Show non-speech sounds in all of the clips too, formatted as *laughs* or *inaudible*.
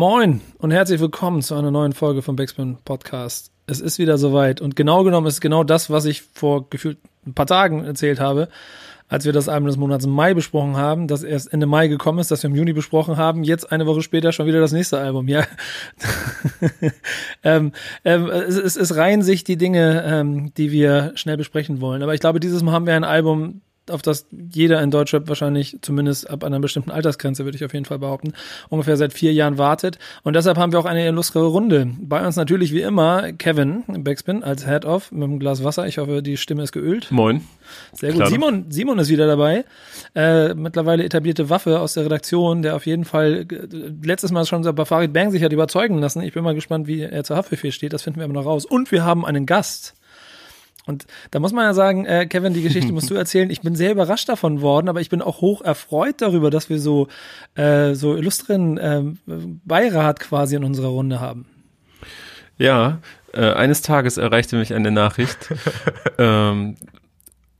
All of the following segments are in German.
Moin und herzlich willkommen zu einer neuen Folge vom Backspin Podcast. Es ist wieder soweit und genau genommen ist genau das, was ich vor gefühlt ein paar Tagen erzählt habe, als wir das Album des Monats Mai besprochen haben, das erst Ende Mai gekommen ist, das wir im Juni besprochen haben, jetzt eine Woche später schon wieder das nächste Album. Ja, *laughs* ähm, ähm, es, es, es reihen sich die Dinge, ähm, die wir schnell besprechen wollen. Aber ich glaube, dieses Mal haben wir ein Album, auf das jeder in Deutschrap wahrscheinlich zumindest ab einer bestimmten Altersgrenze, würde ich auf jeden Fall behaupten, ungefähr seit vier Jahren wartet. Und deshalb haben wir auch eine illustre Runde. Bei uns natürlich wie immer Kevin Backspin als Head-Off mit einem Glas Wasser. Ich hoffe, die Stimme ist geölt. Moin. Sehr gut. Simon, Simon ist wieder dabei. Äh, mittlerweile etablierte Waffe aus der Redaktion, der auf jeden Fall letztes Mal schon bei Farid Bang sich hat überzeugen lassen. Ich bin mal gespannt, wie er zur Haftbefehl steht. Das finden wir aber noch raus. Und wir haben einen Gast. Und da muss man ja sagen, äh, Kevin, die Geschichte musst du *laughs* erzählen. Ich bin sehr überrascht davon worden, aber ich bin auch hoch erfreut darüber, dass wir so, äh, so illustren äh, Beirat quasi in unserer Runde haben. Ja, äh, eines Tages erreichte mich eine Nachricht *laughs* ähm,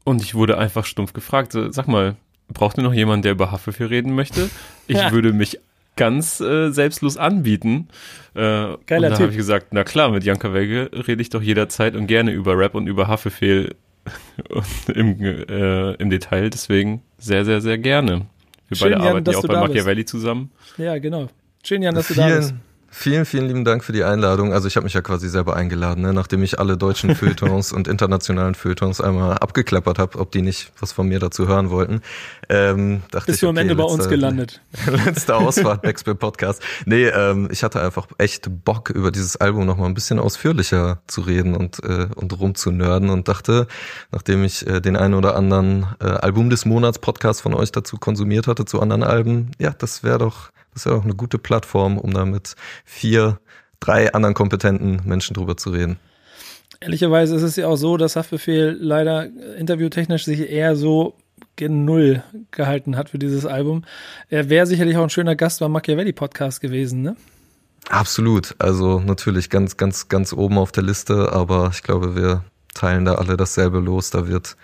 und ich wurde einfach stumpf gefragt, sag mal, braucht ihr noch jemanden, der über Haftbefehl reden möchte? Ich ja. würde mich ganz äh, selbstlos anbieten. Äh, Geiler und da habe ich gesagt, na klar, mit Janka Wege rede ich doch jederzeit und gerne über Rap und über Haftbefehl *laughs* im, äh, im Detail. Deswegen sehr, sehr, sehr gerne. Wir Schön, beide Jan, arbeiten ja auch bei Machiavelli zusammen. Ja, genau. Schön, Jan, dass Vielen, du da bist. Vielen, vielen lieben Dank für die Einladung. Also ich habe mich ja quasi selber eingeladen, ne? nachdem ich alle deutschen *laughs* Feuilletons und internationalen Feuilletons einmal abgeklappert habe, ob die nicht was von mir dazu hören wollten. Ähm, dachte Bist ich, du am okay, Ende bei letzte, uns gelandet? *laughs* letzte Ausfahrt, Backspin *laughs* Podcast. Nee, ähm, ich hatte einfach echt Bock, über dieses Album noch mal ein bisschen ausführlicher zu reden und, äh, und rumzunörden und dachte, nachdem ich äh, den einen oder anderen äh, Album des Monats Podcast von euch dazu konsumiert hatte, zu anderen Alben, ja, das wäre doch das ist ja auch eine gute Plattform, um da mit vier, drei anderen kompetenten Menschen drüber zu reden. Ehrlicherweise ist es ja auch so, dass Haftbefehl leider interviewtechnisch sich eher so gen Null gehalten hat für dieses Album. Er wäre sicherlich auch ein schöner Gast beim Machiavelli Podcast gewesen, ne? Absolut. Also natürlich ganz, ganz, ganz oben auf der Liste, aber ich glaube, wir teilen da alle dasselbe los. Da wird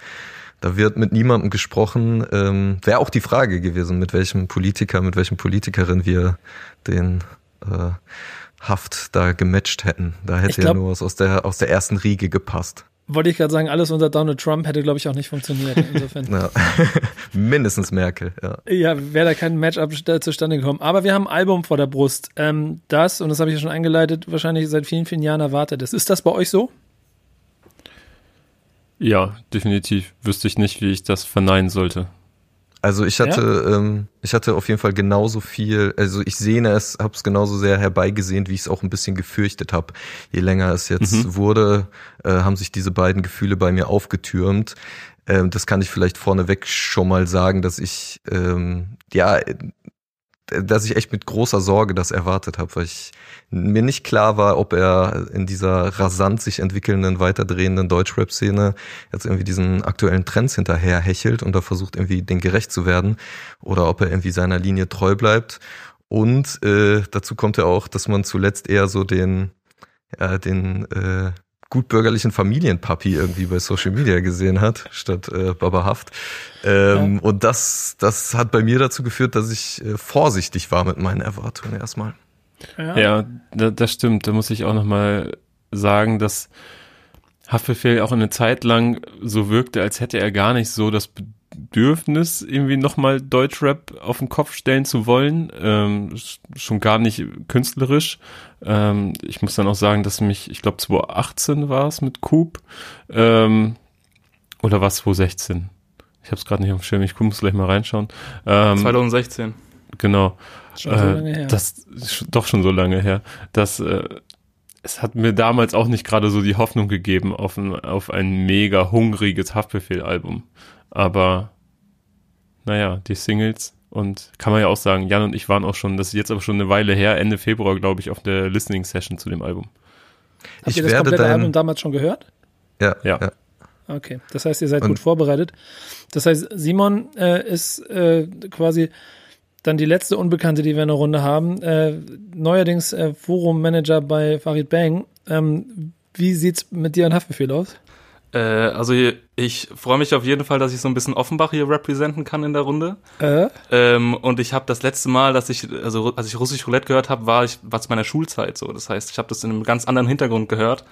da wird mit niemandem gesprochen. Ähm, Wäre auch die Frage gewesen, mit welchem Politiker, mit welchem Politikerin wir den äh, Haft da gematcht hätten. Da hätte glaub, ja nur was aus der, aus der ersten Riege gepasst. Wollte ich gerade sagen, alles unter Donald Trump hätte, glaube ich, auch nicht funktioniert. *laughs* Insofern. ja. *laughs* Mindestens Merkel, ja. Ja, wäre da kein Matchup zustande gekommen. Aber wir haben ein Album vor der Brust. Ähm, das, und das habe ich ja schon eingeleitet, wahrscheinlich seit vielen, vielen Jahren erwartet ist. Ist das bei euch so? Ja, definitiv. Wüsste ich nicht, wie ich das verneinen sollte. Also ich hatte, ja? ähm, ich hatte auf jeden Fall genauso viel, also ich sehne es, habe es genauso sehr herbeigesehnt, wie ich es auch ein bisschen gefürchtet habe. Je länger es jetzt mhm. wurde, äh, haben sich diese beiden Gefühle bei mir aufgetürmt. Ähm, das kann ich vielleicht vorneweg schon mal sagen, dass ich ähm, ja dass ich echt mit großer Sorge das erwartet habe, weil ich mir nicht klar war, ob er in dieser rasant sich entwickelnden, weiterdrehenden Deutschrap-Szene jetzt irgendwie diesen aktuellen Trends hinterher hechelt und da versucht irgendwie den gerecht zu werden oder ob er irgendwie seiner Linie treu bleibt. Und äh, dazu kommt ja auch, dass man zuletzt eher so den, ja, den äh, gutbürgerlichen Familienpapi irgendwie bei Social Media gesehen hat, statt äh, Baba Haft. Ähm, ja. Und das, das hat bei mir dazu geführt, dass ich äh, vorsichtig war mit meinen Erwartungen erstmal. Ja, ja da, das stimmt. Da muss ich auch nochmal sagen, dass Haftbefehl auch eine Zeit lang so wirkte, als hätte er gar nicht so das Bedürfnis, irgendwie nochmal Deutschrap auf den Kopf stellen zu wollen. Ähm, schon gar nicht künstlerisch. Ähm, ich muss dann auch sagen, dass mich, ich glaube 2018 war es mit Coop. Ähm, oder war es 2016? Ich habe es gerade nicht auf dem Schirm, ich muss gleich mal reinschauen. Ähm, 2016. Genau. Schon so lange her. Das ist doch schon so lange her. Das äh, es hat mir damals auch nicht gerade so die Hoffnung gegeben auf ein, auf ein mega hungriges Haftbefehl-Album. Aber naja, die Singles und kann man ja auch sagen, Jan und ich waren auch schon, das ist jetzt aber schon eine Weile her, Ende Februar, glaube ich, auf der Listening Session zu dem Album. Habt ich ihr das werde komplette Album damals schon gehört? Ja. Ja. ja. Okay, das heißt, ihr seid und gut vorbereitet. Das heißt, Simon äh, ist äh, quasi dann die letzte Unbekannte, die wir in der Runde haben. Äh, neuerdings äh, Forum-Manager bei Farid Bang. Ähm, wie sieht's mit dir an Haftbefehl aus? Äh, also ich freue mich auf jeden Fall, dass ich so ein bisschen Offenbach hier representen kann in der Runde. Äh? Ähm, und ich habe das letzte Mal, dass ich, also als ich Russisch Roulette gehört habe, war ich war zu meiner Schulzeit so. Das heißt, ich habe das in einem ganz anderen Hintergrund gehört.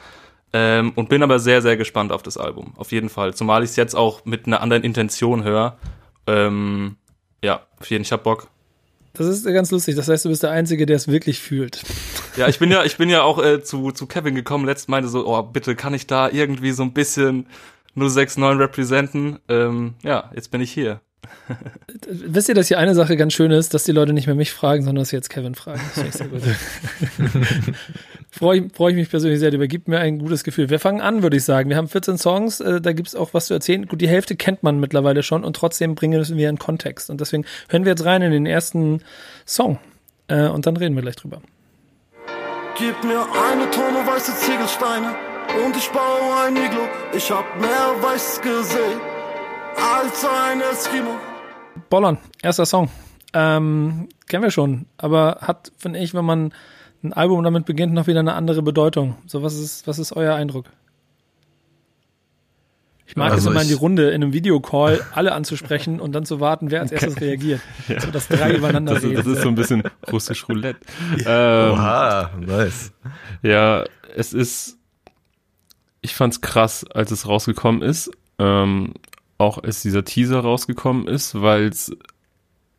Ähm, und bin aber sehr, sehr gespannt auf das Album. Auf jeden Fall. Zumal ich es jetzt auch mit einer anderen Intention höre. Ähm, ja, auf jeden Fall, ich hab Bock. Das ist ganz lustig. Das heißt, du bist der Einzige, der es wirklich fühlt. Ja, ich bin ja, ich bin ja auch äh, zu, zu Kevin gekommen. Letzt meinte so, oh, bitte kann ich da irgendwie so ein bisschen nur 6-9 representen. Ähm, ja, jetzt bin ich hier. *laughs* Wisst ihr, dass hier eine Sache ganz schön ist, dass die Leute nicht mehr mich fragen, sondern dass sie jetzt Kevin fragen. Das ich sehr gut. *laughs* freue, ich, freue ich mich persönlich sehr darüber. Gibt mir ein gutes Gefühl. Wir fangen an, würde ich sagen. Wir haben 14 Songs, äh, da gibt es auch was zu erzählen. Gut, die Hälfte kennt man mittlerweile schon und trotzdem bringen wir einen Kontext. Und deswegen hören wir jetzt rein in den ersten Song äh, und dann reden wir gleich drüber. Gib mir eine Tonne weiße Ziegelsteine und ich baue ein Iglo. Ich hab mehr Weiß gesehen als ein Eskimo. Bollern, erster Song. Ähm, kennen wir schon, aber hat, finde ich, wenn man ein Album damit beginnt, noch wieder eine andere Bedeutung. So, was ist, was ist euer Eindruck? Ich mag also es immer in die Runde in einem Videocall alle anzusprechen und dann zu warten, wer als erstes reagiert. *laughs* ja. So dass drei übereinander das, reden. Das ist so ein bisschen russisch Roulette. ähm, Oha, nice. Ja, es ist, ich fand's krass, als es rausgekommen ist. Ähm, auch als dieser Teaser rausgekommen ist, weil es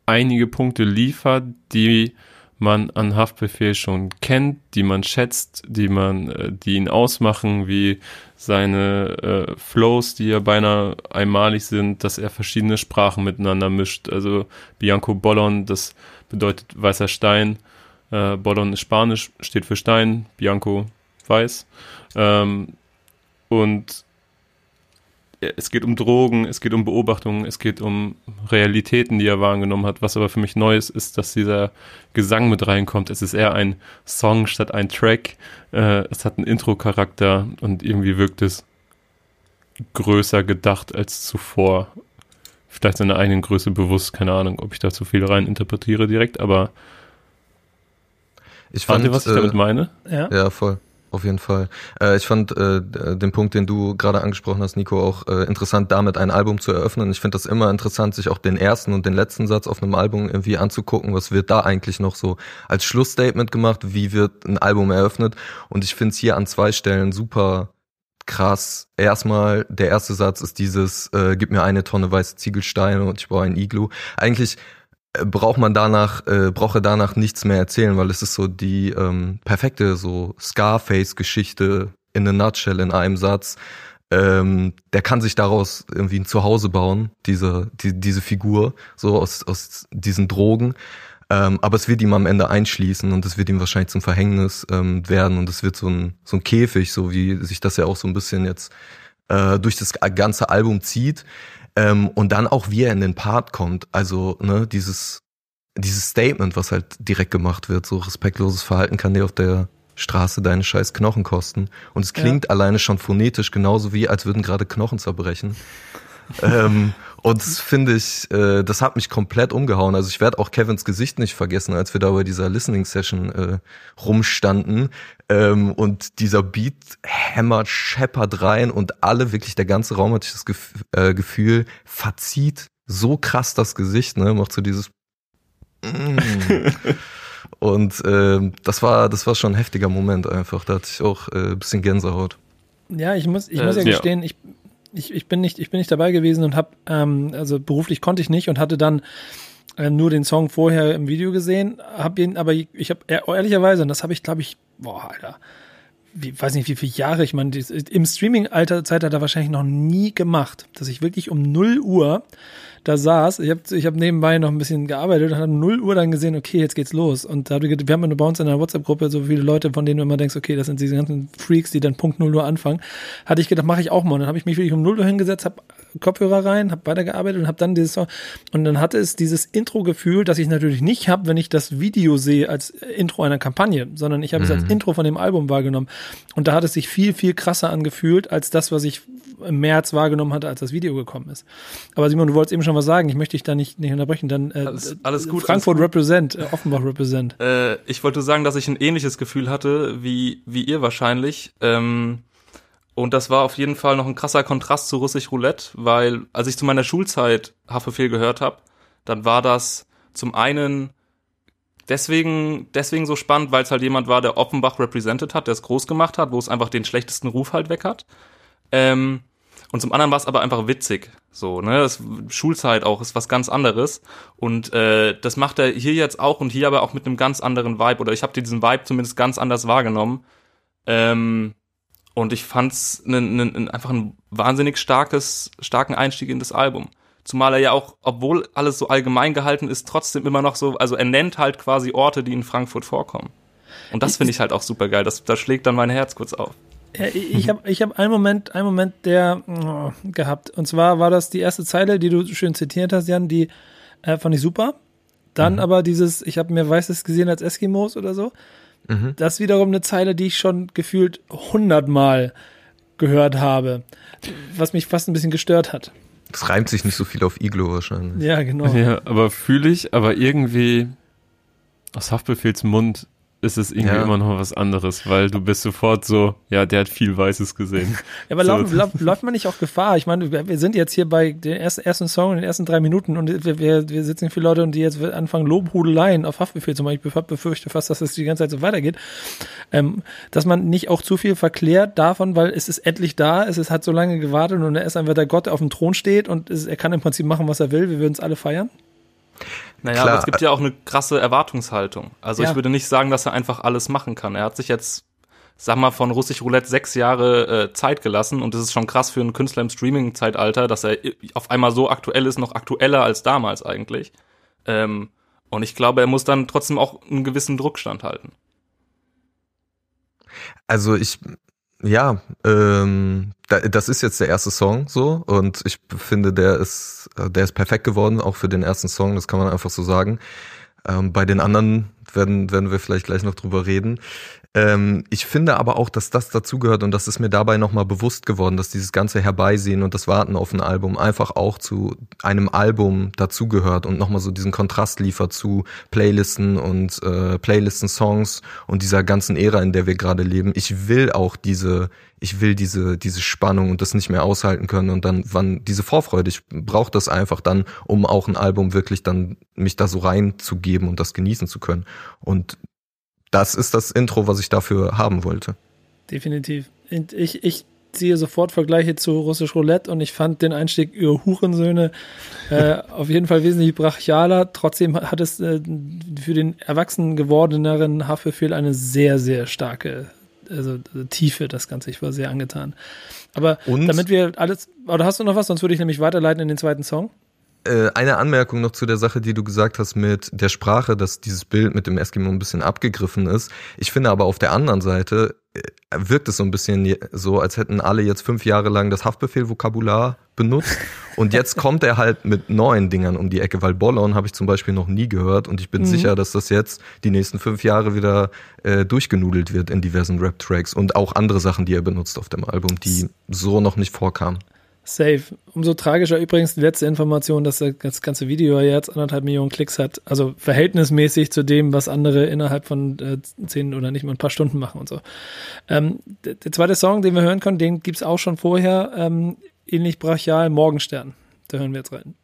einige Punkte liefert, die man an Haftbefehl schon kennt, die man schätzt, die man, äh, die ihn ausmachen, wie seine äh, Flows, die ja beinahe einmalig sind, dass er verschiedene Sprachen miteinander mischt. Also Bianco Bollon, das bedeutet weißer Stein. Äh, Bollon ist Spanisch, steht für Stein, Bianco weiß. Ähm, und es geht um Drogen, es geht um Beobachtungen, es geht um Realitäten, die er wahrgenommen hat. Was aber für mich neu ist, ist, dass dieser Gesang mit reinkommt. Es ist eher ein Song statt ein Track. Äh, es hat einen Intro-Charakter und irgendwie wirkt es größer gedacht als zuvor. Vielleicht seiner eigenen Größe bewusst, keine Ahnung, ob ich da zu viel rein interpretiere direkt, aber ich fand, ihr, was ich äh, damit meine? Ja, ja voll. Auf jeden Fall. Äh, ich fand äh, den Punkt, den du gerade angesprochen hast, Nico, auch äh, interessant, damit ein Album zu eröffnen. Ich finde das immer interessant, sich auch den ersten und den letzten Satz auf einem Album irgendwie anzugucken. Was wird da eigentlich noch so als Schlussstatement gemacht? Wie wird ein Album eröffnet? Und ich finde es hier an zwei Stellen super krass. Erstmal, der erste Satz ist dieses, äh, gib mir eine Tonne weiße Ziegelsteine und ich baue ein Iglu. Eigentlich braucht man danach, äh, brauche danach nichts mehr erzählen, weil es ist so die ähm, perfekte so Scarface-Geschichte in a nutshell in einem Satz. Ähm, der kann sich daraus irgendwie ein Zuhause bauen, diese, die, diese Figur, so aus, aus diesen Drogen. Ähm, aber es wird ihm am Ende einschließen und es wird ihm wahrscheinlich zum Verhängnis ähm, werden und es wird so ein, so ein Käfig, so wie sich das ja auch so ein bisschen jetzt äh, durch das ganze Album zieht. Ähm, und dann auch, wie er in den Part kommt. Also, ne, dieses, dieses Statement, was halt direkt gemacht wird, so respektloses Verhalten kann dir auf der Straße deine scheiß Knochen kosten. Und es klingt ja. alleine schon phonetisch genauso wie, als würden gerade Knochen zerbrechen. *laughs* ähm, und das finde ich, äh, das hat mich komplett umgehauen. Also ich werde auch Kevins Gesicht nicht vergessen, als wir da bei dieser Listening Session äh, rumstanden. Ähm, und dieser Beat hämmert, scheppert rein und alle, wirklich der ganze Raum hatte ich das Gef äh, Gefühl, verzieht so krass das Gesicht, ne? Macht so dieses mm. *laughs* Und äh, das war, das war schon ein heftiger Moment einfach. Da hatte ich auch äh, bisschen Gänsehaut. Ja, ich muss, ich muss ja gestehen, ich, ich, ich bin nicht, ich bin nicht dabei gewesen und habe, ähm, also beruflich konnte ich nicht und hatte dann äh, nur den Song vorher im Video gesehen, habe ihn, aber ich, habe ehrlicherweise, und das habe ich, glaube ich, boah, Alter, wie, weiß nicht, wie viele Jahre, ich meine, im Streaming-Alter-Zeitalter wahrscheinlich noch nie gemacht, dass ich wirklich um 0 Uhr da saß. Ich habe ich hab nebenbei noch ein bisschen gearbeitet und habe um 0 Uhr dann gesehen, okay, jetzt geht's los. Und da, wir haben bei uns in der WhatsApp-Gruppe so viele Leute, von denen du immer denkst, okay, das sind diese ganzen Freaks, die dann Punkt 0 Uhr anfangen. Hatte ich gedacht, mache ich auch mal. Und dann habe ich mich wirklich um 0 Uhr hingesetzt, habe Kopfhörer rein, habe weitergearbeitet und habe dann dieses Song. Und dann hatte es dieses Intro-Gefühl, das ich natürlich nicht habe, wenn ich das Video sehe als Intro einer Kampagne, sondern ich habe mhm. es als mhm. Intro von dem Album wahrgenommen. Und da hat es sich viel, viel krasser angefühlt als das, was ich im März wahrgenommen hatte, als das Video gekommen ist. Aber Simon, du wolltest eben schon was sagen. Ich möchte dich da nicht, nicht unterbrechen. Dann äh, alles, alles gut. Frankfurt alles gut. represent, äh, Offenbach represent. Äh, ich wollte sagen, dass ich ein ähnliches Gefühl hatte wie wie ihr wahrscheinlich. Ähm, Und das war auf jeden Fall noch ein krasser Kontrast zu Russisch Roulette, weil als ich zu meiner Schulzeit Haftbefehl gehört habe, dann war das zum einen deswegen, deswegen so spannend, weil es halt jemand war, der Offenbach represented hat, der es groß gemacht hat, wo es einfach den schlechtesten Ruf halt weg hat. Ähm, und zum anderen war es aber einfach witzig. So, ne? Das Schulzeit auch ist was ganz anderes. Und äh, das macht er hier jetzt auch und hier aber auch mit einem ganz anderen Vibe. Oder ich habe diesen Vibe zumindest ganz anders wahrgenommen. Ähm, und ich fand's ne, ne, einfach ein wahnsinnig starkes, starken Einstieg in das Album. Zumal er ja auch, obwohl alles so allgemein gehalten ist, trotzdem immer noch so, also er nennt halt quasi Orte, die in Frankfurt vorkommen. Und das finde ich halt auch super geil. Das, das schlägt dann mein Herz kurz auf. Ich habe ich hab einen Moment, einen Moment, der oh, gehabt. Und zwar war das die erste Zeile, die du schön zitiert hast, Jan, die äh, fand ich super. Dann mhm. aber dieses, ich habe mir Weißes gesehen als Eskimos oder so. Mhm. Das ist wiederum eine Zeile, die ich schon gefühlt hundertmal gehört habe, was mich fast ein bisschen gestört hat. Das reimt sich nicht so viel auf Iglo wahrscheinlich. Ja, genau. Ja, aber fühle ich, aber irgendwie aus Haftbefehls Mund ist es irgendwie ja. immer noch was anderes, weil du bist sofort so, ja, der hat viel Weißes gesehen. *laughs* Ja, aber so. läuft, läuft man nicht auch Gefahr? Ich meine, wir sind jetzt hier bei den ersten, ersten Song in den ersten drei Minuten und wir, wir, wir sitzen viele Leute und die jetzt anfangen Lobhudeleien auf Haftbefehl zum Beispiel. Ich befürchte fast, dass es die ganze Zeit so weitergeht. Ähm, dass man nicht auch zu viel verklärt davon, weil es ist endlich da, es ist, hat so lange gewartet und er ist einfach der Gott, der auf dem Thron steht und es, er kann im Prinzip machen, was er will. Wir würden es alle feiern. Naja, Klar. aber es gibt ja auch eine krasse Erwartungshaltung. Also ja. ich würde nicht sagen, dass er einfach alles machen kann. Er hat sich jetzt, sag mal, von Russisch Roulette sechs Jahre äh, Zeit gelassen und das ist schon krass für einen Künstler im Streaming-Zeitalter, dass er auf einmal so aktuell ist, noch aktueller als damals eigentlich. Ähm, und ich glaube, er muss dann trotzdem auch einen gewissen Druck standhalten. Also ich ja, ähm, das ist jetzt der erste Song so und ich finde, der ist, der ist perfekt geworden, auch für den ersten Song, das kann man einfach so sagen. Ähm, bei den anderen werden, werden wir vielleicht gleich noch drüber reden. Ähm, ich finde aber auch, dass das dazugehört und das ist mir dabei nochmal bewusst geworden, dass dieses ganze Herbeisehen und das Warten auf ein Album einfach auch zu einem Album dazugehört und nochmal so diesen Kontrast liefert zu Playlisten und äh, Playlisten-Songs und dieser ganzen Ära, in der wir gerade leben. Ich will auch diese, ich will diese, diese Spannung und das nicht mehr aushalten können und dann, wann diese Vorfreude, ich brauche das einfach dann, um auch ein Album wirklich dann mich da so reinzugeben und das genießen zu können. Und das ist das Intro, was ich dafür haben wollte. Definitiv. Ich, ich ziehe sofort Vergleiche zu Russisch Roulette und ich fand den Einstieg über Hurensöhne äh, *laughs* auf jeden Fall wesentlich brachialer. Trotzdem hat es äh, für den erwachsen gewordeneren Haftbefehl eine sehr, sehr starke also, Tiefe, das Ganze. Ich war sehr angetan. Aber und? damit wir alles, oder hast du noch was? Sonst würde ich nämlich weiterleiten in den zweiten Song. Äh, eine Anmerkung noch zu der Sache, die du gesagt hast mit der Sprache, dass dieses Bild mit dem Eskimo ein bisschen abgegriffen ist. Ich finde aber auf der anderen Seite äh, wirkt es so ein bisschen so, als hätten alle jetzt fünf Jahre lang das Haftbefehl-Vokabular benutzt *laughs* und jetzt kommt er halt mit neuen Dingern um die Ecke, weil Bollon habe ich zum Beispiel noch nie gehört und ich bin mhm. sicher, dass das jetzt die nächsten fünf Jahre wieder äh, durchgenudelt wird in diversen Rap-Tracks und auch andere Sachen, die er benutzt auf dem Album, die so noch nicht vorkamen. Safe. Umso tragischer übrigens die letzte Information, dass das ganze Video jetzt anderthalb Millionen Klicks hat. Also verhältnismäßig zu dem, was andere innerhalb von äh, zehn oder nicht mal ein paar Stunden machen und so. Ähm, der, der, zweite Song, den wir hören können, den gibt's auch schon vorher. Ähm, ähnlich brachial, Morgenstern. Da hören wir jetzt rein.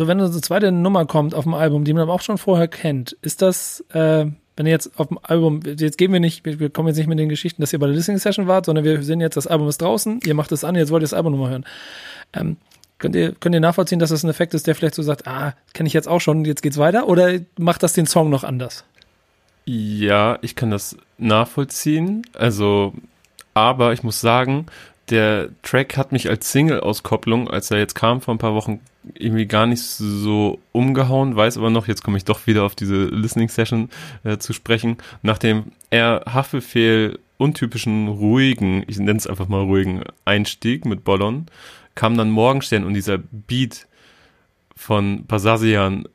So, wenn eine zweite Nummer kommt auf dem Album, die man aber auch schon vorher kennt, ist das, äh, wenn ihr jetzt auf dem Album, jetzt gehen wir nicht, wir kommen jetzt nicht mit den Geschichten, dass ihr bei der Listening Session wart, sondern wir sehen jetzt, das Album ist draußen, ihr macht es an, jetzt wollt ihr das Album nochmal hören. Ähm, könnt ihr, könnt ihr nachvollziehen, dass das ein Effekt ist, der vielleicht so sagt, ah, kenne ich jetzt auch schon, jetzt geht's weiter, oder macht das den Song noch anders? Ja, ich kann das nachvollziehen. Also, aber ich muss sagen, der Track hat mich als Single-Auskopplung, als er jetzt kam vor ein paar Wochen, irgendwie gar nicht so umgehauen, weiß aber noch, jetzt komme ich doch wieder auf diese Listening-Session äh, zu sprechen, nachdem er Haftbefehl untypischen ruhigen, ich nenne es einfach mal ruhigen Einstieg mit Bollon, kam dann Morgenstern und dieser Beat von Pasasian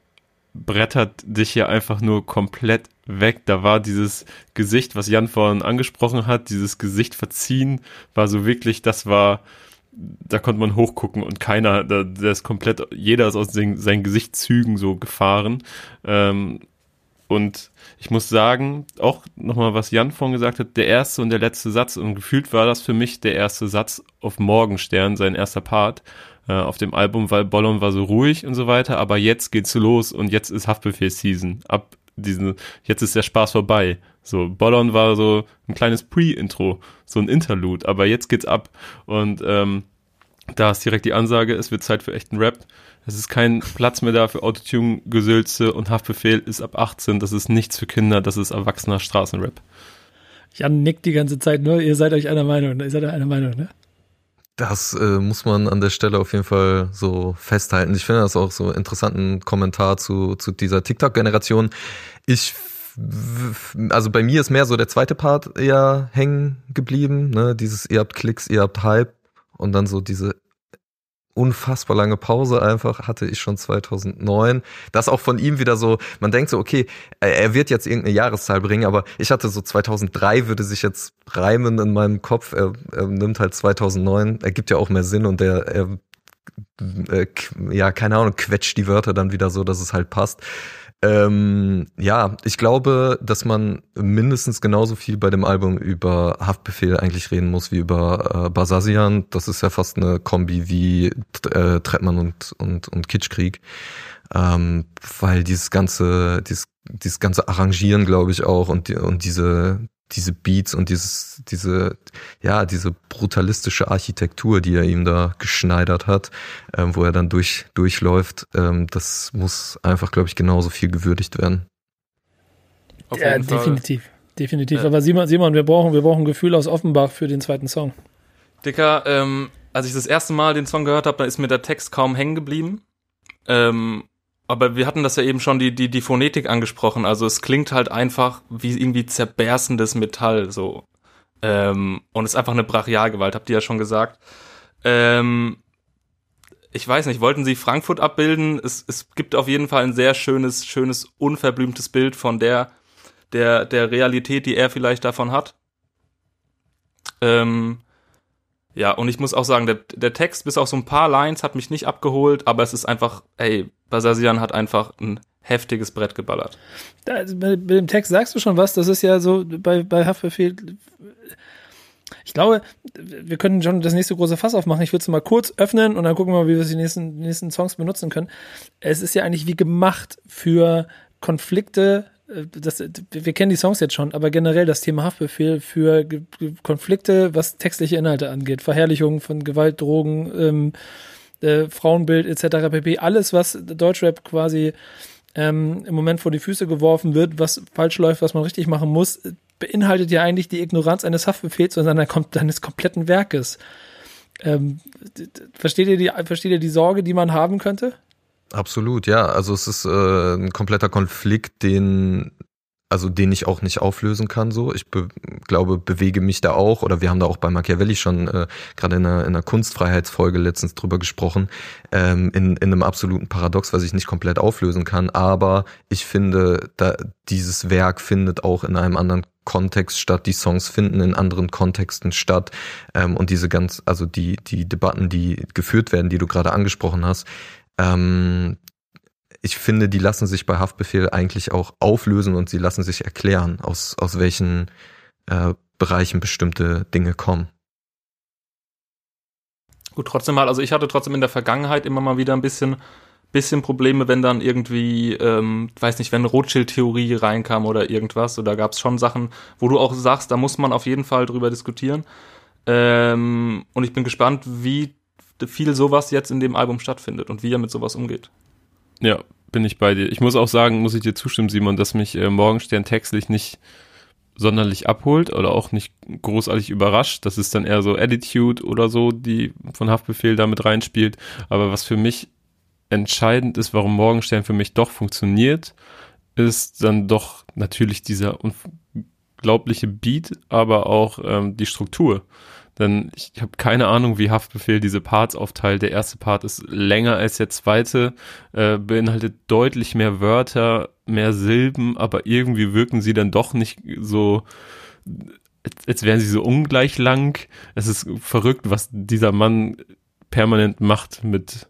brettert dich hier einfach nur komplett weg. Da war dieses Gesicht, was Jan vorhin angesprochen hat, dieses Gesicht verziehen, war so wirklich, das war da konnte man hochgucken und keiner, da, der ist komplett, jeder ist aus den, seinen Gesichtszügen so gefahren. Ähm, und ich muss sagen, auch nochmal, was Jan vorhin gesagt hat, der erste und der letzte Satz, und gefühlt war das für mich der erste Satz auf Morgenstern, sein erster Part äh, auf dem Album, weil Bollon war so ruhig und so weiter, aber jetzt geht's los und jetzt ist Haftbefehl-Season. Ab diesen, jetzt ist der Spaß vorbei. So, Bollon war so ein kleines Pre-Intro, so ein Interlude, aber jetzt geht's ab. Und ähm, da ist direkt die Ansage, es wird Zeit für echten Rap. Es ist kein Platz mehr da für Autotune-Gesülze und Haftbefehl ist ab 18. Das ist nichts für Kinder, das ist erwachsener Straßenrap. Jan nickt die ganze Zeit nur, ihr seid euch einer Meinung, ihr seid euch einer Meinung, ne? Das äh, muss man an der Stelle auf jeden Fall so festhalten. Ich finde das auch so interessanten Kommentar zu, zu dieser TikTok-Generation. Ich also bei mir ist mehr so der zweite Part eher hängen geblieben, ne? Dieses ihr habt Klicks, ihr habt Hype und dann so diese unfassbar lange Pause einfach hatte ich schon 2009. Das auch von ihm wieder so, man denkt so, okay, er wird jetzt irgendeine Jahreszahl bringen, aber ich hatte so 2003 würde sich jetzt reimen in meinem Kopf. Er, er nimmt halt 2009, er gibt ja auch mehr Sinn und er, er äh, ja, keine Ahnung, quetscht die Wörter dann wieder so, dass es halt passt. Ähm, ja, ich glaube, dass man mindestens genauso viel bei dem Album über Haftbefehl eigentlich reden muss wie über äh, Basazian. Das ist ja fast eine Kombi wie äh, Trettmann und, und, und Kitschkrieg. Ähm, weil dieses ganze, dieses, dieses ganze Arrangieren, glaube ich, auch und, und diese, diese Beats und dieses, diese, ja, diese brutalistische Architektur, die er ihm da geschneidert hat, ähm, wo er dann durch, durchläuft, ähm, das muss einfach, glaube ich, genauso viel gewürdigt werden. Auf ja, definitiv. Definitiv. Ja. Aber Simon, Simon, wir brauchen, wir brauchen Gefühl aus Offenbach für den zweiten Song. Dicker, ähm, als ich das erste Mal den Song gehört habe, da ist mir der Text kaum hängen geblieben. Ähm, aber wir hatten das ja eben schon die, die, die Phonetik angesprochen. Also es klingt halt einfach wie irgendwie zerberstendes Metall, so. Ähm, und es ist einfach eine Brachialgewalt, habt ihr ja schon gesagt. Ähm, ich weiß nicht, wollten sie Frankfurt abbilden? Es, es gibt auf jeden Fall ein sehr schönes, schönes, unverblümtes Bild von der, der, der Realität, die er vielleicht davon hat. Ähm, ja, und ich muss auch sagen, der, der Text bis auf so ein paar Lines hat mich nicht abgeholt, aber es ist einfach, ey, Basasian hat einfach ein heftiges Brett geballert. Da, bei, bei, dem Text sagst du schon was, das ist ja so bei, bei Haftbefehl. Ich glaube, wir können schon das nächste große Fass aufmachen. Ich würde es mal kurz öffnen und dann gucken wir mal, wie wir die nächsten, die nächsten Songs benutzen können. Es ist ja eigentlich wie gemacht für Konflikte äh, das, wir kennen die Songs jetzt schon, aber generell das Thema Haftbefehl für Konflikte, was textliche Inhalte angeht, Verherrlichung von Gewalt, Drogen, ähm, äh, Frauenbild etc. pp. Alles, was Deutschrap quasi ähm, im Moment vor die Füße geworfen wird, was falsch läuft, was man richtig machen muss, beinhaltet ja eigentlich die Ignoranz eines Haftbefehls und seiner, seines kompletten Werkes. Ähm, versteht, ihr die, versteht ihr die Sorge, die man haben könnte? Absolut, ja. Also es ist äh, ein kompletter Konflikt, den also den ich auch nicht auflösen kann. So, ich be glaube, bewege mich da auch oder wir haben da auch bei Machiavelli schon äh, gerade in einer, in einer Kunstfreiheitsfolge letztens drüber gesprochen, ähm, in, in einem absoluten Paradox, was ich nicht komplett auflösen kann. Aber ich finde, da dieses Werk findet auch in einem anderen Kontext statt, die Songs finden in anderen Kontexten statt ähm, und diese ganz, also die die Debatten, die geführt werden, die du gerade angesprochen hast, ähm, ich finde, die lassen sich bei Haftbefehl eigentlich auch auflösen und sie lassen sich erklären, aus, aus welchen äh, Bereichen bestimmte Dinge kommen. Gut, trotzdem mal, also ich hatte trotzdem in der Vergangenheit immer mal wieder ein bisschen, bisschen Probleme, wenn dann irgendwie, ähm, weiß nicht, wenn Rothschild-Theorie reinkam oder irgendwas, oder gab es schon Sachen, wo du auch sagst, da muss man auf jeden Fall drüber diskutieren. Ähm, und ich bin gespannt, wie viel sowas jetzt in dem Album stattfindet und wie er mit sowas umgeht. Ja, bin ich bei dir. Ich muss auch sagen, muss ich dir zustimmen, Simon, dass mich äh, Morgenstern textlich nicht sonderlich abholt oder auch nicht großartig überrascht. Das ist dann eher so Attitude oder so, die von Haftbefehl damit reinspielt. Aber was für mich entscheidend ist, warum Morgenstern für mich doch funktioniert, ist dann doch natürlich dieser unglaubliche Beat, aber auch ähm, die Struktur. Denn ich, habe keine Ahnung, wie Haftbefehl diese Parts aufteilt. Der erste Part ist länger als der zweite, äh, beinhaltet deutlich mehr Wörter, mehr Silben, aber irgendwie wirken sie dann doch nicht so als, als wären sie so ungleich lang. Es ist verrückt, was dieser Mann permanent macht mit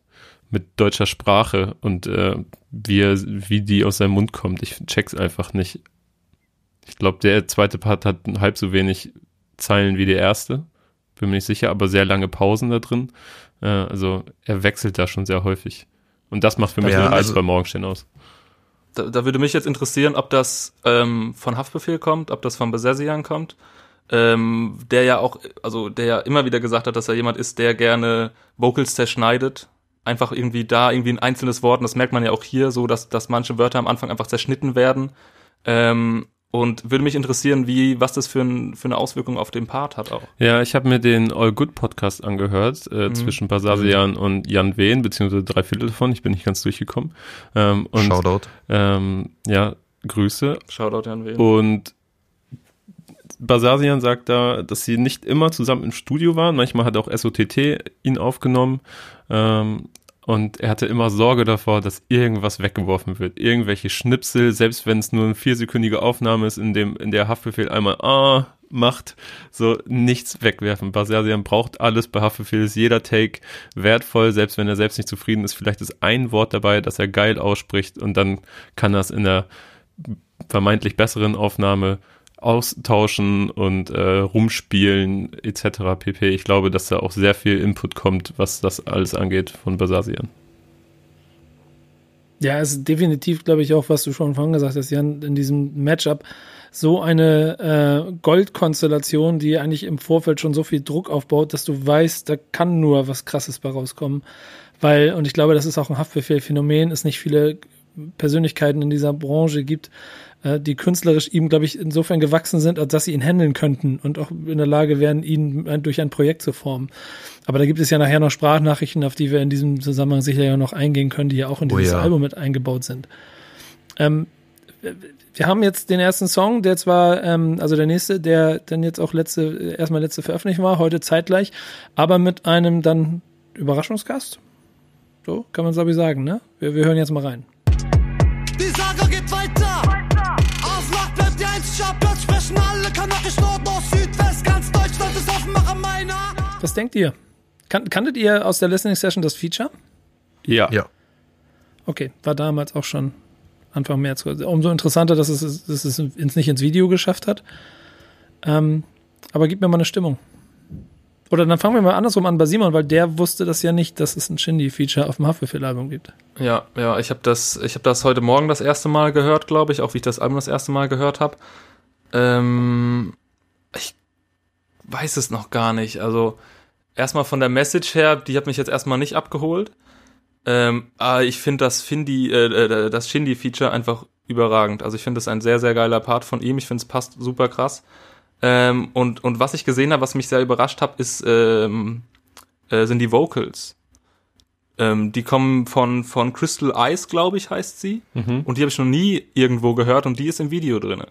mit deutscher Sprache und äh, wie, er, wie die aus seinem Mund kommt. Ich check's einfach nicht. Ich glaube, der zweite Part hat halb so wenig Zeilen wie der erste. Bin mir nicht sicher, aber sehr lange Pausen da drin. Äh, also er wechselt da schon sehr häufig. Und das macht für mich ja, den Reiz also, bei Morgenstern aus. Da, da, würde mich jetzt interessieren, ob das ähm, von Haftbefehl kommt, ob das von Besessian kommt. Ähm, der ja auch, also der ja immer wieder gesagt hat, dass er jemand ist, der gerne Vocals zerschneidet. Einfach irgendwie da irgendwie ein einzelnes Wort, und das merkt man ja auch hier so, dass, dass manche Wörter am Anfang einfach zerschnitten werden. Ähm, und würde mich interessieren, wie, was das für, ein, für eine Auswirkung auf den Part hat auch. Ja, ich habe mir den All Good Podcast angehört, äh, mhm. zwischen Basasian mhm. und Jan Wehn, beziehungsweise drei Viertel davon. Ich bin nicht ganz durchgekommen. Ähm, und, Shoutout. Ähm, ja, Grüße. Shoutout Jan Wehn. Und Basasian sagt da, dass sie nicht immer zusammen im Studio waren. Manchmal hat auch SOTT ihn aufgenommen. Ähm, und er hatte immer Sorge davor, dass irgendwas weggeworfen wird. Irgendwelche Schnipsel, selbst wenn es nur eine viersekündige Aufnahme ist, in dem, in der Haftbefehl einmal ah macht, so nichts wegwerfen. Basasian braucht alles. Bei Haftbefehl ist jeder Take wertvoll, selbst wenn er selbst nicht zufrieden ist. Vielleicht ist ein Wort dabei, das er geil ausspricht und dann kann das in der vermeintlich besseren Aufnahme austauschen und äh, rumspielen etc. pp. Ich glaube, dass da auch sehr viel Input kommt, was das alles angeht von Basasian. Ja, es ist definitiv, glaube ich, auch, was du schon vorhin gesagt hast, Jan, in diesem Matchup so eine äh, Goldkonstellation, die eigentlich im Vorfeld schon so viel Druck aufbaut, dass du weißt, da kann nur was Krasses bei rauskommen. Weil, und ich glaube, das ist auch ein Haftbefehl-Phänomen, es nicht viele Persönlichkeiten in dieser Branche gibt, äh, die künstlerisch ihm, glaube ich, insofern gewachsen sind, als dass sie ihn handeln könnten und auch in der Lage wären, ihn durch ein Projekt zu formen. Aber da gibt es ja nachher noch Sprachnachrichten, auf die wir in diesem Zusammenhang sicher ja noch eingehen können, die ja auch in oh dieses oh ja. Album mit eingebaut sind. Ähm, wir haben jetzt den ersten Song, der zwar, ähm, also der nächste, der dann jetzt auch letzte, erstmal letzte veröffentlicht war, heute zeitgleich, aber mit einem dann Überraschungsgast. So kann man es, glaube ich, sagen, ne? Wir, wir hören jetzt mal rein. Die Saga geht weiter. Sprechen alle kanadisch Nord, Nord, Südwest. Ganz Deutschland ist Offenmacher meiner. Was denkt ihr? Kan kanntet ihr aus der Listening Session das Feature? Ja. Ja. Okay, war damals auch schon Anfang März. Umso interessanter, dass es, dass es ins, nicht ins Video geschafft hat. Ähm, aber gib mir mal eine Stimmung. Oder dann fangen wir mal andersrum an bei Simon, weil der wusste das ja nicht, dass es ein Shindy-Feature auf dem Haftbefehl-Album gibt. Ja, ja, ich habe das, ich habe das heute Morgen das erste Mal gehört, glaube ich, auch wie ich das Album das erste Mal gehört habe. Ähm, ich weiß es noch gar nicht. Also erstmal von der Message her, die hat mich jetzt erstmal nicht abgeholt. Ähm, aber ich finde das Findy, äh, äh, das Shindy-Feature einfach überragend. Also ich finde es ein sehr, sehr geiler Part von ihm. Ich finde es passt super krass. Ähm, und, und was ich gesehen habe, was mich sehr überrascht hat, ist, ähm, äh, sind die Vocals. Ähm, die kommen von, von Crystal Eyes, glaube ich, heißt sie. Mhm. Und die habe ich noch nie irgendwo gehört und die ist im Video drin.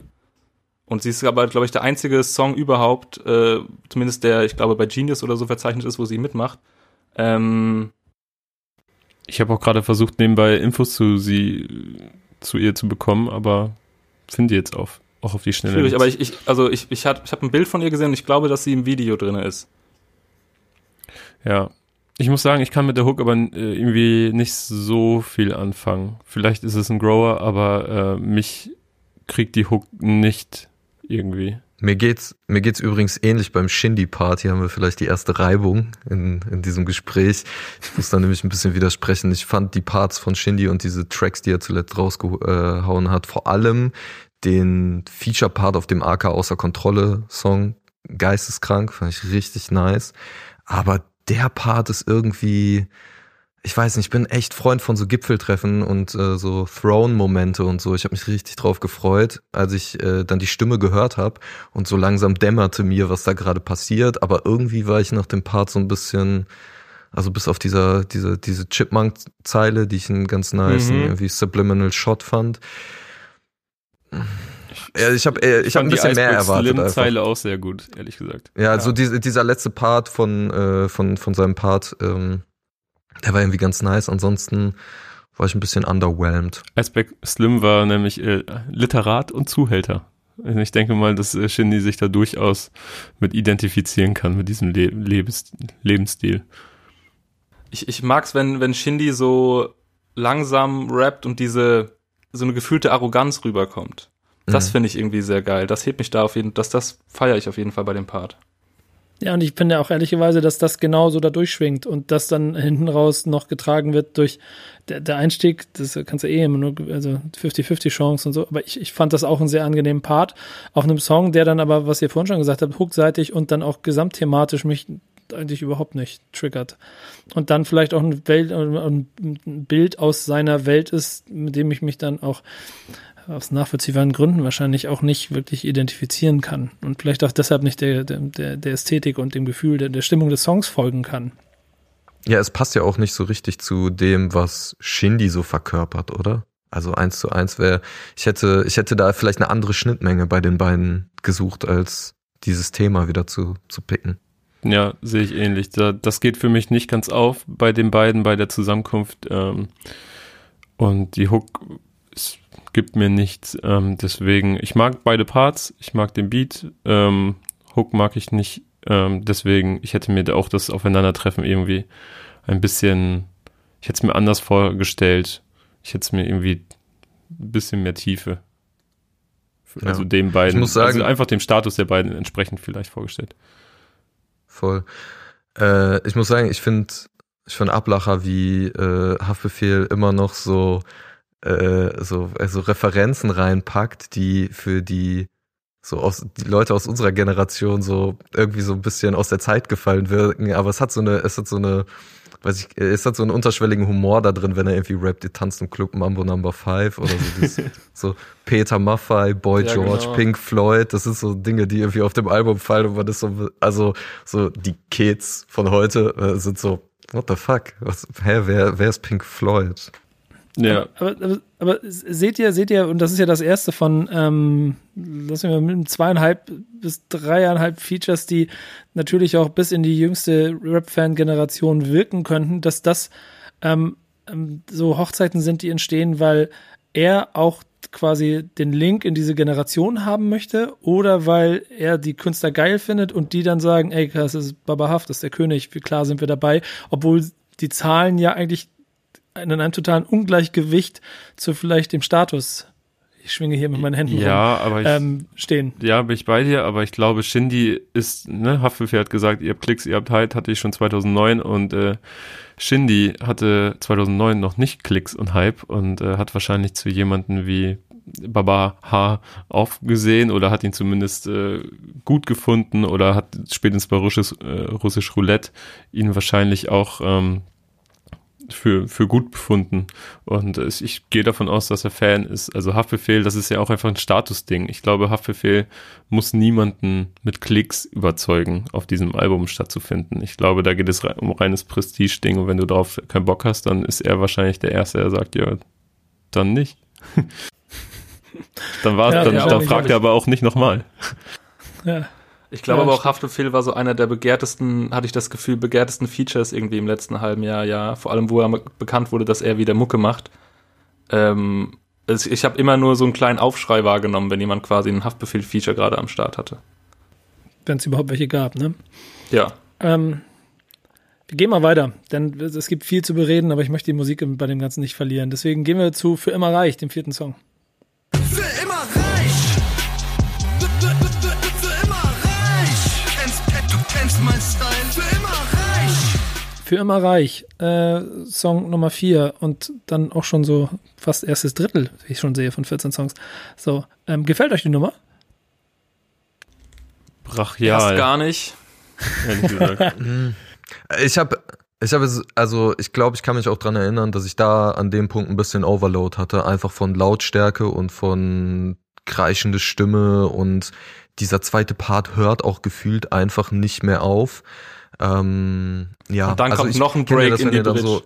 Und sie ist aber, glaube ich, der einzige Song überhaupt, äh, zumindest der, ich glaube, bei Genius oder so verzeichnet ist, wo sie mitmacht. Ähm, ich habe auch gerade versucht, nebenbei Infos zu sie zu ihr zu bekommen, aber finde jetzt auf auch auf die Schnelle. Schwierig, aber ich, ich also ich, ich habe ich hab ein Bild von ihr gesehen und ich glaube, dass sie im Video drin ist. Ja. Ich muss sagen, ich kann mit der Hook aber äh, irgendwie nicht so viel anfangen. Vielleicht ist es ein Grower, aber äh, mich kriegt die Hook nicht irgendwie. Mir geht's, mir geht's übrigens ähnlich beim Shindy-Part. Hier haben wir vielleicht die erste Reibung in, in diesem Gespräch. Ich muss da nämlich ein bisschen widersprechen. Ich fand die Parts von Shindy und diese Tracks, die er zuletzt rausgehauen hat, vor allem den Feature-Part auf dem AK außer Kontrolle Song geisteskrank, fand ich richtig nice. Aber der Part ist irgendwie, ich weiß nicht, ich bin echt Freund von so Gipfeltreffen und äh, so Throne-Momente und so. Ich habe mich richtig drauf gefreut, als ich äh, dann die Stimme gehört habe und so langsam dämmerte mir, was da gerade passiert. Aber irgendwie war ich nach dem Part so ein bisschen, also bis auf dieser diese diese Chipmunk-Zeile, die ich einen ganz nice mhm. irgendwie Subliminal Shot fand ja, ich habe äh, ich hab ein bisschen mehr erwartet. Die Zeile auch sehr gut, ehrlich gesagt. Ja, also ja. Diese, dieser letzte Part von, äh, von, von seinem Part, ähm, der war irgendwie ganz nice. Ansonsten war ich ein bisschen underwhelmed. Iceberg Slim war nämlich äh, Literat und Zuhälter. Ich denke mal, dass äh, Shindy sich da durchaus mit identifizieren kann, mit diesem Le Lebens Lebensstil. Ich, ich mag's, wenn, wenn Shindy so langsam rappt und diese, so eine gefühlte Arroganz rüberkommt. Das mhm. finde ich irgendwie sehr geil. Das hebt mich da auf jeden Fall, das, das feiere ich auf jeden Fall bei dem Part. Ja, und ich finde auch ehrlicherweise, dass das genauso da durchschwingt und das dann hinten raus noch getragen wird durch der, der Einstieg, das kannst du eh immer nur, also 50-50 Chance und so, aber ich, ich fand das auch einen sehr angenehmen Part auf einem Song, der dann aber, was ihr vorhin schon gesagt habt, hookseitig und dann auch gesamtthematisch mich eigentlich überhaupt nicht triggert. Und dann vielleicht auch ein, Welt, ein Bild aus seiner Welt ist, mit dem ich mich dann auch aus nachvollziehbaren Gründen wahrscheinlich auch nicht wirklich identifizieren kann und vielleicht auch deshalb nicht der, der, der Ästhetik und dem Gefühl der, der Stimmung des Songs folgen kann. Ja, es passt ja auch nicht so richtig zu dem, was Shindy so verkörpert, oder? Also eins zu eins wäre, ich hätte, ich hätte da vielleicht eine andere Schnittmenge bei den beiden gesucht, als dieses Thema wieder zu, zu picken. Ja, sehe ich ähnlich. Das geht für mich nicht ganz auf bei den beiden, bei der Zusammenkunft. Ähm, und die Hook es gibt mir nichts. Ähm, deswegen, ich mag beide Parts, ich mag den Beat. Ähm, Hook mag ich nicht. Ähm, deswegen, ich hätte mir auch das Aufeinandertreffen irgendwie ein bisschen, ich hätte es mir anders vorgestellt. Ich hätte es mir irgendwie ein bisschen mehr Tiefe. Also ja. dem beiden, ich muss sagen, also einfach dem Status der beiden entsprechend vielleicht vorgestellt. Voll. Äh, ich muss sagen, ich finde ich finde Ablacher wie äh, Haftbefehl immer noch so äh, so also Referenzen reinpackt, die für die so aus die Leute aus unserer Generation so irgendwie so ein bisschen aus der Zeit gefallen wirken, aber es hat so eine es hat so eine weiß ich, es hat so einen unterschwelligen Humor da drin, wenn er irgendwie rappt, die tanzt im Club Mambo Number 5 oder so. Das, *laughs* so Peter Maffay, Boy ja, George, genau. Pink Floyd, das ist so Dinge, die irgendwie auf dem Album fallen und man ist so, also so die Kids von heute äh, sind so, what the fuck? Was, hä, wer, wer ist Pink Floyd? Ja. Aber, aber, aber, seht ihr, seht ihr, und das ist ja das erste von, ähm, lassen wir mit zweieinhalb bis dreieinhalb Features, die natürlich auch bis in die jüngste Rap-Fan-Generation wirken könnten, dass das ähm, ähm, so Hochzeiten sind, die entstehen, weil er auch quasi den Link in diese Generation haben möchte oder weil er die Künstler geil findet und die dann sagen, ey, das ist Baba Haft, das ist der König, wie klar sind wir dabei, obwohl die Zahlen ja eigentlich in einem totalen Ungleichgewicht zu vielleicht dem Status ich schwinge hier mit meinen Händen ja, rum, aber ich, ähm, stehen. Ja, bin ich bei dir, aber ich glaube, Shindy ist, ne, Haftbefehl hat gesagt, ihr habt Klicks, ihr habt Hype, hatte ich schon 2009 und äh, Shindy hatte 2009 noch nicht Klicks und Hype und äh, hat wahrscheinlich zu jemanden wie Baba H aufgesehen oder hat ihn zumindest äh, gut gefunden oder hat spätestens bei Russisch, äh, Russisch Roulette ihn wahrscheinlich auch ähm, für, für gut befunden. Und ich gehe davon aus, dass er Fan ist. Also Haftbefehl, das ist ja auch einfach ein Statusding. Ich glaube, Haftbefehl muss niemanden mit Klicks überzeugen, auf diesem Album stattzufinden. Ich glaube, da geht es um reines Prestige-Ding und wenn du darauf keinen Bock hast, dann ist er wahrscheinlich der Erste, der sagt, ja, dann nicht. *laughs* dann war ja, dann, ja, dann fragt er aber auch nicht nochmal. Ja. Ich glaube ja, aber auch Haftbefehl war so einer der begehrtesten, hatte ich das Gefühl, begehrtesten Features irgendwie im letzten halben Jahr, ja. Vor allem, wo er bekannt wurde, dass er wieder Mucke macht. Ähm, also ich habe immer nur so einen kleinen Aufschrei wahrgenommen, wenn jemand quasi ein Haftbefehl-Feature gerade am Start hatte. Wenn es überhaupt welche gab, ne? Ja. Ähm, wir gehen mal weiter, denn es gibt viel zu bereden, aber ich möchte die Musik bei dem Ganzen nicht verlieren. Deswegen gehen wir zu Für immer reich, dem vierten Song. Für immer Für immer reich, äh, Song Nummer 4 und dann auch schon so fast erstes Drittel, wie ich schon sehe, von 14 Songs. So, ähm, gefällt euch die Nummer? Brachial. Erst gar nicht. *laughs* ich habe ich habe also ich glaube, ich kann mich auch dran erinnern, dass ich da an dem Punkt ein bisschen Overload hatte, einfach von Lautstärke und von kreischende Stimme und dieser zweite Part hört auch gefühlt einfach nicht mehr auf. Ähm, ja, und dann also kommt noch ein Break das, in die Bridge. So,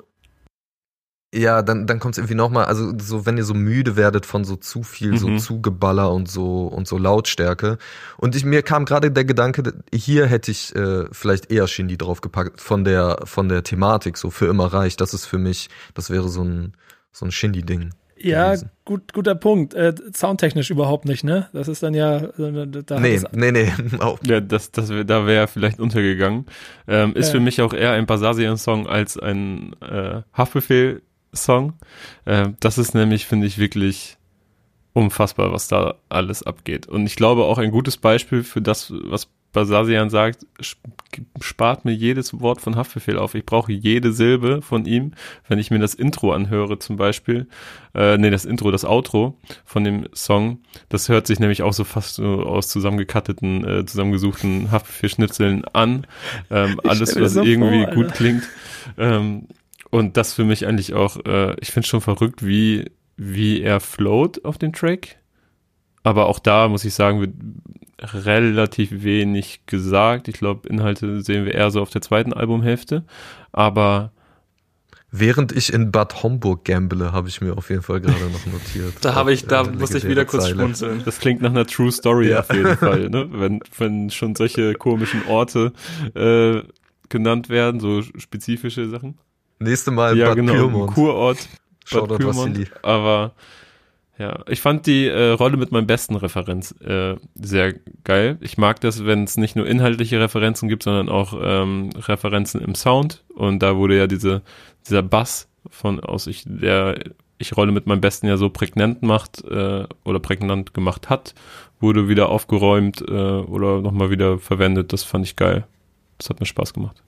ja, dann, dann kommt es irgendwie nochmal, also so, wenn ihr so müde werdet von so zu viel, mhm. so Zugeballer und so und so Lautstärke. Und ich, mir kam gerade der Gedanke, hier hätte ich äh, vielleicht eher Shindy draufgepackt von der, von der Thematik, so für immer reich. Das ist für mich, das wäre so ein, so ein Shindy-Ding. Ja, gut, guter Punkt. Äh, soundtechnisch überhaupt nicht, ne? Das ist dann ja. Äh, da nee, nee, nee, *laughs* auch. Ja, das, das wär, da wäre vielleicht untergegangen. Ähm, ist äh. für mich auch eher ein Basasian-Song als ein äh, Haftbefehl-Song. Äh, das ist nämlich, finde ich, wirklich unfassbar, was da alles abgeht. Und ich glaube auch ein gutes Beispiel für das, was Basasian sagt, spart mir jedes Wort von Haftbefehl auf. Ich brauche jede Silbe von ihm, wenn ich mir das Intro anhöre zum Beispiel. Äh, nee, das Intro, das Outro von dem Song. Das hört sich nämlich auch so fast so aus zusammengekatteten, äh, zusammengesuchten Haftbefehl-Schnitzeln an. Ähm, alles, was so irgendwie vor, gut klingt. Ähm, und das für mich eigentlich auch, äh, ich finde schon verrückt, wie, wie er float auf dem Track. Aber auch da muss ich sagen, relativ wenig gesagt. Ich glaube, Inhalte sehen wir eher so auf der zweiten Albumhälfte. Aber Während ich in Bad Homburg gamble, habe ich mir auf jeden Fall gerade noch notiert. da habe ich, da musste ich wieder kurz schmunzeln. Das klingt nach einer True Story ja. auf jeden Fall, ne? Wenn, wenn schon solche komischen Orte äh, genannt werden, so spezifische Sachen. Nächste Mal ja, Bad genau, Pyrmont. Kurort. Bad Pyrmont, aber ja, ich fand die äh, Rolle mit meinem besten Referenz äh, sehr geil. Ich mag das, wenn es nicht nur inhaltliche Referenzen gibt, sondern auch ähm, Referenzen im Sound. Und da wurde ja diese, dieser Bass von aus ich, der ich Rolle mit meinem Besten ja so prägnant macht äh, oder prägnant gemacht hat, wurde wieder aufgeräumt äh, oder nochmal wieder verwendet. Das fand ich geil. Das hat mir Spaß gemacht.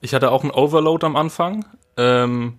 Ich hatte auch einen Overload am Anfang. Ähm,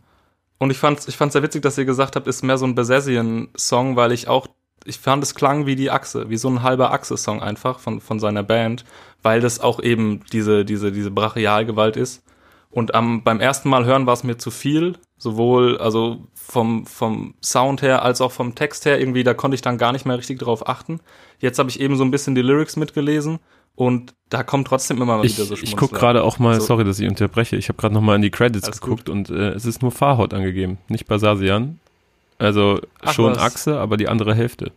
und ich fand ich fand's sehr witzig, dass ihr gesagt habt, ist mehr so ein Besessien-Song, weil ich auch, ich fand es klang wie die Achse, wie so ein halber Achse-Song einfach von, von seiner Band, weil das auch eben diese, diese, diese Brachialgewalt ist. Und am, beim ersten Mal hören war es mir zu viel, sowohl also vom, vom Sound her als auch vom Text her. Irgendwie, da konnte ich dann gar nicht mehr richtig drauf achten. Jetzt habe ich eben so ein bisschen die Lyrics mitgelesen und da kommt trotzdem immer mal ich, wieder so Ich gucke gerade auch mal, so. sorry, dass ich unterbreche, ich habe gerade noch mal in die Credits Alles geguckt gut. und äh, es ist nur Fahrhaut angegeben, nicht Basasian. Also Ach, schon was. Achse, aber die andere Hälfte.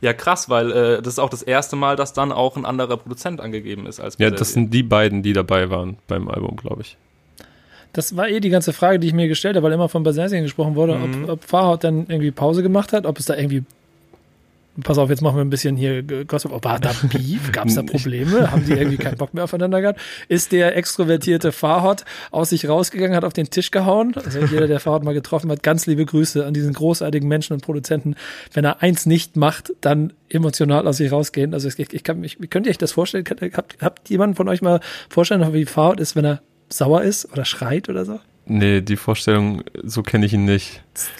Ja, krass, weil äh, das ist auch das erste Mal, dass dann auch ein anderer Produzent angegeben ist als Ja, das sind die beiden, die dabei waren beim Album, glaube ich. Das war eh die ganze Frage, die ich mir gestellt habe, weil immer von Basasian gesprochen wurde, mhm. ob, ob Fahrhaut dann irgendwie Pause gemacht hat, ob es da irgendwie Pass auf, jetzt machen wir ein bisschen hier Gossip. Oh, war da *laughs* Beef? Gab es da Probleme? Haben die irgendwie keinen Bock mehr aufeinander gehabt? Ist der extrovertierte Fahrhot aus sich rausgegangen, hat auf den Tisch gehauen? Also jeder, der Fahrhot mal getroffen hat, ganz liebe Grüße an diesen großartigen Menschen und Produzenten. Wenn er eins nicht macht, dann emotional aus sich rausgehen. Also ich, ich kann mich, könnt ihr euch das vorstellen? Habt, habt jemand von euch mal vorstellen, wie Fahrhot ist, wenn er sauer ist oder schreit oder so? Nee, die Vorstellung, so kenne ich ihn nicht. Das,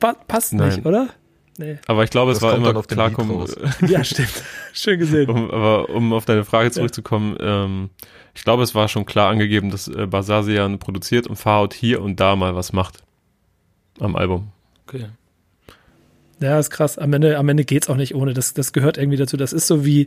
das passt Nein. nicht, oder? Nee. Aber ich glaube, es war immer klarkommen. *laughs* ja, stimmt. Schön gesehen. Um, aber um auf deine Frage zurückzukommen, ja. ähm, ich glaube, es war schon klar angegeben, dass äh, Basasian produziert und Farhout hier und da mal was macht am Album. Okay. Ja, ist krass. Am Ende, am Ende geht's auch nicht ohne. Das, das gehört irgendwie dazu. Das ist so wie,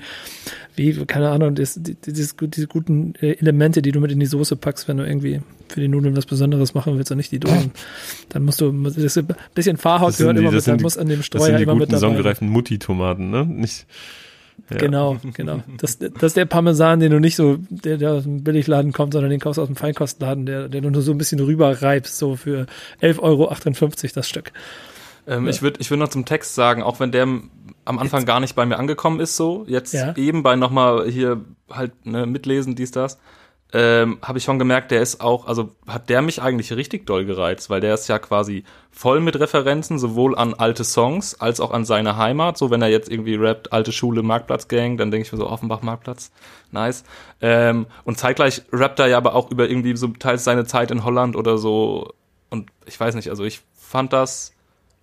wie, keine Ahnung, das, dieses, diese guten äh, Elemente, die du mit in die Soße packst, wenn du irgendwie für die Nudeln was Besonderes machen willst und nicht die Dosen. *laughs* Dann musst du, das ein bisschen Fahrhaut gehört die, immer mit, dann muss an dem Streuer immer mit dabei. Das sind die sonnengereiften Mutti-Tomaten, ne? Nicht, ja. Genau, genau. Das, das ist der Parmesan, den du nicht so, der, der aus dem Billigladen kommt, sondern den kaufst du aus dem Feinkostladen, der, der du nur so ein bisschen rüber reibst, so für 11,58 Euro das Stück. Ähm, ja. Ich würde ich würd noch zum Text sagen, auch wenn der am Anfang jetzt. gar nicht bei mir angekommen ist, so, jetzt ja. eben bei nochmal hier halt ne, mitlesen, dies, das, ähm, habe ich schon gemerkt, der ist auch, also hat der mich eigentlich richtig doll gereizt, weil der ist ja quasi voll mit Referenzen, sowohl an alte Songs als auch an seine Heimat. So, wenn er jetzt irgendwie rappt, alte Schule, Marktplatzgang, dann denke ich mir so, Offenbach, Marktplatz, nice. Ähm, und zeitgleich rappt er ja aber auch über irgendwie so teils seine Zeit in Holland oder so. Und ich weiß nicht, also ich fand das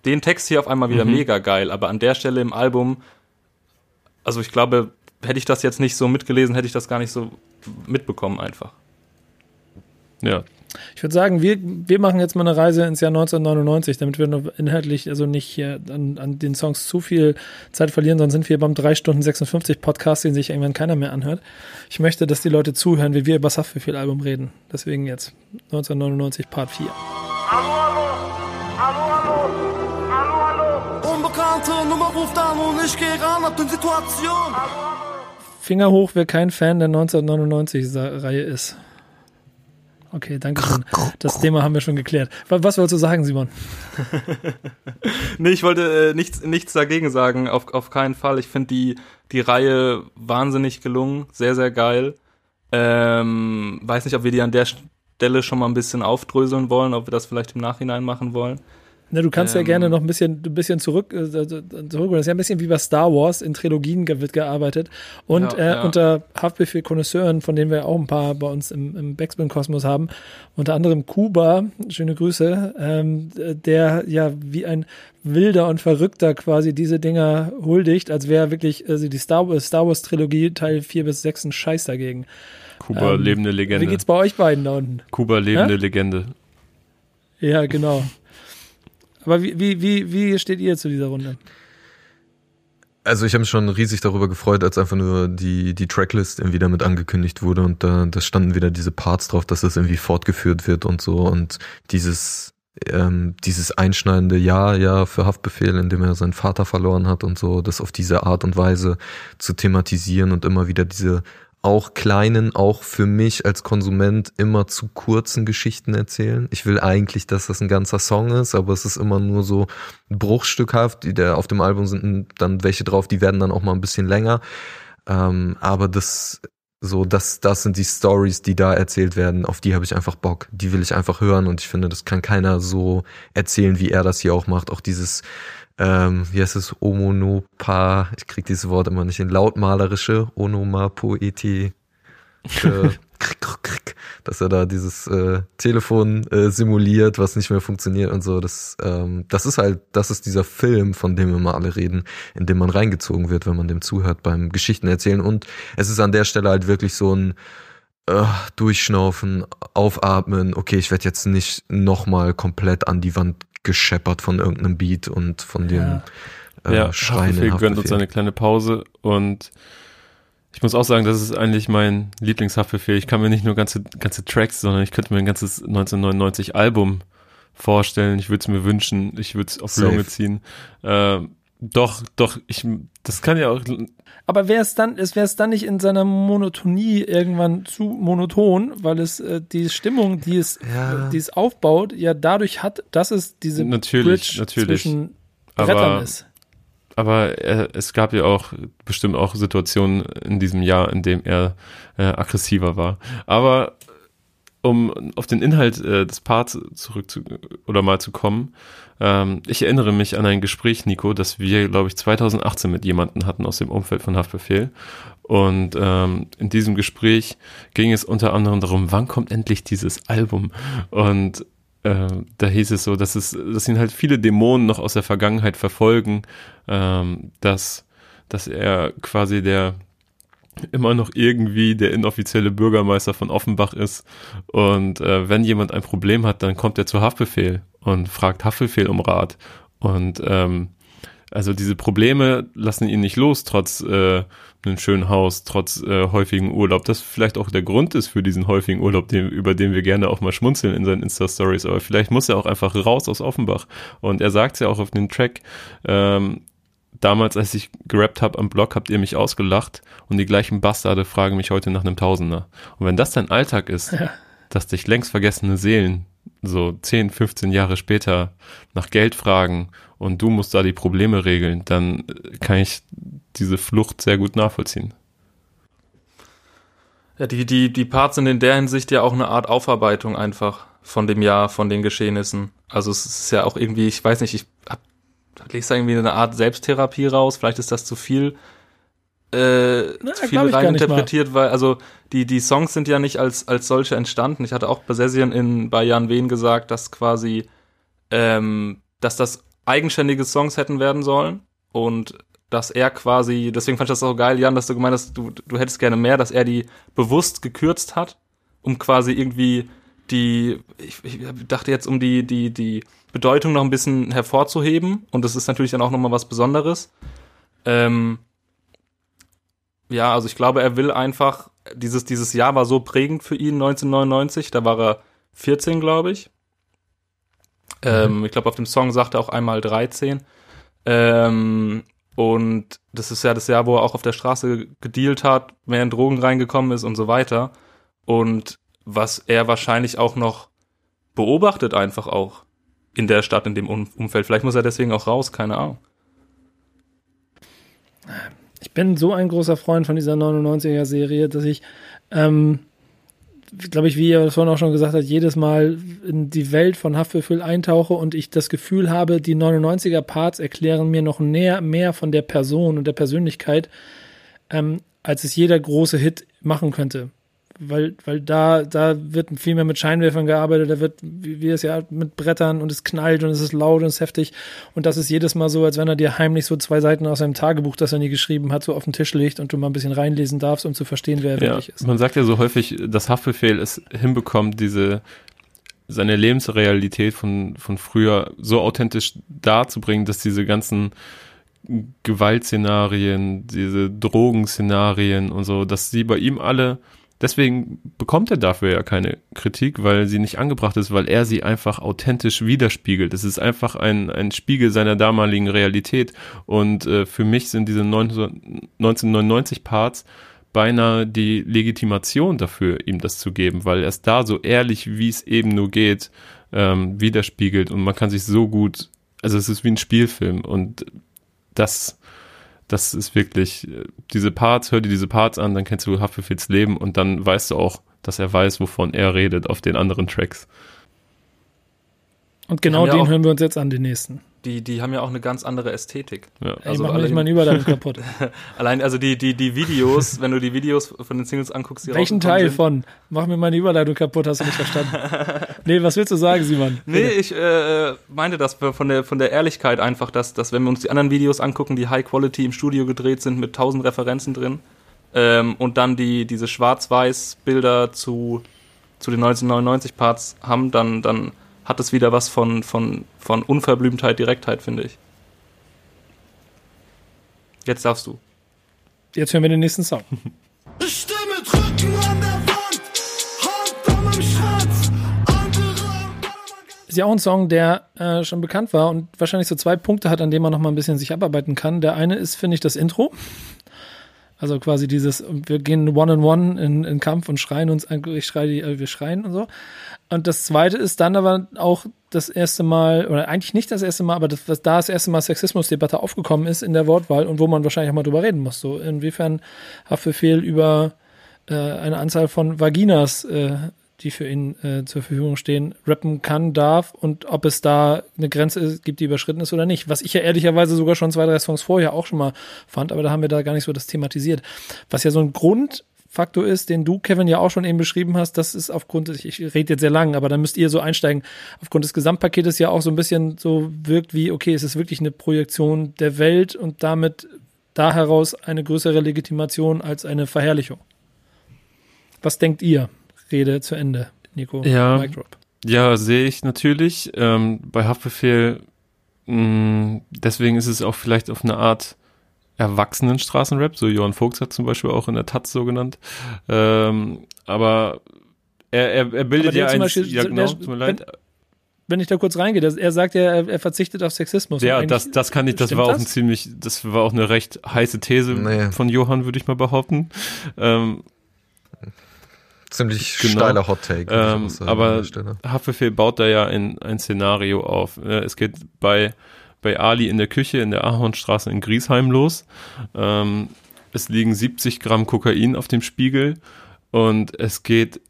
den Text hier auf einmal wieder mhm. mega geil, aber an der Stelle im Album, also ich glaube, hätte ich das jetzt nicht so mitgelesen, hätte ich das gar nicht so mitbekommen einfach. Ja. Ich würde sagen, wir, wir machen jetzt mal eine Reise ins Jahr 1999, damit wir noch inhaltlich also nicht hier an, an den Songs zu viel Zeit verlieren, sonst sind wir beim 3 Stunden 56 Podcast, den sich irgendwann keiner mehr anhört. Ich möchte, dass die Leute zuhören, wie wir über das Haftbefehl-Album reden. Deswegen jetzt 1999 Part 4. Hallo, hallo, hallo, ruft an und ich gehe ran, ab den Situation. Finger hoch, wer kein Fan der 1999-Reihe ist. Okay, danke schön. Das Thema haben wir schon geklärt. Was wolltest du sagen, Simon? *laughs* nee, ich wollte äh, nichts, nichts dagegen sagen, auf, auf keinen Fall. Ich finde die, die Reihe wahnsinnig gelungen, sehr, sehr geil. Ähm, weiß nicht, ob wir die an der Stelle schon mal ein bisschen aufdröseln wollen, ob wir das vielleicht im Nachhinein machen wollen. Na, du kannst ähm, ja gerne noch ein bisschen, ein bisschen zurück, äh, zurück. Das ist ja ein bisschen wie bei Star Wars. In Trilogien wird gearbeitet. Und ja, äh, ja. unter Haftbefehl Connoisseuren, von denen wir auch ein paar bei uns im, im Backspin-Kosmos haben, unter anderem Kuba, schöne Grüße, ähm, der ja wie ein wilder und verrückter quasi diese Dinger huldigt, als wäre wirklich also die Star, Star Wars Trilogie Teil 4 bis 6 ein Scheiß dagegen. Kuba, ähm, lebende Legende. Wie geht's bei euch beiden da unten? Kuba, lebende ja? Legende. Ja, genau. Aber wie, wie, wie, wie steht ihr zu dieser Runde? Also ich habe mich schon riesig darüber gefreut, als einfach nur die, die Tracklist irgendwie damit angekündigt wurde und da, da standen wieder diese Parts drauf, dass das irgendwie fortgeführt wird und so und dieses, ähm, dieses einschneidende Ja, ja für Haftbefehl, in dem er seinen Vater verloren hat und so, das auf diese Art und Weise zu thematisieren und immer wieder diese auch kleinen, auch für mich als Konsument immer zu kurzen Geschichten erzählen. Ich will eigentlich, dass das ein ganzer Song ist, aber es ist immer nur so bruchstückhaft. Die, der, auf dem Album sind dann welche drauf, die werden dann auch mal ein bisschen länger. Ähm, aber das so, das, das sind die Stories, die da erzählt werden, auf die habe ich einfach Bock. Die will ich einfach hören und ich finde, das kann keiner so erzählen, wie er das hier auch macht. Auch dieses ähm, wie heißt es, Omonopa, ich krieg dieses Wort immer nicht hin, lautmalerische, Onomapoetie, äh, *laughs* dass er da dieses äh, Telefon äh, simuliert, was nicht mehr funktioniert und so. Das, ähm, das ist halt, das ist dieser Film, von dem wir mal alle reden, in dem man reingezogen wird, wenn man dem zuhört beim Geschichten erzählen. Und es ist an der Stelle halt wirklich so ein äh, Durchschnaufen, Aufatmen. Okay, ich werde jetzt nicht nochmal komplett an die Wand gescheppert von irgendeinem Beat und von dem ja. äh, ja, Schreien. Haftbefehl gönnt uns eine kleine Pause und ich muss auch sagen, das ist eigentlich mein Lieblingshaftbefehl. Ich kann mir nicht nur ganze, ganze Tracks, sondern ich könnte mir ein ganzes 1999 Album vorstellen. Ich würde es mir wünschen. Ich würde es auf Safe. Lunge ziehen. Äh, doch, doch, ich, das kann ja auch. Aber wäre es dann, es wäre es dann nicht in seiner Monotonie irgendwann zu monoton, weil es äh, die Stimmung, die es, ja. die es aufbaut, ja dadurch hat, dass es diese natürlich, Bridge natürlich. zwischen Brettern aber, ist. Aber äh, es gab ja auch bestimmt auch Situationen in diesem Jahr, in dem er äh, aggressiver war. Aber um auf den Inhalt äh, des Parts zurück zu, oder mal zu kommen, ähm, ich erinnere mich an ein Gespräch, Nico, das wir, glaube ich, 2018 mit jemandem hatten aus dem Umfeld von Haftbefehl. Und ähm, in diesem Gespräch ging es unter anderem darum, wann kommt endlich dieses Album? Und äh, da hieß es so, dass es, dass ihn halt viele Dämonen noch aus der Vergangenheit verfolgen, ähm, dass, dass er quasi der immer noch irgendwie der inoffizielle Bürgermeister von Offenbach ist. Und äh, wenn jemand ein Problem hat, dann kommt er zu Haftbefehl und fragt Haftbefehl um Rat. Und ähm, also diese Probleme lassen ihn nicht los, trotz äh, einem schönen Haus, trotz äh, häufigen Urlaub. Das vielleicht auch der Grund ist für diesen häufigen Urlaub, den, über den wir gerne auch mal schmunzeln in seinen Insta-Stories. Aber vielleicht muss er auch einfach raus aus Offenbach. Und er sagt ja auch auf dem Track, ähm, damals, als ich gerappt habe am Blog, habt ihr mich ausgelacht und die gleichen Bastarde fragen mich heute nach einem Tausender. Und wenn das dein Alltag ist, ja. dass dich längst vergessene Seelen so 10, 15 Jahre später nach Geld fragen und du musst da die Probleme regeln, dann kann ich diese Flucht sehr gut nachvollziehen. Ja, die, die, die Parts sind in der Hinsicht ja auch eine Art Aufarbeitung einfach von dem Jahr, von den Geschehnissen. Also es ist ja auch irgendwie, ich weiß nicht, ich hab legst da irgendwie eine Art Selbsttherapie raus. Vielleicht ist das zu viel, äh, Na, zu viel reininterpretiert, weil also die die Songs sind ja nicht als als solche entstanden. Ich hatte auch bei Session in bei Jan Wehn gesagt, dass quasi ähm, dass das eigenständige Songs hätten werden sollen und dass er quasi, deswegen fand ich das auch geil, Jan, dass du gemeint hast, du, du hättest gerne mehr, dass er die bewusst gekürzt hat, um quasi irgendwie die, ich, ich dachte jetzt, um die, die, die Bedeutung noch ein bisschen hervorzuheben. Und das ist natürlich dann auch nochmal was Besonderes. Ähm, ja, also ich glaube, er will einfach, dieses, dieses Jahr war so prägend für ihn, 1999. Da war er 14, glaube ich. Ähm, mhm. ich glaube, auf dem Song sagt er auch einmal 13. Ähm, und das ist ja das Jahr, wo er auch auf der Straße gedealt hat, mehr in Drogen reingekommen ist und so weiter. Und was er wahrscheinlich auch noch beobachtet, einfach auch in der Stadt, in dem Umfeld. Vielleicht muss er deswegen auch raus, keine Ahnung. Ich bin so ein großer Freund von dieser 99er-Serie, dass ich, ähm, glaube ich, wie ihr das vorhin auch schon gesagt habt, jedes Mal in die Welt von Haftbefehl eintauche und ich das Gefühl habe, die 99er-Parts erklären mir noch näher, mehr von der Person und der Persönlichkeit, ähm, als es jeder große Hit machen könnte weil, weil da, da wird viel mehr mit Scheinwerfern gearbeitet, da wird, wie, wie es ja mit Brettern und es knallt und es ist laut und es ist heftig. Und das ist jedes Mal so, als wenn er dir heimlich so zwei Seiten aus seinem Tagebuch, das er nie geschrieben hat, so auf den Tisch legt und du mal ein bisschen reinlesen darfst, um zu verstehen, wer er ja, wirklich ist. Man sagt ja so häufig, dass Haftbefehl es hinbekommt, diese seine Lebensrealität von, von früher so authentisch darzubringen, dass diese ganzen Gewaltszenarien, diese Drogenszenarien und so, dass sie bei ihm alle Deswegen bekommt er dafür ja keine Kritik, weil sie nicht angebracht ist, weil er sie einfach authentisch widerspiegelt. Es ist einfach ein, ein Spiegel seiner damaligen Realität. Und äh, für mich sind diese 1999 Parts beinahe die Legitimation dafür, ihm das zu geben, weil er es da so ehrlich, wie es eben nur geht, ähm, widerspiegelt. Und man kann sich so gut, also es ist wie ein Spielfilm. Und das das ist wirklich, äh, diese Parts, hör dir diese Parts an, dann kennst du Haftbefehls Leben und dann weißt du auch, dass er weiß, wovon er redet auf den anderen Tracks. Und genau den ja hören wir uns jetzt an, den nächsten die, die haben ja auch eine ganz andere Ästhetik. Ja. Also ich mach nicht meine Überleitung kaputt. *laughs* allein, also die, die, die Videos, wenn du die Videos von den Singles anguckst, die Welchen Teil sind, von? Mach mir meine Überleitung kaputt, hast du nicht verstanden. *laughs* nee, was willst du sagen, Simon? Nee, Bitte. ich äh, meinte das von der, von der Ehrlichkeit einfach, dass, dass wenn wir uns die anderen Videos angucken, die High Quality im Studio gedreht sind mit tausend Referenzen drin, ähm, und dann die, diese Schwarz-Weiß-Bilder zu, zu den 1999 Parts haben, dann, dann hat es wieder was von, von, von Unverblümtheit, Direktheit, finde ich. Jetzt darfst du. Jetzt hören wir den nächsten Song. Ich stehe mit Rücken an der Wand, Hand an Schranz, ist ja auch ein Song, der äh, schon bekannt war und wahrscheinlich so zwei Punkte hat, an denen man noch mal ein bisschen sich abarbeiten kann. Der eine ist, finde ich, das Intro. Also quasi dieses, wir gehen one-on-one -on -one in, in Kampf und schreien uns, ich schreie, die, äh, wir schreien und so. Und das zweite ist dann aber auch das erste Mal, oder eigentlich nicht das erste Mal, aber das, was da das erste Mal Sexismusdebatte aufgekommen ist in der Wortwahl und wo man wahrscheinlich auch mal drüber reden muss. So, inwiefern Haftbefehl über äh, eine Anzahl von Vaginas, äh, die für ihn äh, zur Verfügung stehen, rappen kann, darf und ob es da eine Grenze gibt, die überschritten ist oder nicht. Was ich ja ehrlicherweise sogar schon zwei, drei Songs vorher auch schon mal fand, aber da haben wir da gar nicht so das thematisiert. Was ja so ein Grund Faktor ist, den du, Kevin, ja auch schon eben beschrieben hast, das ist aufgrund, ich, ich rede jetzt sehr lang, aber dann müsst ihr so einsteigen, aufgrund des Gesamtpaketes ja auch so ein bisschen so wirkt wie, okay, es ist wirklich eine Projektion der Welt und damit da heraus eine größere Legitimation als eine Verherrlichung. Was denkt ihr? Rede zu Ende, Nico. Ja, ja sehe ich natürlich. Ähm, bei Haftbefehl, mh, mm, deswegen ist es auch vielleicht auf eine Art erwachsenen Straßenrap, so Johann Vogts hat zum Beispiel auch in der Taz so genannt. Ähm, aber er, er, er bildet ja ein, ja genau, der, tut mir leid. Wenn, wenn ich da kurz reingehe, er sagt ja, er, er verzichtet auf Sexismus. Ja, das, das kann ich, das war auch ein ziemlich, das war auch eine recht heiße These naja. von Johann, würde ich mal behaupten. Ähm, Ziemlich genau. steiler Hot Take. Ähm, aber Haftbefehl baut da ja ein, ein Szenario auf. Es geht bei bei Ali in der Küche in der Ahornstraße in Griesheim los. Ähm, es liegen 70 Gramm Kokain auf dem Spiegel und es geht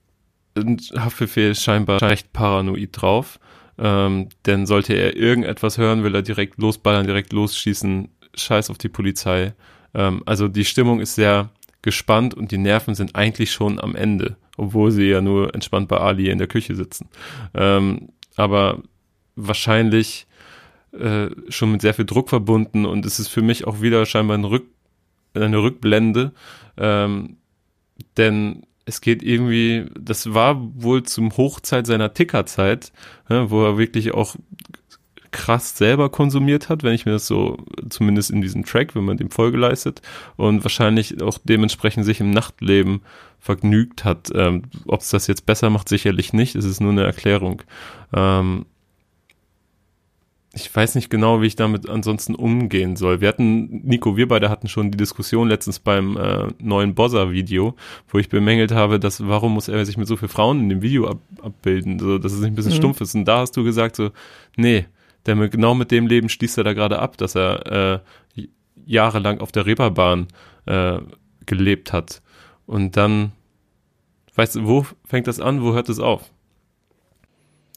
Haftbefehl scheinbar recht paranoid drauf. Ähm, denn sollte er irgendetwas hören, will er direkt losballern, direkt losschießen, scheiß auf die Polizei. Ähm, also die Stimmung ist sehr gespannt und die Nerven sind eigentlich schon am Ende, obwohl sie ja nur entspannt bei Ali in der Küche sitzen. Ähm, aber wahrscheinlich äh, schon mit sehr viel Druck verbunden und es ist für mich auch wieder scheinbar ein Rück, eine Rückblende, ähm, denn es geht irgendwie, das war wohl zum Hochzeit seiner Tickerzeit, ja, wo er wirklich auch krass selber konsumiert hat, wenn ich mir das so, zumindest in diesem Track, wenn man dem Folge leistet und wahrscheinlich auch dementsprechend sich im Nachtleben vergnügt hat. Ähm, Ob es das jetzt besser macht, sicherlich nicht, es ist nur eine Erklärung. Ähm, ich weiß nicht genau, wie ich damit ansonsten umgehen soll. Wir hatten, Nico, wir beide hatten schon die Diskussion letztens beim äh, neuen Bossa-Video, wo ich bemängelt habe, dass warum muss er sich mit so vielen Frauen in dem Video ab, abbilden, so, dass es nicht ein bisschen mhm. stumpf ist. Und da hast du gesagt so, nee, der mit, genau mit dem Leben schließt er da gerade ab, dass er äh, jahrelang auf der Reeperbahn äh, gelebt hat. Und dann, weißt du, wo fängt das an, wo hört es auf?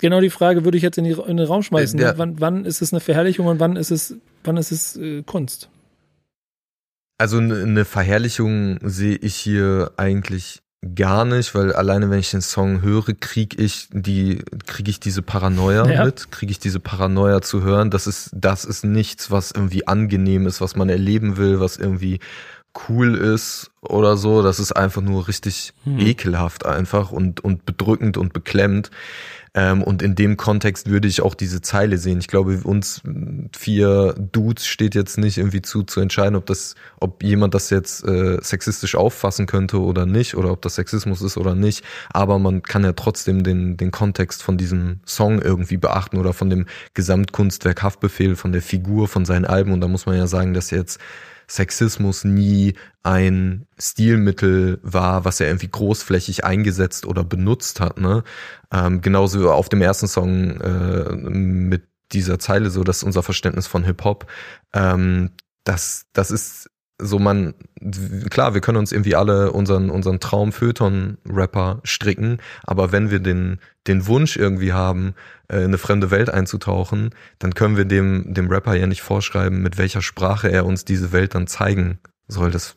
genau die Frage würde ich jetzt in, die, in den Raum schmeißen. Der, wann, wann, ist es eine Verherrlichung und wann ist es, wann ist es äh, Kunst? Also eine Verherrlichung sehe ich hier eigentlich gar nicht, weil alleine wenn ich den Song höre, kriege ich die, kriege ich diese Paranoia ja. mit, kriege ich diese Paranoia zu hören. Das ist, das ist nichts, was irgendwie angenehm ist, was man erleben will, was irgendwie cool ist oder so. Das ist einfach nur richtig hm. ekelhaft einfach und, und bedrückend und beklemmt. Ähm, und in dem Kontext würde ich auch diese Zeile sehen. Ich glaube, uns vier Dudes steht jetzt nicht irgendwie zu, zu entscheiden, ob das, ob jemand das jetzt äh, sexistisch auffassen könnte oder nicht, oder ob das Sexismus ist oder nicht. Aber man kann ja trotzdem den, den Kontext von diesem Song irgendwie beachten oder von dem Gesamtkunstwerk Haftbefehl, von der Figur, von seinen Alben. Und da muss man ja sagen, dass jetzt Sexismus nie ein Stilmittel war, was er irgendwie großflächig eingesetzt oder benutzt hat. Ne? Ähm, genauso auf dem ersten Song äh, mit dieser Zeile so, das ist unser Verständnis von Hip-Hop. Ähm, das, das ist so man, klar, wir können uns irgendwie alle unseren, unseren Traum Rapper stricken, aber wenn wir den, den Wunsch irgendwie haben, äh, in eine fremde Welt einzutauchen, dann können wir dem, dem Rapper ja nicht vorschreiben, mit welcher Sprache er uns diese Welt dann zeigen soll. Das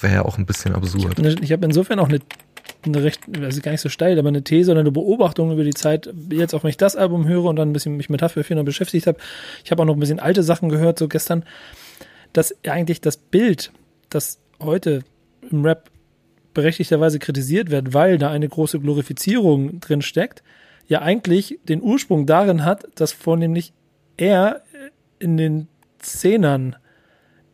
wäre ja auch ein bisschen absurd. Ich habe hab insofern auch eine, eine recht, also gar nicht so steil, aber eine These oder eine Beobachtung über die Zeit, jetzt auch wenn ich das Album höre und dann ein bisschen mich mit Haftbefehl beschäftigt habe. Ich habe auch noch ein bisschen alte Sachen gehört, so gestern dass eigentlich das Bild, das heute im Rap berechtigterweise kritisiert wird, weil da eine große Glorifizierung drin steckt, ja eigentlich den Ursprung darin hat, dass vornehmlich er in den Szenern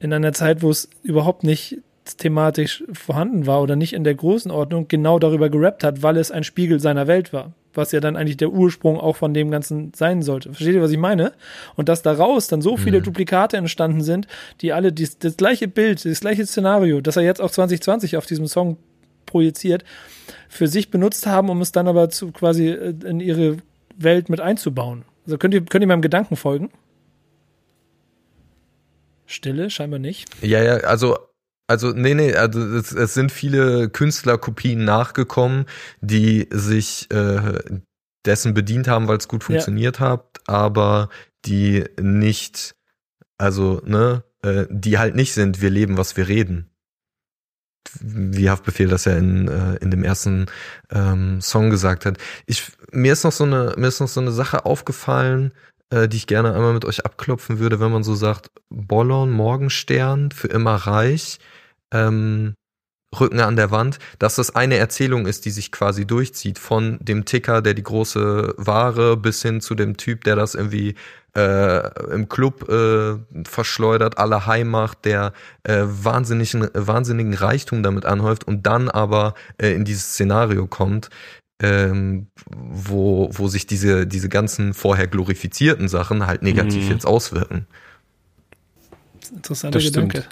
in einer Zeit, wo es überhaupt nicht thematisch vorhanden war oder nicht in der Größenordnung, genau darüber gerappt hat, weil es ein Spiegel seiner Welt war was ja dann eigentlich der Ursprung auch von dem Ganzen sein sollte. Versteht ihr, was ich meine? Und dass daraus dann so viele mhm. Duplikate entstanden sind, die alle dies, das gleiche Bild, das gleiche Szenario, das er jetzt auch 2020 auf diesem Song projiziert, für sich benutzt haben, um es dann aber zu quasi äh, in ihre Welt mit einzubauen. Also könnt ihr, könnt ihr meinem Gedanken folgen? Stille, scheinbar nicht. Ja, ja, also also nee, nee, also es, es sind viele Künstlerkopien nachgekommen, die sich äh, dessen bedient haben, weil es gut funktioniert ja. hat, aber die nicht, also ne, äh, die halt nicht sind, wir leben, was wir reden. Wie Haftbefehl das ja in, äh, in dem ersten ähm, Song gesagt hat. Ich, mir ist noch so eine, mir ist noch so eine Sache aufgefallen, äh, die ich gerne einmal mit euch abklopfen würde, wenn man so sagt, Bollon, Morgenstern, für immer reich, ähm, Rücken an der Wand, dass das eine Erzählung ist, die sich quasi durchzieht, von dem Ticker, der die große Ware, bis hin zu dem Typ, der das irgendwie äh, im Club äh, verschleudert, alle heim macht, der äh, wahnsinnigen, wahnsinnigen Reichtum damit anhäuft und dann aber äh, in dieses Szenario kommt, ähm, wo, wo sich diese, diese ganzen vorher glorifizierten Sachen halt negativ mhm. jetzt auswirken. Interessanter Gedanke.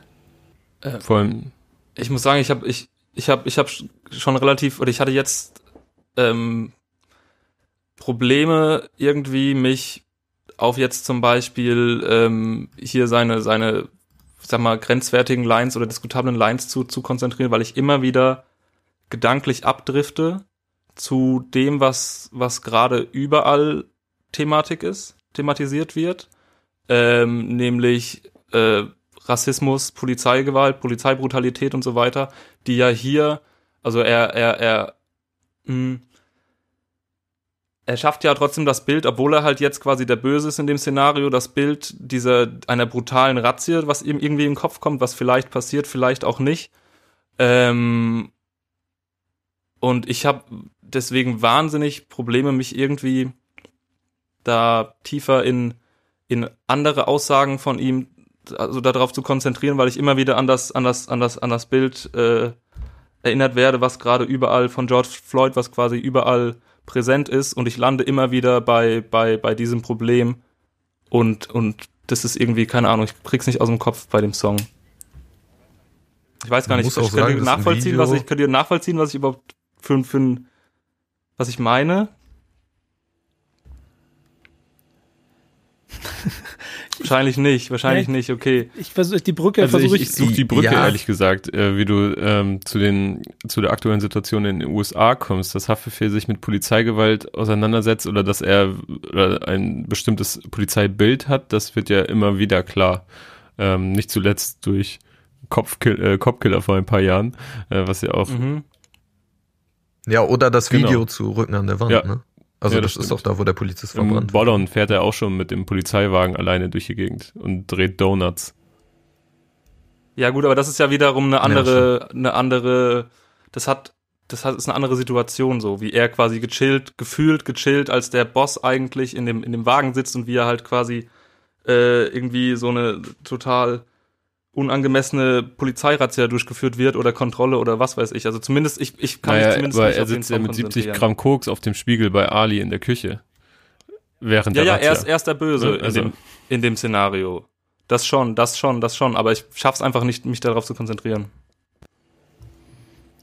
Äh, Vor allem, ich muss sagen, ich habe ich ich habe ich habe schon relativ oder ich hatte jetzt ähm, Probleme irgendwie mich auf jetzt zum Beispiel ähm, hier seine seine sag mal grenzwertigen Lines oder diskutablen Lines zu zu konzentrieren, weil ich immer wieder gedanklich abdrifte zu dem, was, was gerade überall Thematik ist, thematisiert wird, ähm, nämlich äh, Rassismus, Polizeigewalt, Polizeibrutalität und so weiter, die ja hier, also er, er, er, mh, hm, er schafft ja trotzdem das Bild, obwohl er halt jetzt quasi der Böse ist in dem Szenario, das Bild dieser einer brutalen Razzia, was ihm irgendwie im Kopf kommt, was vielleicht passiert, vielleicht auch nicht. Ähm, und ich habe deswegen wahnsinnig Probleme, mich irgendwie da tiefer in, in andere Aussagen von ihm, also darauf zu konzentrieren, weil ich immer wieder an das, an das, an das, an das Bild äh, erinnert werde, was gerade überall von George Floyd, was quasi überall präsent ist. Und ich lande immer wieder bei, bei, bei diesem Problem. Und, und das ist irgendwie, keine Ahnung, ich krieg's nicht aus dem Kopf bei dem Song. Ich weiß gar nicht, ich, ich könnte nachvollziehen, was ich könnte nachvollziehen, was ich überhaupt für, für was ich meine. *laughs* wahrscheinlich nicht, wahrscheinlich nee. nicht, okay. Ich versuche die Brücke, also versuche ich. Ich suche die Brücke, ja. ehrlich gesagt, äh, wie du ähm, zu den zu der aktuellen Situation in den USA kommst, dass Haftbefehl sich mit Polizeigewalt auseinandersetzt oder dass er oder ein bestimmtes Polizeibild hat, das wird ja immer wieder klar. Ähm, nicht zuletzt durch Kopfkill, äh, Kopfkiller vor ein paar Jahren, äh, was ja auch. Mhm. Ja, oder das Video genau. zu Rücken an der Wand, ja. ne? Also ja, das, das ist auch da, wo der Polizist verbrannt Im Bollon fährt er auch schon mit dem Polizeiwagen alleine durch die Gegend und dreht Donuts. Ja gut, aber das ist ja wiederum eine andere, ja, eine andere, das hat, das hat, ist eine andere Situation so, wie er quasi gechillt, gefühlt gechillt, als der Boss eigentlich in dem, in dem Wagen sitzt und wie er halt quasi äh, irgendwie so eine total unangemessene Polizeirazzia durchgeführt wird oder Kontrolle oder was weiß ich. Also zumindest, ich, ich kann naja, mich zumindest aber nicht er sitzt ja mit 70 Gramm Koks auf dem Spiegel bei Ali in der Küche. Während ja, der ja, er ist, er ist der Böse ja, also. in, dem, in dem Szenario. Das schon, das schon, das schon, aber ich schaff's einfach nicht, mich darauf zu konzentrieren.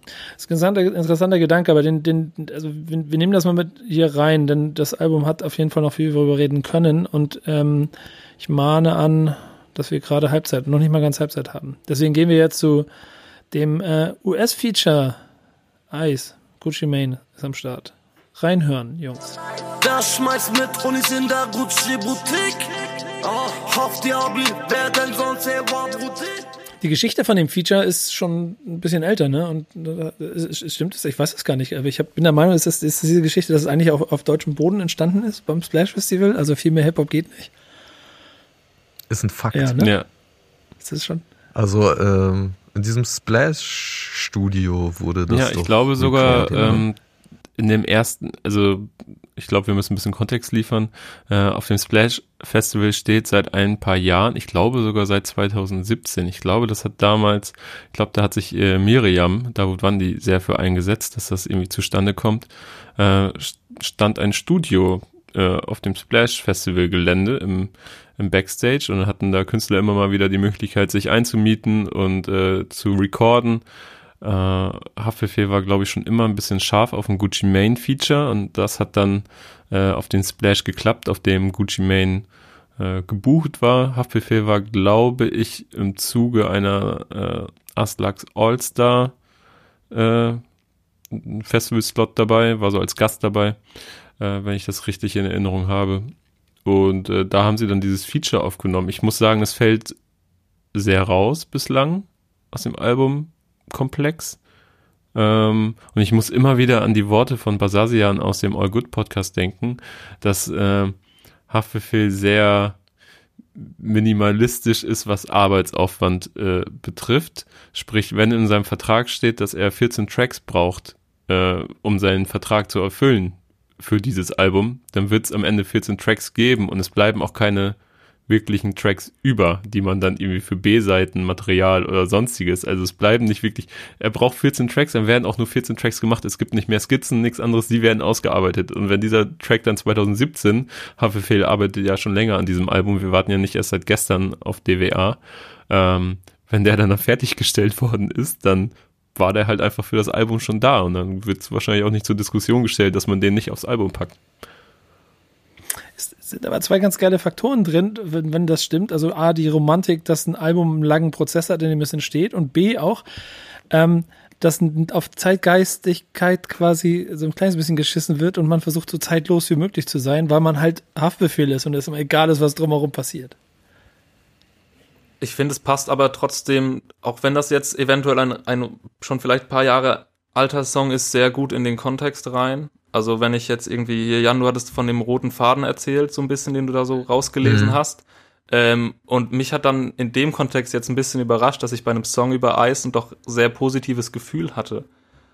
Das ist ein interessanter, interessanter Gedanke, aber den, den, also wir, wir, nehmen das mal mit hier rein, denn das Album hat auf jeden Fall noch viel darüber reden können und ähm, ich mahne an, dass wir gerade Halbzeit, noch nicht mal ganz Halbzeit haben. Deswegen gehen wir jetzt zu dem äh, US-Feature Ice. Gucci Mane ist am Start. Reinhören, Jungs. Der schmeißt mit Unis in der Gucci Boutique. Oh, auf Diabli, wer denn sonst war die Geschichte von dem Feature ist schon ein bisschen älter, ne? Und äh, stimmt es? Ich weiß es gar nicht, aber ich hab, bin der Meinung, ist das, ist das diese Geschichte, dass es eigentlich auf, auf deutschem Boden entstanden ist beim Splash Festival. Also viel mehr Hip Hop geht nicht. Ist ein Fakt. Ja, ne? ja. Ist das schon? Also ähm, in diesem Splash-Studio wurde das. Ja, ich glaube sogar ähm, in dem ersten, also ich glaube, wir müssen ein bisschen Kontext liefern. Äh, auf dem Splash Festival steht seit ein paar Jahren, ich glaube sogar seit 2017. Ich glaube, das hat damals, ich glaube, da hat sich äh, Miriam, David Wandi, sehr für eingesetzt, dass das irgendwie zustande kommt. Äh, stand ein Studio äh, auf dem Splash Festival Gelände im im Backstage und hatten da Künstler immer mal wieder die Möglichkeit, sich einzumieten und äh, zu recorden. Äh, Haftbefehl war, glaube ich, schon immer ein bisschen scharf auf ein Gucci Mane Feature und das hat dann äh, auf den Splash geklappt, auf dem Gucci Mane äh, gebucht war. Haftbefehl war, glaube ich, im Zuge einer äh, Aslax All-Star äh, Festival-Slot dabei, war so als Gast dabei, äh, wenn ich das richtig in Erinnerung habe. Und äh, da haben sie dann dieses Feature aufgenommen. Ich muss sagen, es fällt sehr raus bislang aus dem Albumkomplex. Ähm, und ich muss immer wieder an die Worte von Basasian aus dem All Good Podcast denken, dass äh, Haftbefehl sehr minimalistisch ist, was Arbeitsaufwand äh, betrifft. Sprich, wenn in seinem Vertrag steht, dass er 14 Tracks braucht, äh, um seinen Vertrag zu erfüllen, für dieses Album, dann wird es am Ende 14 Tracks geben und es bleiben auch keine wirklichen Tracks über, die man dann irgendwie für B-Seiten, Material oder sonstiges, also es bleiben nicht wirklich, er braucht 14 Tracks, dann werden auch nur 14 Tracks gemacht, es gibt nicht mehr Skizzen, nichts anderes, die werden ausgearbeitet. Und wenn dieser Track dann 2017, Haftbefehl arbeitet ja schon länger an diesem Album, wir warten ja nicht erst seit gestern auf DWA, ähm, wenn der dann fertiggestellt *laughs* worden ist, dann war der halt einfach für das Album schon da und dann wird es wahrscheinlich auch nicht zur Diskussion gestellt, dass man den nicht aufs Album packt. Es sind aber zwei ganz geile Faktoren drin, wenn, wenn das stimmt. Also A, die Romantik, dass ein Album einen langen Prozess hat, in dem es entsteht und B auch, ähm, dass auf Zeitgeistigkeit quasi so ein kleines bisschen geschissen wird und man versucht so zeitlos wie möglich zu sein, weil man halt Haftbefehl ist und es immer egal ist, was drumherum passiert. Ich finde, es passt aber trotzdem, auch wenn das jetzt eventuell ein, ein schon vielleicht ein paar Jahre alter Song ist, sehr gut in den Kontext rein. Also wenn ich jetzt irgendwie, Jan, du hattest von dem roten Faden erzählt, so ein bisschen, den du da so rausgelesen mhm. hast. Ähm, und mich hat dann in dem Kontext jetzt ein bisschen überrascht, dass ich bei einem Song über Eis ein doch sehr positives Gefühl hatte.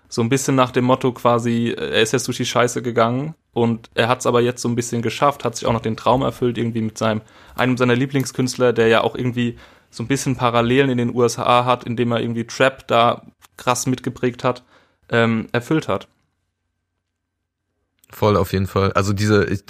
So ein bisschen nach dem Motto quasi, er ist jetzt durch die Scheiße gegangen und er hat es aber jetzt so ein bisschen geschafft, hat sich auch noch den Traum erfüllt, irgendwie mit seinem, einem seiner Lieblingskünstler, der ja auch irgendwie so ein bisschen Parallelen in den USA hat, indem er irgendwie Trap da krass mitgeprägt hat, ähm, erfüllt hat. Voll auf jeden Fall. Also diese, ich,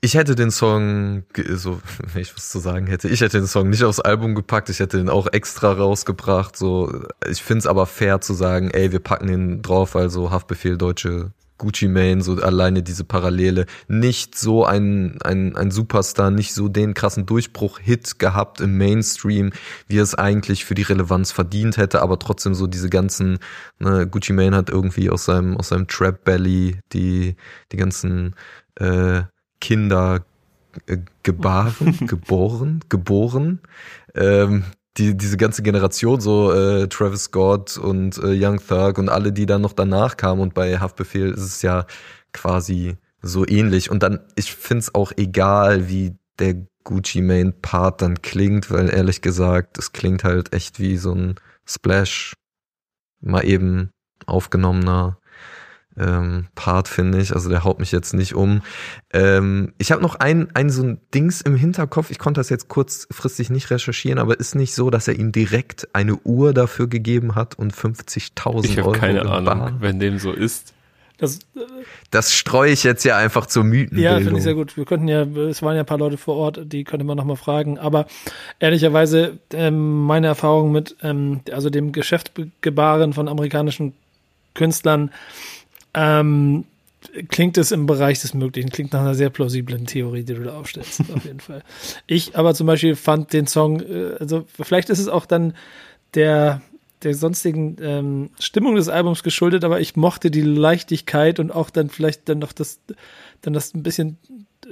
ich hätte den Song, so, wenn *laughs* ich was zu sagen hätte, ich hätte den Song nicht aufs Album gepackt, ich hätte den auch extra rausgebracht, so. Ich find's aber fair zu sagen, ey, wir packen den drauf, also Haftbefehl deutsche Gucci Mane, so alleine diese Parallele, nicht so ein, ein, ein Superstar, nicht so den krassen Durchbruch-Hit gehabt im Mainstream, wie es eigentlich für die Relevanz verdient hätte, aber trotzdem so diese ganzen, ne, Gucci Mane hat irgendwie aus seinem, aus seinem Trap Belly die, die ganzen, äh, Kinder äh, gebaren, *laughs* geboren, geboren, ähm, die, diese ganze Generation, so äh, Travis Scott und äh, Young Thug und alle, die dann noch danach kamen und bei Haftbefehl ist es ja quasi so ähnlich. Und dann, ich find's auch egal, wie der Gucci Main Part dann klingt, weil ehrlich gesagt, es klingt halt echt wie so ein Splash, mal eben aufgenommener ähm, Part, finde ich. Also der haut mich jetzt nicht um. Ähm, ich habe noch ein, ein so ein Dings im Hinterkopf. Ich konnte das jetzt kurzfristig nicht recherchieren, aber ist nicht so, dass er ihm direkt eine Uhr dafür gegeben hat und 50.000 Euro. Ich habe keine Ahnung, wenn dem so ist. Das, äh, das streue ich jetzt ja einfach zur Mythenbildung. Ja, finde ich sehr gut. Wir könnten ja, es waren ja ein paar Leute vor Ort, die könnte man nochmal fragen. Aber ehrlicherweise, ähm, meine Erfahrung mit ähm, also dem Geschäftsgebaren von amerikanischen Künstlern ähm, klingt es im Bereich des Möglichen, klingt nach einer sehr plausiblen Theorie, die du da aufstellst, *laughs* auf jeden Fall. Ich aber zum Beispiel fand den Song, äh, also vielleicht ist es auch dann der, der sonstigen ähm, Stimmung des Albums geschuldet, aber ich mochte die Leichtigkeit und auch dann vielleicht dann noch das, dann das ein bisschen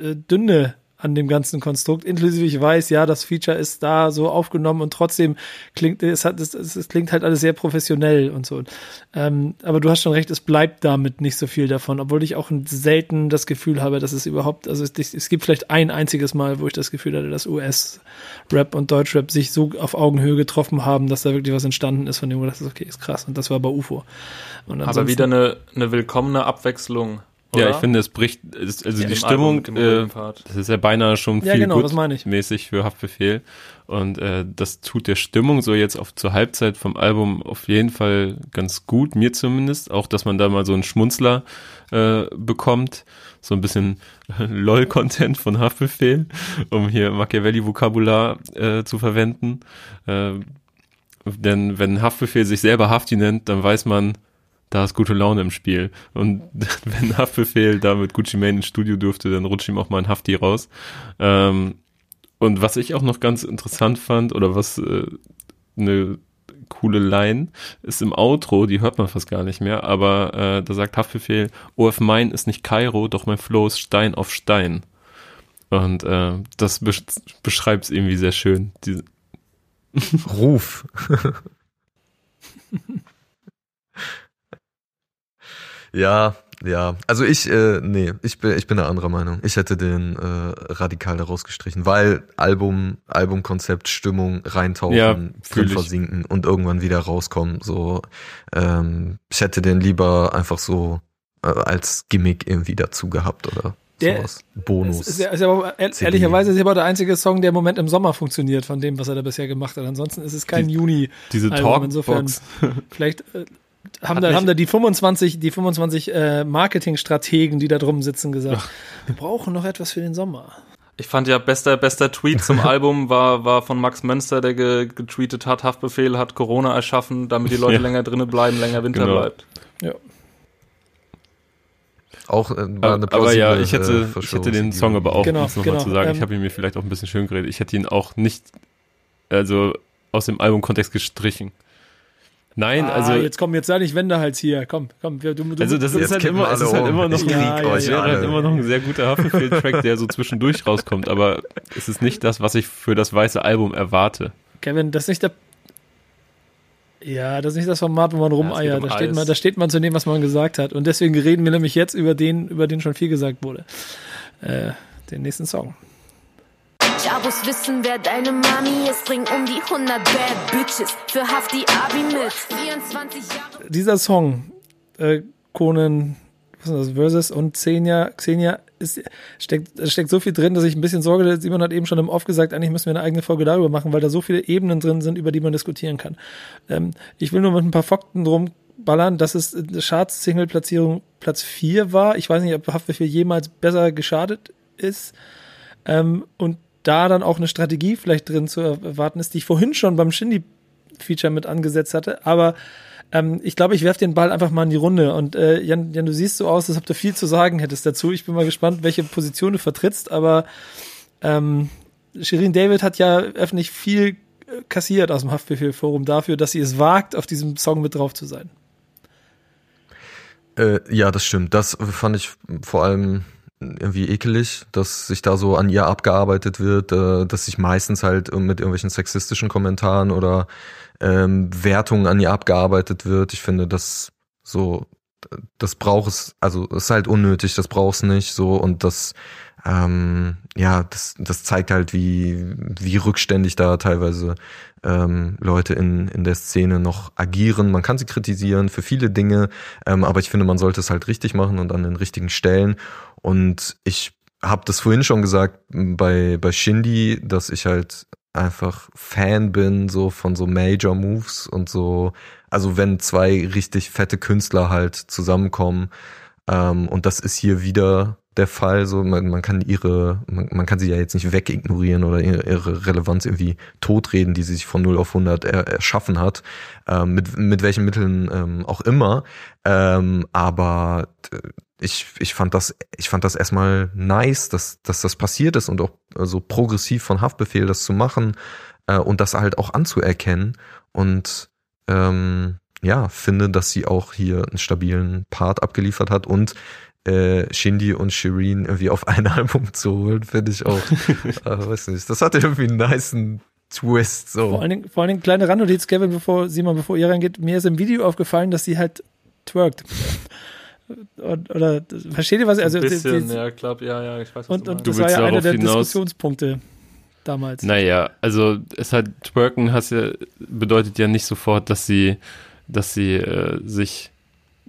äh, dünne an dem ganzen Konstrukt. Inklusive ich weiß, ja, das Feature ist da so aufgenommen und trotzdem klingt es hat es, es klingt halt alles sehr professionell und so. Ähm, aber du hast schon recht, es bleibt damit nicht so viel davon, obwohl ich auch selten das Gefühl habe, dass es überhaupt, also es, es gibt vielleicht ein einziges Mal, wo ich das Gefühl hatte, dass US-Rap und Deutschrap sich so auf Augenhöhe getroffen haben, dass da wirklich was entstanden ist, von dem du dachtest, okay, ist krass. Und das war bei UFO. aber wieder eine, eine willkommene Abwechslung oder? Ja, ich finde, es bricht, also ja, die Stimmung, Album, äh, das ist ja beinahe schon ja, viel genau, gut mäßig für Haftbefehl. Und äh, das tut der Stimmung so jetzt auf zur Halbzeit vom Album auf jeden Fall ganz gut, mir zumindest. Auch, dass man da mal so einen Schmunzler äh, bekommt, so ein bisschen LOL-Content von Haftbefehl, um hier Machiavelli-Vokabular äh, zu verwenden. Äh, denn wenn Haftbefehl sich selber Hafti nennt, dann weiß man, da ist gute Laune im Spiel. Und *laughs* wenn Haftbefehl da mit Gucci Mane ins Studio dürfte, dann rutscht ihm auch mal ein Hafti raus. Ähm, und was ich auch noch ganz interessant fand, oder was äh, eine coole Line ist im Outro, die hört man fast gar nicht mehr, aber äh, da sagt Haftbefehl, OF mein ist nicht Kairo, doch mein Flow ist Stein auf Stein. Und äh, das besch beschreibt es irgendwie sehr schön. Ruf. *laughs* Ja, ja. Also ich, äh, nee, ich bin, ich bin der anderer Meinung. Ich hätte den äh, radikal daraus gestrichen, weil Album, Albumkonzept, Stimmung reintauchen, ja, drin versinken und irgendwann wieder rauskommen. So, ähm, ich hätte den lieber einfach so äh, als Gimmick irgendwie dazu gehabt oder der, sowas. Bonus. Ist, ist, ist aber, ehrlicherweise ist aber der einzige Song, der im Moment im Sommer funktioniert, von dem, was er da bisher gemacht hat. Ansonsten ist es kein Die, Juni. Diese Talkbox. Insofern, vielleicht haben da, haben da die 25, die 25 äh, Marketingstrategen, die da drum sitzen, gesagt, Ach. wir brauchen noch etwas für den Sommer. Ich fand ja, bester, bester Tweet zum *laughs* Album war, war von Max Mönster, der ge, getweetet hat, Haftbefehl hat Corona erschaffen, damit die Leute ja. länger drinnen bleiben, länger Winter genau. bleibt. Ja. Auch äh, war eine Aber ja, ich hätte, äh, ich hätte den Song aber auch, genau, um es nochmal genau, zu sagen, ähm, ich habe ihn mir vielleicht auch ein bisschen schön geredet, ich hätte ihn auch nicht, also aus dem Albumkontext gestrichen. Nein, ah, also jetzt komm, jetzt sei nicht Wendehals hier. Komm, komm, du, du Also das ist halt immer, es ist halt immer noch ein, ja, ja, ja, halt immer noch ein sehr guter Haftbefehl-Track, der so zwischendurch rauskommt, aber es ist nicht das, was ich für das weiße Album erwarte. Kevin, das ist nicht der ja, das ist nicht das Format, wo man rumeiert. Um da, steht man, da steht man zu dem, was man gesagt hat. Und deswegen reden wir nämlich jetzt über den, über den schon viel gesagt wurde. Äh, den nächsten Song. Jabos wissen, wer deine Mami ist. Bring um die 100 Bad Bitches für Hafti Abi mit. 24 Jahre. Dieser Song, äh, Conan, was ist das, Versus und Xenia, Xenia, ist, steckt, steckt so viel drin, dass ich ein bisschen Sorge. Simon hat eben schon im Off gesagt, eigentlich müssen wir eine eigene Folge darüber machen, weil da so viele Ebenen drin sind, über die man diskutieren kann. Ähm, ich will nur mit ein paar Fakten drum ballern, dass es Charts-Single-Platzierung Platz 4 war. Ich weiß nicht, ob Haftbefehl jemals besser geschadet ist ähm, und da dann auch eine Strategie vielleicht drin zu erwarten ist, die ich vorhin schon beim Shindy-Feature mit angesetzt hatte. Aber ähm, ich glaube, ich werfe den Ball einfach mal in die Runde. Und äh, Jan, Jan, du siehst so aus, als ob du viel zu sagen hättest dazu. Ich bin mal gespannt, welche Position du vertrittst. Aber ähm, Shirin David hat ja öffentlich viel äh, kassiert aus dem Haftbefehl-Forum dafür, dass sie es wagt, auf diesem Song mit drauf zu sein. Äh, ja, das stimmt. Das fand ich vor allem irgendwie ekelig, dass sich da so an ihr abgearbeitet wird, äh, dass sich meistens halt mit irgendwelchen sexistischen Kommentaren oder ähm, Wertungen an ihr abgearbeitet wird. Ich finde, das so, das braucht es, also ist halt unnötig, das braucht es nicht so und das ähm, ja, das, das zeigt halt, wie, wie rückständig da teilweise ähm, Leute in, in der Szene noch agieren. Man kann sie kritisieren für viele Dinge, ähm, aber ich finde, man sollte es halt richtig machen und an den richtigen Stellen. Und ich habe das vorhin schon gesagt bei, bei Shindy, dass ich halt einfach Fan bin, so von so Major Moves und so. Also wenn zwei richtig fette Künstler halt zusammenkommen, ähm, und das ist hier wieder der Fall. So, man, man kann ihre, man, man kann sie ja jetzt nicht wegignorieren oder ihre, ihre Relevanz irgendwie totreden, die sie sich von 0 auf 100 er, erschaffen hat, ähm, mit, mit welchen Mitteln ähm, auch immer. Ähm, aber ich, ich fand das, ich fand das erstmal nice, dass, dass das passiert ist und auch so progressiv von Haftbefehl das zu machen äh, und das halt auch anzuerkennen und ähm, ja, finde, dass sie auch hier einen stabilen Part abgeliefert hat und äh, Shindy und Shireen irgendwie auf ein *laughs* Album zu holen, finde ich auch, *laughs* äh, weiß nicht, das hatte irgendwie einen niceen Twist. So. Vor allen Dingen, vor allen Dingen kleine Randnotiz, Kevin, bevor Simon, bevor ihr reingeht, mir ist im Video aufgefallen, dass sie halt twerkt. Oder, oder versteht ihr was? Also, Ein bisschen, die, ja, glaub, ja, ja, ich weiß, was und, und das war ja einer der hinaus. Diskussionspunkte damals. Naja, also es hat twerken hast ja, bedeutet ja nicht sofort, dass sie, dass sie äh, sich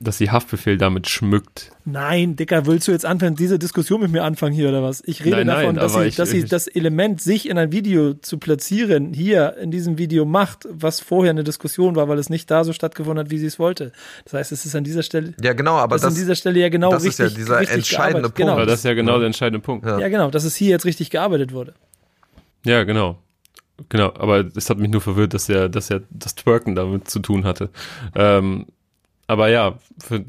dass sie Haftbefehl damit schmückt. Nein, Dicker, willst du jetzt anfangen, diese Diskussion mit mir anfangen hier oder was? Ich rede nein, davon, nein, dass, sie, ich, dass sie das Element, sich in ein Video zu platzieren, hier in diesem Video macht, was vorher eine Diskussion war, weil es nicht da so stattgefunden hat, wie sie es wollte. Das heißt, es ist an dieser Stelle. Ja, genau, aber das, an dieser Stelle ja genau das richtig. Das ist ja dieser entscheidende Punkt. Genau. Ja, das ist ja genau der entscheidende Punkt. Ja. ja, genau, dass es hier jetzt richtig gearbeitet wurde. Ja, genau. Genau, aber es hat mich nur verwirrt, dass er, dass er das Twerken damit zu tun hatte. Ähm, aber ja,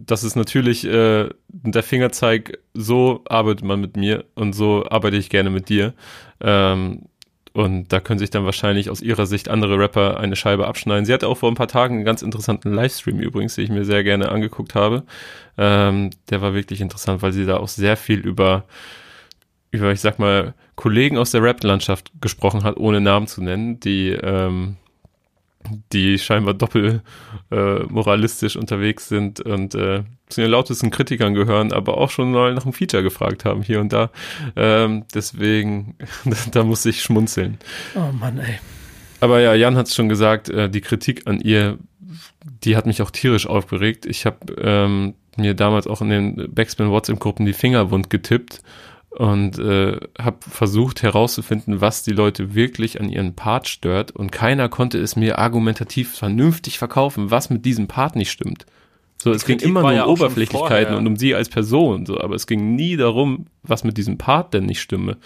das ist natürlich äh, der Fingerzeig, so arbeitet man mit mir und so arbeite ich gerne mit dir. Ähm, und da können sich dann wahrscheinlich aus ihrer Sicht andere Rapper eine Scheibe abschneiden. Sie hatte auch vor ein paar Tagen einen ganz interessanten Livestream übrigens, den ich mir sehr gerne angeguckt habe. Ähm, der war wirklich interessant, weil sie da auch sehr viel über, über, ich sag mal, Kollegen aus der Rap-Landschaft gesprochen hat, ohne Namen zu nennen, die ähm, die scheinbar doppel äh, moralistisch unterwegs sind und äh, zu den lautesten Kritikern gehören, aber auch schon mal nach einem Feature gefragt haben hier und da. Ähm, deswegen, *laughs* da muss ich schmunzeln. Oh Mann, ey. Aber ja, Jan hat es schon gesagt, äh, die Kritik an ihr, die hat mich auch tierisch aufgeregt. Ich habe ähm, mir damals auch in den Backspin WhatsApp-Gruppen die Finger wund getippt und äh, habe versucht herauszufinden, was die Leute wirklich an ihren Part stört und keiner konnte es mir argumentativ vernünftig verkaufen, was mit diesem Part nicht stimmt. So, es ging immer nur um ja Oberflächlichkeiten und um sie als Person, so, aber es ging nie darum, was mit diesem Part denn nicht stimme.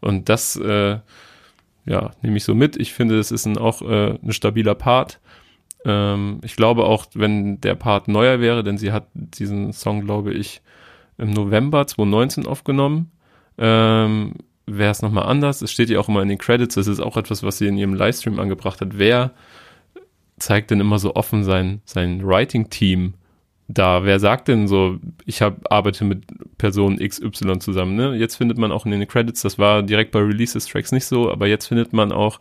Und das, äh, ja, nehme ich so mit. Ich finde, es ist ein, auch äh, ein stabiler Part. Ähm, ich glaube auch, wenn der Part neuer wäre, denn sie hat diesen Song, glaube ich, im November 2019 aufgenommen ähm, wäre es nochmal anders. Es steht ja auch immer in den Credits, das ist auch etwas, was sie in ihrem Livestream angebracht hat. Wer zeigt denn immer so offen sein, sein Writing-Team da? Wer sagt denn so, ich hab, arbeite mit Person XY zusammen? Ne? Jetzt findet man auch in den Credits, das war direkt bei Release des Tracks nicht so, aber jetzt findet man auch,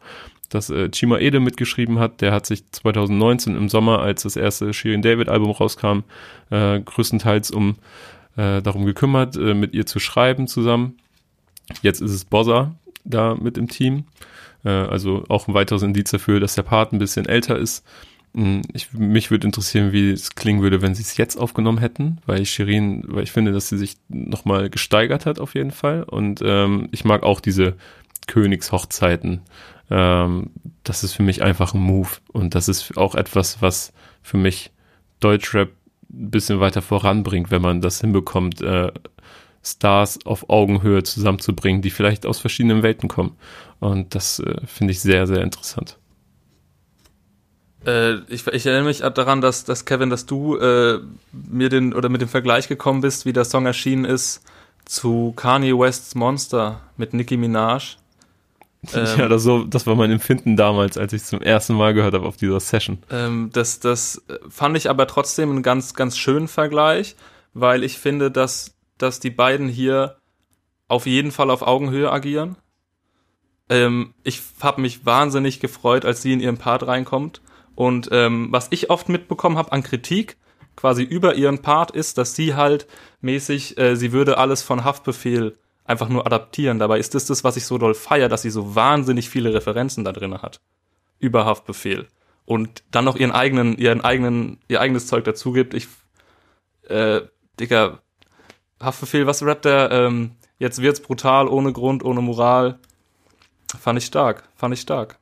dass äh, Chima Ede mitgeschrieben hat. Der hat sich 2019 im Sommer, als das erste Shirin David Album rauskam, äh, größtenteils um äh, darum gekümmert, äh, mit ihr zu schreiben zusammen. Jetzt ist es Bossa da mit im Team. Äh, also auch ein weiteres Indiz dafür, dass der Part ein bisschen älter ist. Hm, ich, mich würde interessieren, wie es klingen würde, wenn sie es jetzt aufgenommen hätten, weil ich Shirin, weil ich finde, dass sie sich nochmal gesteigert hat auf jeden Fall. Und ähm, ich mag auch diese Königshochzeiten. Ähm, das ist für mich einfach ein Move. Und das ist auch etwas, was für mich Deutschrap ein bisschen weiter voranbringt, wenn man das hinbekommt, äh, Stars auf Augenhöhe zusammenzubringen, die vielleicht aus verschiedenen Welten kommen. Und das äh, finde ich sehr, sehr interessant. Äh, ich, ich, erinnere mich daran, dass, dass Kevin, dass du äh, mir den oder mit dem Vergleich gekommen bist, wie der Song erschienen ist zu Kanye Wests Monster mit Nicki Minaj. Ähm, *laughs* ja, das, so, das war mein Empfinden damals, als ich es zum ersten Mal gehört habe auf dieser Session. Ähm, das, das fand ich aber trotzdem einen ganz, ganz schönen Vergleich, weil ich finde, dass, dass die beiden hier auf jeden Fall auf Augenhöhe agieren. Ähm, ich habe mich wahnsinnig gefreut, als sie in ihren Part reinkommt. Und ähm, was ich oft mitbekommen habe an Kritik, quasi über ihren Part, ist, dass sie halt mäßig, äh, sie würde alles von Haftbefehl einfach nur adaptieren. Dabei ist das das, was ich so doll feier, dass sie so wahnsinnig viele Referenzen da drin hat. Über Haftbefehl. Und dann noch ihren eigenen, ihren eigenen, ihr eigenes Zeug dazu gibt. Ich, äh, Digga, Haftbefehl, was rappt der? Ähm, jetzt wird's brutal, ohne Grund, ohne Moral. Fand ich stark, fand ich stark.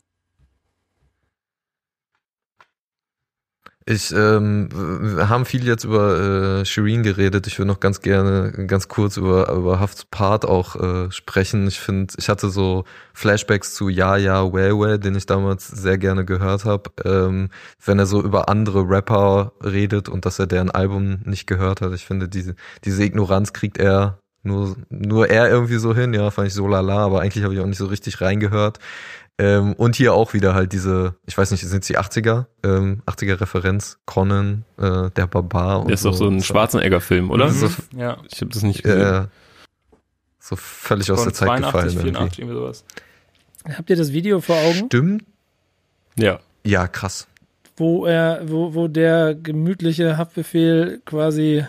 Ich ähm, wir haben viel jetzt über äh, Shireen geredet. Ich würde noch ganz gerne ganz kurz über über Hafts Part auch äh, sprechen. Ich finde, ich hatte so Flashbacks zu Ja Ja Well Well, den ich damals sehr gerne gehört habe. Ähm, wenn er so über andere Rapper redet und dass er deren Album nicht gehört hat. Ich finde diese diese Ignoranz kriegt er nur nur er irgendwie so hin. Ja, fand ich so lala, aber eigentlich habe ich auch nicht so richtig reingehört. Ähm, und hier auch wieder halt diese, ich weiß nicht, sind es die 80er? Ähm, 80er Referenz, Conan, äh, der Barbar und Der ist so. doch so ein Schwarzenegger-Film, oder? Mhm. ja. Ich habe das nicht gesehen. Äh, so völlig aus der Zeit 82, gefallen. 84, irgendwie sowas. Habt ihr das Video vor Augen? Stimmt. Ja. Ja, krass. Wo er, wo, wo der gemütliche Haftbefehl quasi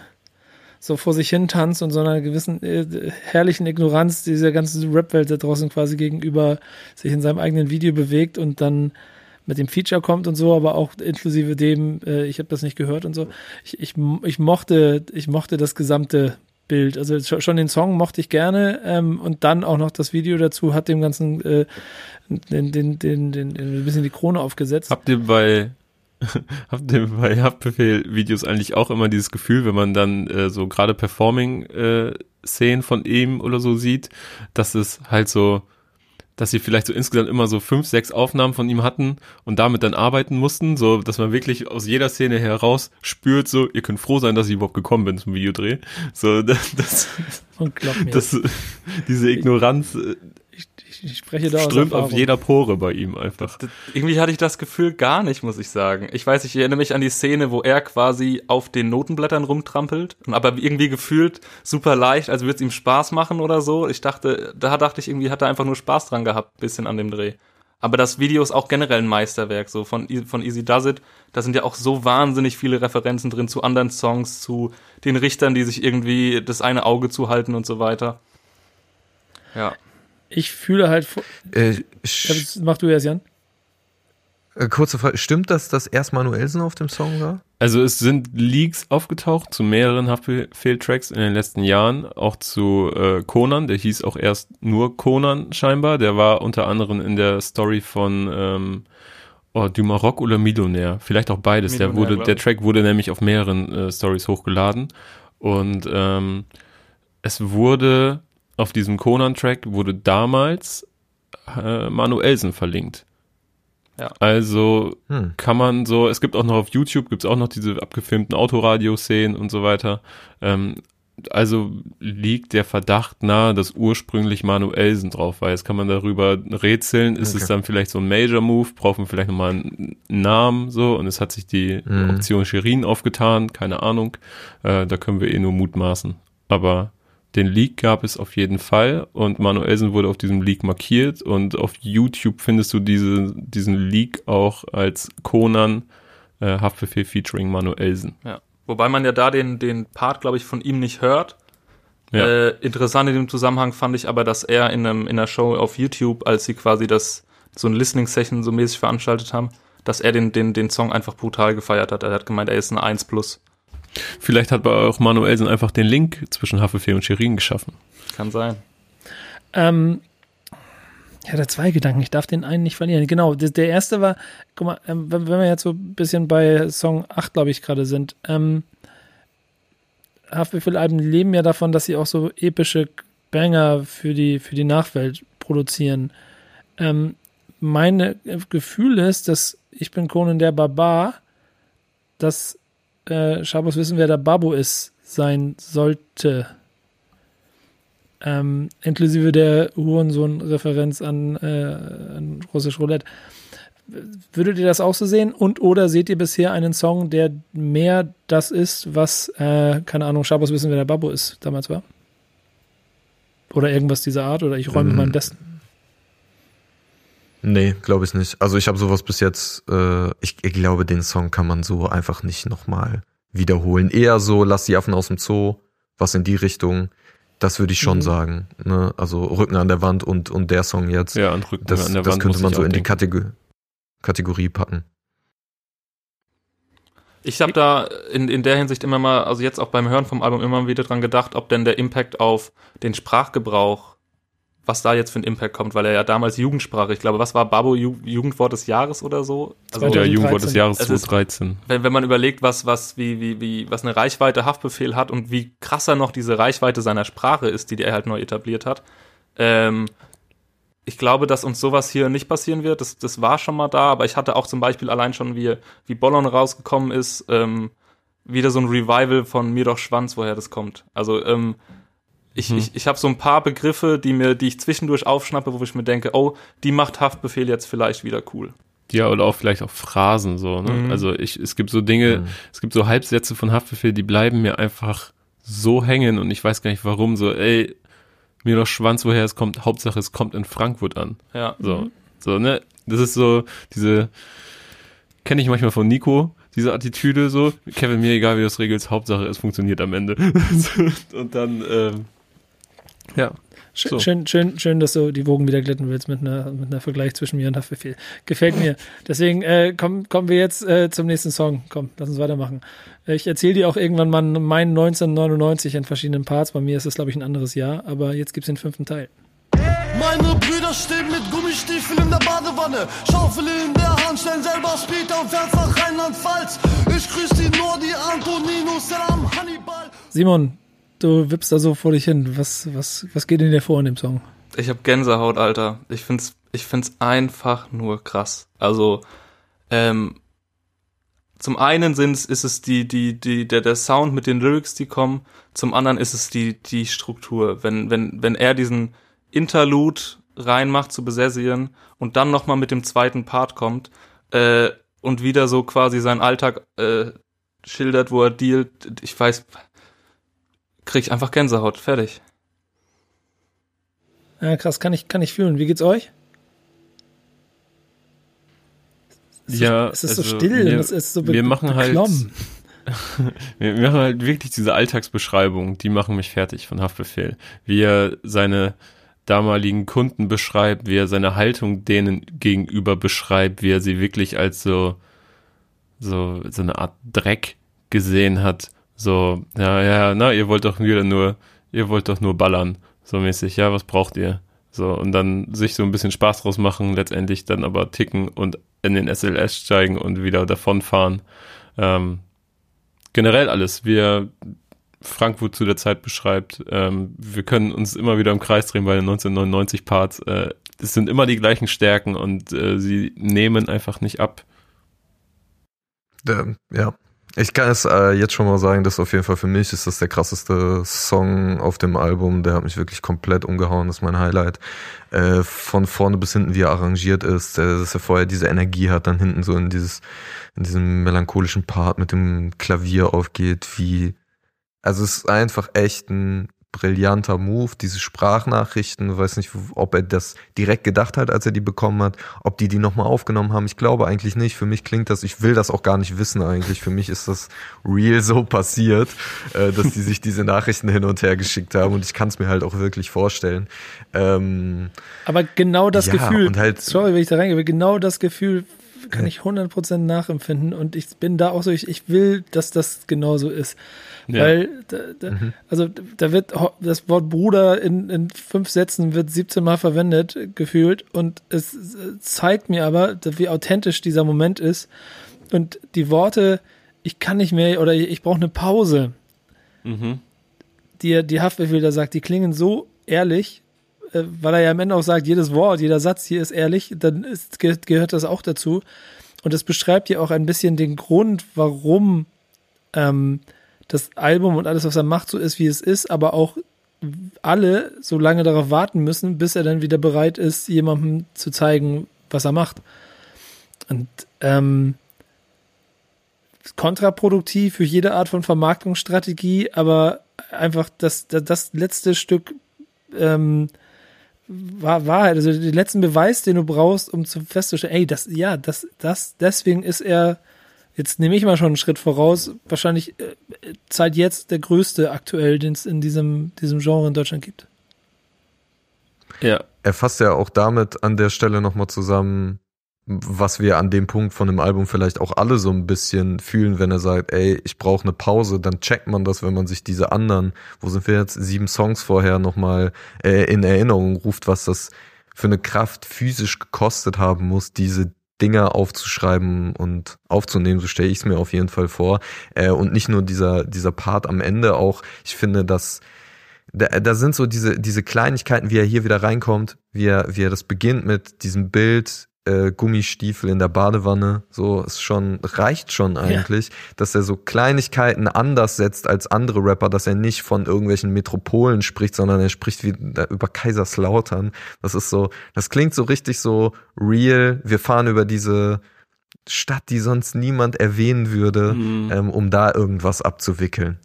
so vor sich hin tanzt und so einer gewissen äh, herrlichen Ignoranz dieser ganzen Rap-Welt da draußen quasi gegenüber sich in seinem eigenen Video bewegt und dann mit dem Feature kommt und so, aber auch inklusive dem, äh, ich habe das nicht gehört und so. Ich, ich, ich mochte, ich mochte das gesamte Bild. Also schon den Song mochte ich gerne ähm, und dann auch noch das Video dazu hat dem ganzen äh, den, den, den, den, ein bisschen die Krone aufgesetzt. Habt ihr bei *laughs* Habt ihr bei Haftbefehl-Videos eigentlich auch immer dieses Gefühl, wenn man dann äh, so gerade Performing-Szenen äh, von ihm oder so sieht, dass es halt so, dass sie vielleicht so insgesamt immer so fünf, sechs Aufnahmen von ihm hatten und damit dann arbeiten mussten, so dass man wirklich aus jeder Szene heraus spürt, so, ihr könnt froh sein, dass ich überhaupt gekommen bin zum Videodreh. So, *laughs* das, das, das diese Ignoranz äh, ich spreche da Strömt auf jeder Pore bei ihm einfach. Das, das, irgendwie hatte ich das Gefühl gar nicht, muss ich sagen. Ich weiß, ich erinnere mich an die Szene, wo er quasi auf den Notenblättern rumtrampelt, aber irgendwie gefühlt super leicht, als würde es ihm Spaß machen oder so. Ich dachte, da dachte ich irgendwie, hat er einfach nur Spaß dran gehabt, bisschen an dem Dreh. Aber das Video ist auch generell ein Meisterwerk, so von, von Easy Does It. Da sind ja auch so wahnsinnig viele Referenzen drin zu anderen Songs, zu den Richtern, die sich irgendwie das eine Auge zuhalten und so weiter. Ja ich fühle halt. Äh, mach du erst, Jan. Äh, kurze Frage, stimmt das, dass erst Manuelsen auf dem Song war? Also es sind Leaks aufgetaucht zu mehreren Haftbefehl-Tracks in den letzten Jahren, auch zu äh, Conan, der hieß auch erst nur Conan scheinbar, der war unter anderem in der Story von ähm, oh, Du Maroc oder Millionär, vielleicht auch beides. Millionär, der wurde, der Track wurde nämlich auf mehreren äh, Stories hochgeladen und ähm, es wurde auf diesem Conan-Track wurde damals äh, Manuelsen verlinkt. Ja. Also hm. kann man so, es gibt auch noch auf YouTube, gibt es auch noch diese abgefilmten Autoradio-Szenen und so weiter. Ähm, also liegt der Verdacht nahe, dass ursprünglich Manuelsen drauf war. Jetzt kann man darüber rätseln. Ist okay. es dann vielleicht so ein Major-Move? Braucht man vielleicht nochmal einen Namen so? Und es hat sich die mhm. Option Shirin aufgetan. Keine Ahnung. Äh, da können wir eh nur mutmaßen. Aber den Leak gab es auf jeden Fall und Manuelsen wurde auf diesem Leak markiert und auf YouTube findest du diese, diesen Leak auch als Conan äh, Haftbefehl featuring Manuelsen. Ja. Wobei man ja da den, den Part, glaube ich, von ihm nicht hört. Ja. Äh, interessant in dem Zusammenhang fand ich aber, dass er in, einem, in einer Show auf YouTube, als sie quasi das so ein Listening-Session so mäßig veranstaltet haben, dass er den, den, den Song einfach brutal gefeiert hat. Er hat gemeint, er ist ein 1 plus. Vielleicht hat aber auch Manuelsen einfach den Link zwischen Haftbefehl und Shirin geschaffen. Kann sein. Ähm, ja, da zwei Gedanken. Ich darf den einen nicht verlieren. Genau, der erste war, guck mal, ähm, wenn wir jetzt so ein bisschen bei Song 8, glaube ich, gerade sind, ähm, Haftbefehl-Alben leben ja davon, dass sie auch so epische Banger für die, für die Nachwelt produzieren. Ähm, mein Gefühl ist, dass ich bin Conan der Barbar, dass äh, Schabos wissen, wer der Babu ist, sein sollte. Ähm, inklusive der Hurensohn-Referenz an, äh, an Russisch Roulette. Würdet ihr das auch so sehen? Und oder seht ihr bisher einen Song, der mehr das ist, was, äh, keine Ahnung, Schabos wissen, wer der Babu ist, damals war? Oder irgendwas dieser Art? Oder ich räume mhm. meinem Besten? Nee, glaube ich nicht. Also ich habe sowas bis jetzt, äh, ich, ich, glaube, den Song kann man so einfach nicht nochmal wiederholen. Eher so, lass die Affen aus dem Zoo, was in die Richtung. Das würde ich schon mhm. sagen. Ne? Also Rücken an der Wand und, und der Song jetzt. Ja, und Rücken das, an der das Wand. Das könnte man so in denken. die Kategor Kategorie packen. Ich habe da in, in der Hinsicht immer mal, also jetzt auch beim Hören vom Album immer wieder dran gedacht, ob denn der Impact auf den Sprachgebrauch was da jetzt für ein Impact kommt, weil er ja damals Jugendsprache, ich glaube, was war Babo Ju Jugendwort des Jahres oder so? Also, ja, Jugendwort des Jahres 2013. Ist, wenn, wenn man überlegt, was, was, wie, wie, wie, was eine Reichweite Haftbefehl hat und wie krasser noch diese Reichweite seiner Sprache ist, die er halt neu etabliert hat. Ähm, ich glaube, dass uns sowas hier nicht passieren wird. Das, das war schon mal da, aber ich hatte auch zum Beispiel allein schon, wie, wie Bollon rausgekommen ist, ähm, wieder so ein Revival von Mir doch Schwanz, woher das kommt. Also, ähm, ich, hm. ich, ich habe so ein paar Begriffe, die mir, die ich zwischendurch aufschnappe, wo ich mir denke, oh, die macht Haftbefehl jetzt vielleicht wieder cool. Ja, oder auch vielleicht auch Phrasen so, ne? Mhm. Also ich, es gibt so Dinge, mhm. es gibt so Halbsätze von Haftbefehl, die bleiben mir einfach so hängen und ich weiß gar nicht warum, so, ey, mir doch Schwanz, woher es kommt, Hauptsache es kommt in Frankfurt an. Ja. So, mhm. so, ne? Das ist so, diese, kenne ich manchmal von Nico, diese Attitüde so, Kevin, mir egal wie du es regelst, Hauptsache es funktioniert am Ende. *laughs* und dann, ähm, ja. So. Schön, schön, schön, dass du die Wogen wieder glätten willst mit einer, mit einer Vergleich zwischen mir und Haftbefehl. Gefällt mir. Deswegen äh, kommen, kommen wir jetzt äh, zum nächsten Song. Komm, lass uns weitermachen. Ich erzähle dir auch irgendwann mal meinen 1999 in verschiedenen Parts. Bei mir ist das, glaube ich, ein anderes Jahr. Aber jetzt gibt es den fünften Teil. Meine Brüder stehen mit Gummistiefeln in der Badewanne, Schaufel in der Hand, stellen selber Speed auf einfach Rheinland-Pfalz. Ich grüße die Nordi, Antonino, Salam, Hannibal. Simon, du wippst da so vor dich hin. Was, was, was geht in dir vor in dem Song? Ich hab Gänsehaut, Alter. Ich find's, ich find's einfach nur krass. Also, ähm, zum einen sind's, ist es die, die, die, der, der Sound mit den Lyrics, die kommen. Zum anderen ist es die, die Struktur. Wenn, wenn, wenn er diesen Interlude reinmacht zu Besessien und dann nochmal mit dem zweiten Part kommt, äh, und wieder so quasi seinen Alltag, äh, schildert, wo er dealt. Ich weiß, krieg ich einfach Gänsehaut. Fertig. Ja, krass, kann ich, kann ich fühlen. Wie geht's euch? Es ja, ist, es ist also so still, wir, es ist so wir machen halt, *laughs* wir machen halt wirklich diese Alltagsbeschreibung, die machen mich fertig von Haftbefehl. Wie er seine damaligen Kunden beschreibt, wie er seine Haltung denen gegenüber beschreibt, wie er sie wirklich als so, so, so eine Art Dreck gesehen hat so, ja, ja, na, ihr wollt doch wieder nur, ihr wollt doch nur ballern, so mäßig, ja, was braucht ihr? So, und dann sich so ein bisschen Spaß draus machen, letztendlich dann aber ticken und in den SLS steigen und wieder davonfahren. Ähm, generell alles, wie Frankfurt zu der Zeit beschreibt, ähm, wir können uns immer wieder im Kreis drehen bei den 1999 Parts. Äh, es sind immer die gleichen Stärken und äh, sie nehmen einfach nicht ab. Ja, ich kann es äh, jetzt schon mal sagen, dass auf jeden Fall für mich ist das der krasseste Song auf dem Album. Der hat mich wirklich komplett umgehauen, das ist mein Highlight. Äh, von vorne bis hinten, wie er arrangiert ist, äh, dass er vorher diese Energie hat, dann hinten so in dieses, in diesem melancholischen Part mit dem Klavier aufgeht, wie, also es ist einfach echt ein brillanter Move, diese Sprachnachrichten, weiß nicht, ob er das direkt gedacht hat, als er die bekommen hat, ob die die nochmal aufgenommen haben. Ich glaube eigentlich nicht. Für mich klingt das, ich will das auch gar nicht wissen eigentlich. Für mich ist das real so passiert, äh, dass die sich diese Nachrichten hin und her geschickt haben und ich kann es mir halt auch wirklich vorstellen. Ähm, Aber genau das ja, Gefühl, halt, sorry, wenn ich da reingehe, genau das Gefühl kann ich 100% nachempfinden und ich bin da auch so, ich, ich will, dass das genauso ist. Ja. Weil, da, da, mhm. also da wird das Wort Bruder in, in fünf Sätzen wird 17 Mal verwendet, gefühlt. Und es zeigt mir aber, wie authentisch dieser Moment ist. Und die Worte, ich kann nicht mehr oder ich brauche eine Pause. mhm. die, die Haftbefehl da sagt, die klingen so ehrlich, weil er ja am Ende auch sagt, jedes Wort, jeder Satz hier ist ehrlich, dann ist, gehört das auch dazu. Und es beschreibt ja auch ein bisschen den Grund, warum ähm, das Album und alles, was er macht, so ist, wie es ist, aber auch alle so lange darauf warten müssen, bis er dann wieder bereit ist, jemandem zu zeigen, was er macht. Und ähm, kontraproduktiv für jede Art von Vermarktungsstrategie, aber einfach das, das, das letzte Stück ähm, Wahrheit, also den letzten Beweis, den du brauchst, um zu festzustellen, ey, das, ja, das, das, deswegen ist er, jetzt nehme ich mal schon einen Schritt voraus, wahrscheinlich äh, seit jetzt der größte aktuell, den es in diesem, diesem Genre in Deutschland gibt. Ja. Er fasst ja auch damit an der Stelle nochmal zusammen, was wir an dem Punkt von dem Album vielleicht auch alle so ein bisschen fühlen, wenn er sagt, ey, ich brauche eine Pause, dann checkt man das, wenn man sich diese anderen, wo sind wir jetzt, sieben Songs vorher nochmal äh, in Erinnerung ruft, was das für eine Kraft physisch gekostet haben muss, diese Dinge aufzuschreiben und aufzunehmen, so stelle ich es mir auf jeden Fall vor. Äh, und nicht nur dieser, dieser Part am Ende auch, ich finde, dass da, da sind so diese, diese Kleinigkeiten, wie er hier wieder reinkommt, wie er, wie er das beginnt mit diesem Bild äh, Gummistiefel in der Badewanne. So ist schon, reicht schon eigentlich, ja. dass er so Kleinigkeiten anders setzt als andere Rapper, dass er nicht von irgendwelchen Metropolen spricht, sondern er spricht wie über Kaiserslautern. Das ist so, das klingt so richtig so real. Wir fahren über diese Stadt, die sonst niemand erwähnen würde, mhm. ähm, um da irgendwas abzuwickeln.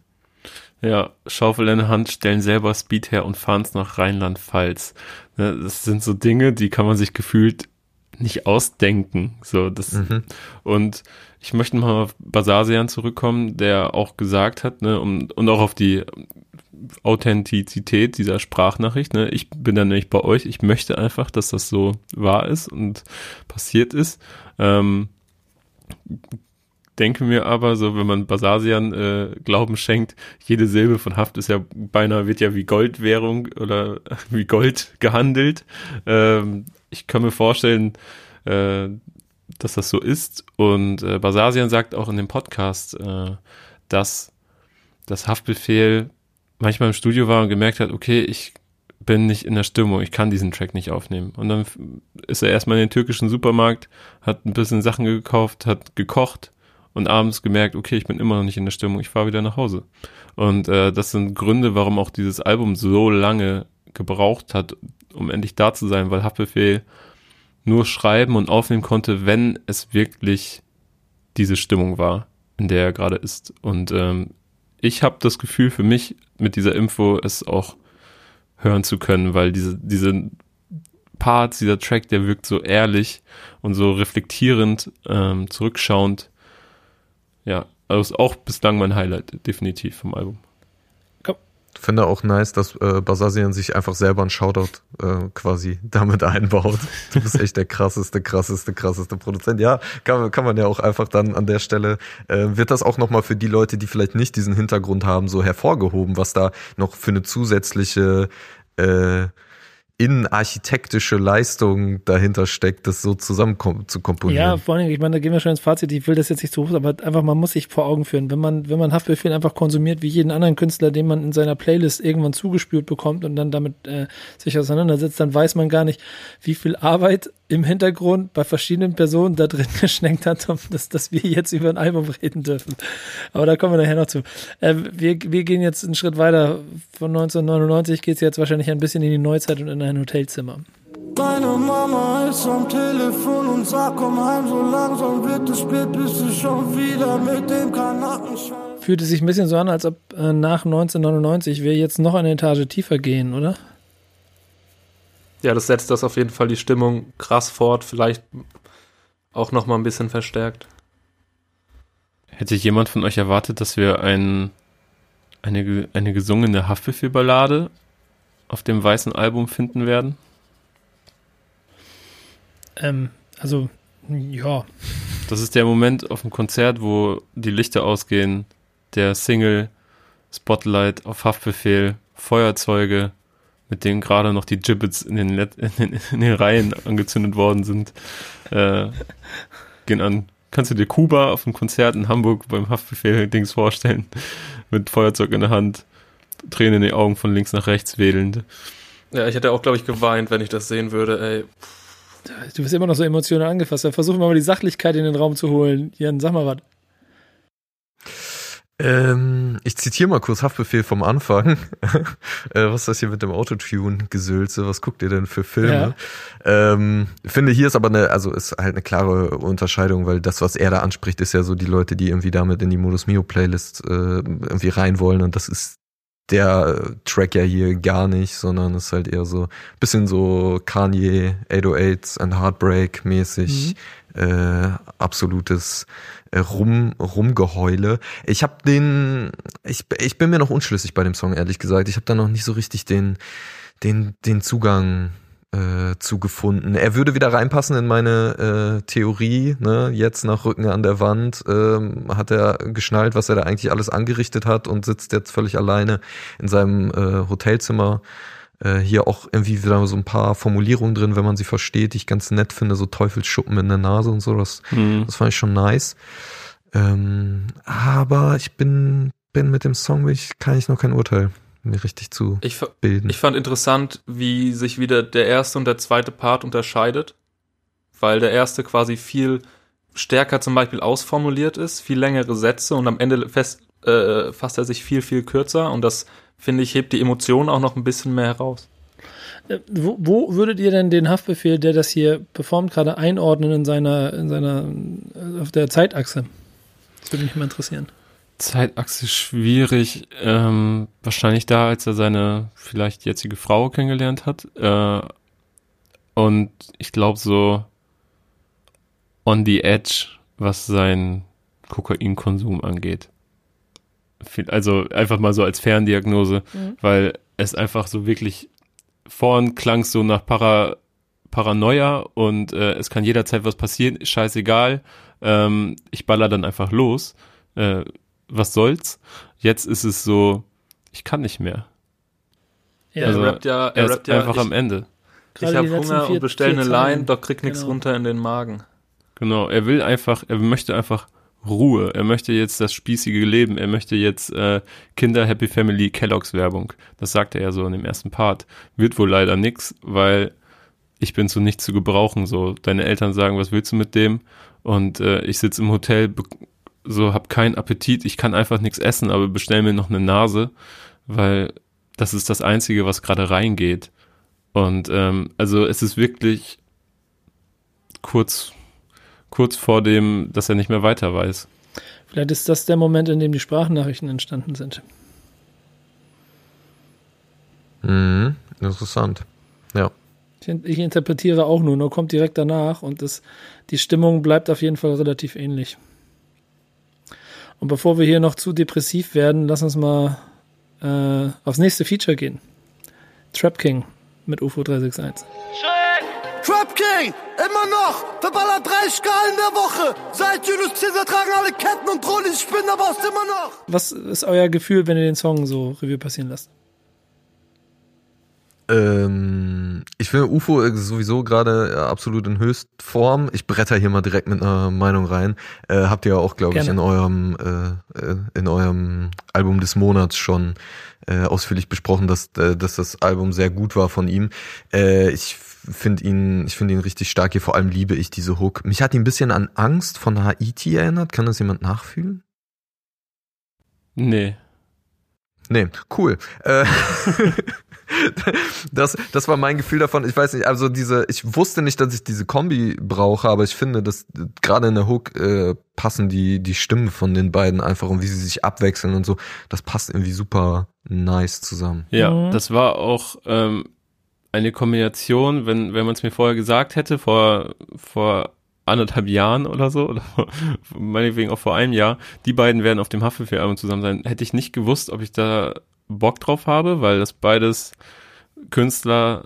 Ja, Schaufel in der Hand, stellen selber Speed her und fahren es nach Rheinland-Pfalz. Ne, das sind so Dinge, die kann man sich gefühlt nicht ausdenken. So, das, mhm. und ich möchte mal auf Basasian zurückkommen, der auch gesagt hat, ne, um, und auch auf die Authentizität dieser Sprachnachricht, ne, ich bin dann nämlich bei euch, ich möchte einfach, dass das so wahr ist und passiert ist. Ähm, denke mir aber so, wenn man Basasian äh, Glauben schenkt, jede Silbe von Haft ist ja beinahe, wird ja wie Goldwährung oder *laughs* wie Gold gehandelt. Ähm, ich kann mir vorstellen, äh, dass das so ist. Und äh, Basasian sagt auch in dem Podcast, äh, dass das Haftbefehl manchmal im Studio war und gemerkt hat, okay, ich bin nicht in der Stimmung, ich kann diesen Track nicht aufnehmen. Und dann ist er erstmal in den türkischen Supermarkt, hat ein bisschen Sachen gekauft, hat gekocht und abends gemerkt, okay, ich bin immer noch nicht in der Stimmung, ich fahre wieder nach Hause. Und äh, das sind Gründe, warum auch dieses Album so lange gebraucht hat, um endlich da zu sein, weil Haftbefehl nur schreiben und aufnehmen konnte, wenn es wirklich diese Stimmung war, in der er gerade ist. Und ähm, ich habe das Gefühl für mich, mit dieser Info es auch hören zu können, weil diese, diese Parts, dieser Track, der wirkt so ehrlich und so reflektierend, ähm, zurückschauend. Ja, also ist auch bislang mein Highlight, definitiv vom Album finde auch nice, dass äh, Basasian sich einfach selber ein Shoutout äh, quasi damit einbaut. Du bist echt der krasseste, krasseste, krasseste Produzent. Ja, kann, kann man ja auch einfach dann an der Stelle, äh, wird das auch nochmal für die Leute, die vielleicht nicht diesen Hintergrund haben, so hervorgehoben, was da noch für eine zusätzliche äh, innenarchitektische Leistung dahinter steckt, das so zusammen zu komponieren. Ja, vor allem, ich meine, da gehen wir schon ins Fazit, ich will das jetzt nicht zu hoch, aber einfach, man muss sich vor Augen führen, wenn man, wenn man Haftbefehl einfach konsumiert, wie jeden anderen Künstler, den man in seiner Playlist irgendwann zugespült bekommt und dann damit äh, sich auseinandersetzt, dann weiß man gar nicht, wie viel Arbeit im Hintergrund bei verschiedenen Personen da drin *laughs* geschneckt hat, dass, dass wir jetzt über ein Album reden dürfen. Aber da kommen wir nachher noch zu. Äh, wir, wir gehen jetzt einen Schritt weiter. Von 1999 geht es jetzt wahrscheinlich ein bisschen in die Neuzeit und in ein Hotelzimmer. Deine Mama ist am Telefon und sagt, komm heim, so langsam wird es spät, bist du schon wieder mit dem Kanaken. Fühlt es sich ein bisschen so an, als ob äh, nach 1999 wir jetzt noch eine Etage tiefer gehen, oder? Ja, das setzt das auf jeden Fall die Stimmung krass fort, vielleicht auch noch mal ein bisschen verstärkt. Hätte jemand von euch erwartet, dass wir ein, eine, eine gesungene Haftbefehl-Ballade auf dem weißen Album finden werden? Ähm, also, ja. Das ist der Moment auf dem Konzert, wo die Lichter ausgehen, der Single, Spotlight auf Haftbefehl, Feuerzeuge, mit denen gerade noch die Gibbets in den, in den, in den Reihen angezündet worden sind, äh, gehen an. kannst du dir Kuba auf einem Konzert in Hamburg beim Haftbefehl-Dings vorstellen? Mit Feuerzeug in der Hand, Tränen in den Augen von links nach rechts wedelnd. Ja, ich hätte auch, glaube ich, geweint, wenn ich das sehen würde, ey. Du bist immer noch so emotional angefasst. Dann versuchen wir mal die Sachlichkeit in den Raum zu holen. Jan, sag mal was. Ähm, ich zitiere mal kurz Haftbefehl vom Anfang. *laughs* äh, was ist das hier mit dem Autotune-Gesülze? Was guckt ihr denn für Filme? Ja. Ähm, finde, hier ist aber eine, also ist halt eine klare Unterscheidung, weil das, was er da anspricht, ist ja so die Leute, die irgendwie damit in die Modus Mio Playlist äh, irgendwie rein wollen und das ist der Track ja hier gar nicht, sondern ist halt eher so bisschen so Kanye 808s and Heartbreak mäßig, mhm. äh, absolutes Rum, Rumgeheule. Ich habe den, ich, ich bin mir noch unschlüssig bei dem Song, ehrlich gesagt. Ich habe da noch nicht so richtig den, den, den Zugang äh, zugefunden. Er würde wieder reinpassen in meine äh, Theorie. Ne? Jetzt nach Rücken an der Wand ähm, hat er geschnallt, was er da eigentlich alles angerichtet hat und sitzt jetzt völlig alleine in seinem äh, Hotelzimmer. Äh, hier auch irgendwie wieder so ein paar Formulierungen drin, wenn man sie versteht, die ich ganz nett finde, so Teufelsschuppen in der Nase und so. Das, mhm. das fand ich schon nice. Ähm, aber ich bin, bin mit dem Song, ich, kann ich noch kein Urteil mir richtig zu ich, bilden. Ich fand interessant, wie sich wieder der erste und der zweite Part unterscheidet, weil der erste quasi viel stärker zum Beispiel ausformuliert ist, viel längere Sätze und am Ende fest, äh, fasst er sich viel, viel kürzer und das, finde ich, hebt die Emotionen auch noch ein bisschen mehr heraus. Äh, wo, wo, würdet ihr denn den Haftbefehl, der das hier performt, gerade einordnen in seiner, in seiner, auf der Zeitachse? Das würde mich mal interessieren. Zeitachse schwierig. Ähm, wahrscheinlich da, als er seine vielleicht jetzige Frau kennengelernt hat. Äh, und ich glaube so on the edge, was sein Kokainkonsum angeht. Also einfach mal so als Ferndiagnose, mhm. weil es einfach so wirklich vorn klang so nach Para, Paranoia und äh, es kann jederzeit was passieren, scheißegal. Ähm, ich baller dann einfach los. Äh, was soll's? Jetzt ist es so, ich kann nicht mehr. Ja, also, er rappt ja, er, er rappt ja einfach ich, am Ende. Ich habe Hunger vier, und bestelle eine Line, doch krieg nichts genau. runter in den Magen. Genau, er will einfach, er möchte einfach Ruhe. Er möchte jetzt das spießige Leben. Er möchte jetzt äh, Kinder Happy Family Kelloggs Werbung. Das sagte er so in dem ersten Part. Wird wohl leider nix, weil ich bin zu nichts zu gebrauchen. So, deine Eltern sagen, was willst du mit dem? Und äh, ich sitze im Hotel, so hab keinen Appetit, ich kann einfach nichts essen, aber bestell mir noch eine Nase, weil das ist das Einzige, was gerade reingeht. Und ähm, also es ist wirklich kurz, kurz vor dem, dass er nicht mehr weiter weiß. Vielleicht ist das der Moment, in dem die Sprachnachrichten entstanden sind. Mhm, interessant. Ja. Ich, ich interpretiere auch nur, nur kommt direkt danach und das, die Stimmung bleibt auf jeden Fall relativ ähnlich. Und bevor wir hier noch zu depressiv werden, lass uns mal äh, aufs nächste Feature gehen. Trap King mit UFO 361. Trap King, immer noch, verballert drei Skalen der Woche. Seit Julius Caesar tragen alle Ketten und drohen die Spinnen, aber ist immer noch. Was ist euer Gefühl, wenn ihr den Song so Revue passieren lasst? Ähm, ich finde UFO sowieso gerade äh, absolut in Höchstform. Ich bretter hier mal direkt mit einer Meinung rein. Äh, habt ihr auch, glaube ich, in eurem äh, äh, in eurem Album des Monats schon äh, ausführlich besprochen, dass äh, dass das Album sehr gut war von ihm. Äh, ich finde ihn, ich finde ihn richtig stark. Hier vor allem liebe ich diese Hook. Mich hat ihn ein bisschen an Angst von Haiti erinnert. Kann das jemand nachfühlen? Nee. Nee, cool. Äh, *laughs* das, das war mein Gefühl davon. Ich weiß nicht, also diese, ich wusste nicht, dass ich diese Kombi brauche, aber ich finde, dass gerade in der Hook äh, passen die, die Stimmen von den beiden einfach und wie sie sich abwechseln und so. Das passt irgendwie super nice zusammen. Ja, mhm. das war auch ähm, eine Kombination, wenn, wenn man es mir vorher gesagt hätte, vor, vor anderthalb Jahren oder so, oder meinetwegen auch vor einem Jahr, die beiden werden auf dem Haftbefehl-Album zusammen sein, hätte ich nicht gewusst, ob ich da Bock drauf habe, weil das beides Künstler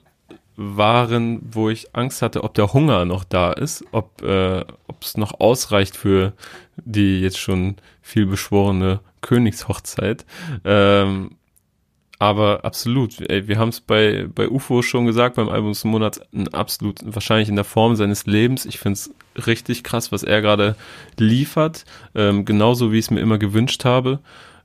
waren, wo ich Angst hatte, ob der Hunger noch da ist, ob äh, es noch ausreicht für die jetzt schon viel beschworene Königshochzeit. Ähm, aber absolut, ey, wir haben es bei, bei UFO schon gesagt, beim Album des Monats, absolut, wahrscheinlich in der Form seines Lebens. Ich finde es richtig krass, was er gerade liefert, ähm, genauso wie ich es mir immer gewünscht habe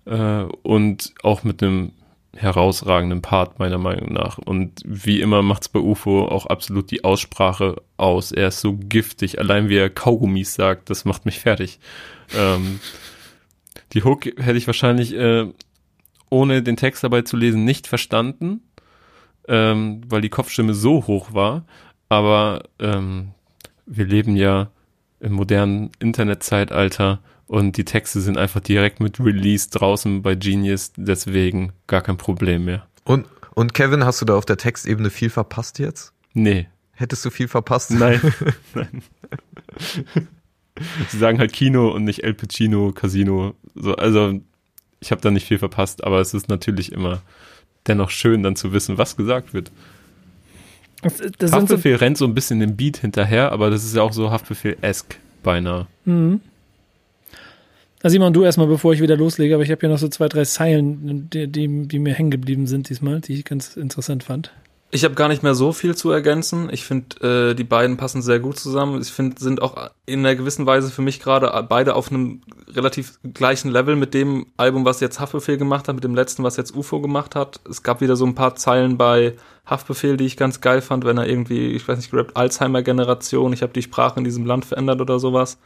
äh, und auch mit einem herausragenden Part meiner Meinung nach. Und wie immer macht es bei UFO auch absolut die Aussprache aus. Er ist so giftig, allein wie er Kaugummis sagt, das macht mich fertig. Ähm, die Hook hätte ich wahrscheinlich äh, ohne den Text dabei zu lesen nicht verstanden, ähm, weil die Kopfstimme so hoch war. Aber ähm, wir leben ja im modernen Internetzeitalter und die Texte sind einfach direkt mit Release draußen bei Genius, deswegen gar kein Problem mehr. Und, und Kevin, hast du da auf der Textebene viel verpasst jetzt? Nee. Hättest du viel verpasst? Nein. *laughs* Nein. Sie sagen halt Kino und nicht El Pacino, Casino. So, also ich habe da nicht viel verpasst, aber es ist natürlich immer dennoch schön, dann zu wissen, was gesagt wird. Das, das Haftbefehl so rennt so ein bisschen den Beat hinterher, aber das ist ja auch so Haftbefehl-esque beinahe. Mhm. Also Simon, du erstmal, bevor ich wieder loslege, aber ich habe hier noch so zwei, drei Zeilen, die, die, die mir hängen geblieben sind diesmal, die ich ganz interessant fand. Ich habe gar nicht mehr so viel zu ergänzen. Ich finde, äh, die beiden passen sehr gut zusammen. Ich finde, sind auch in einer gewissen Weise für mich gerade beide auf einem relativ gleichen Level mit dem Album, was jetzt Haftbefehl gemacht hat, mit dem letzten, was jetzt UFO gemacht hat. Es gab wieder so ein paar Zeilen bei Haftbefehl, die ich ganz geil fand, wenn er irgendwie, ich weiß nicht, gerappt, Alzheimer-Generation, ich habe die Sprache in diesem Land verändert oder sowas.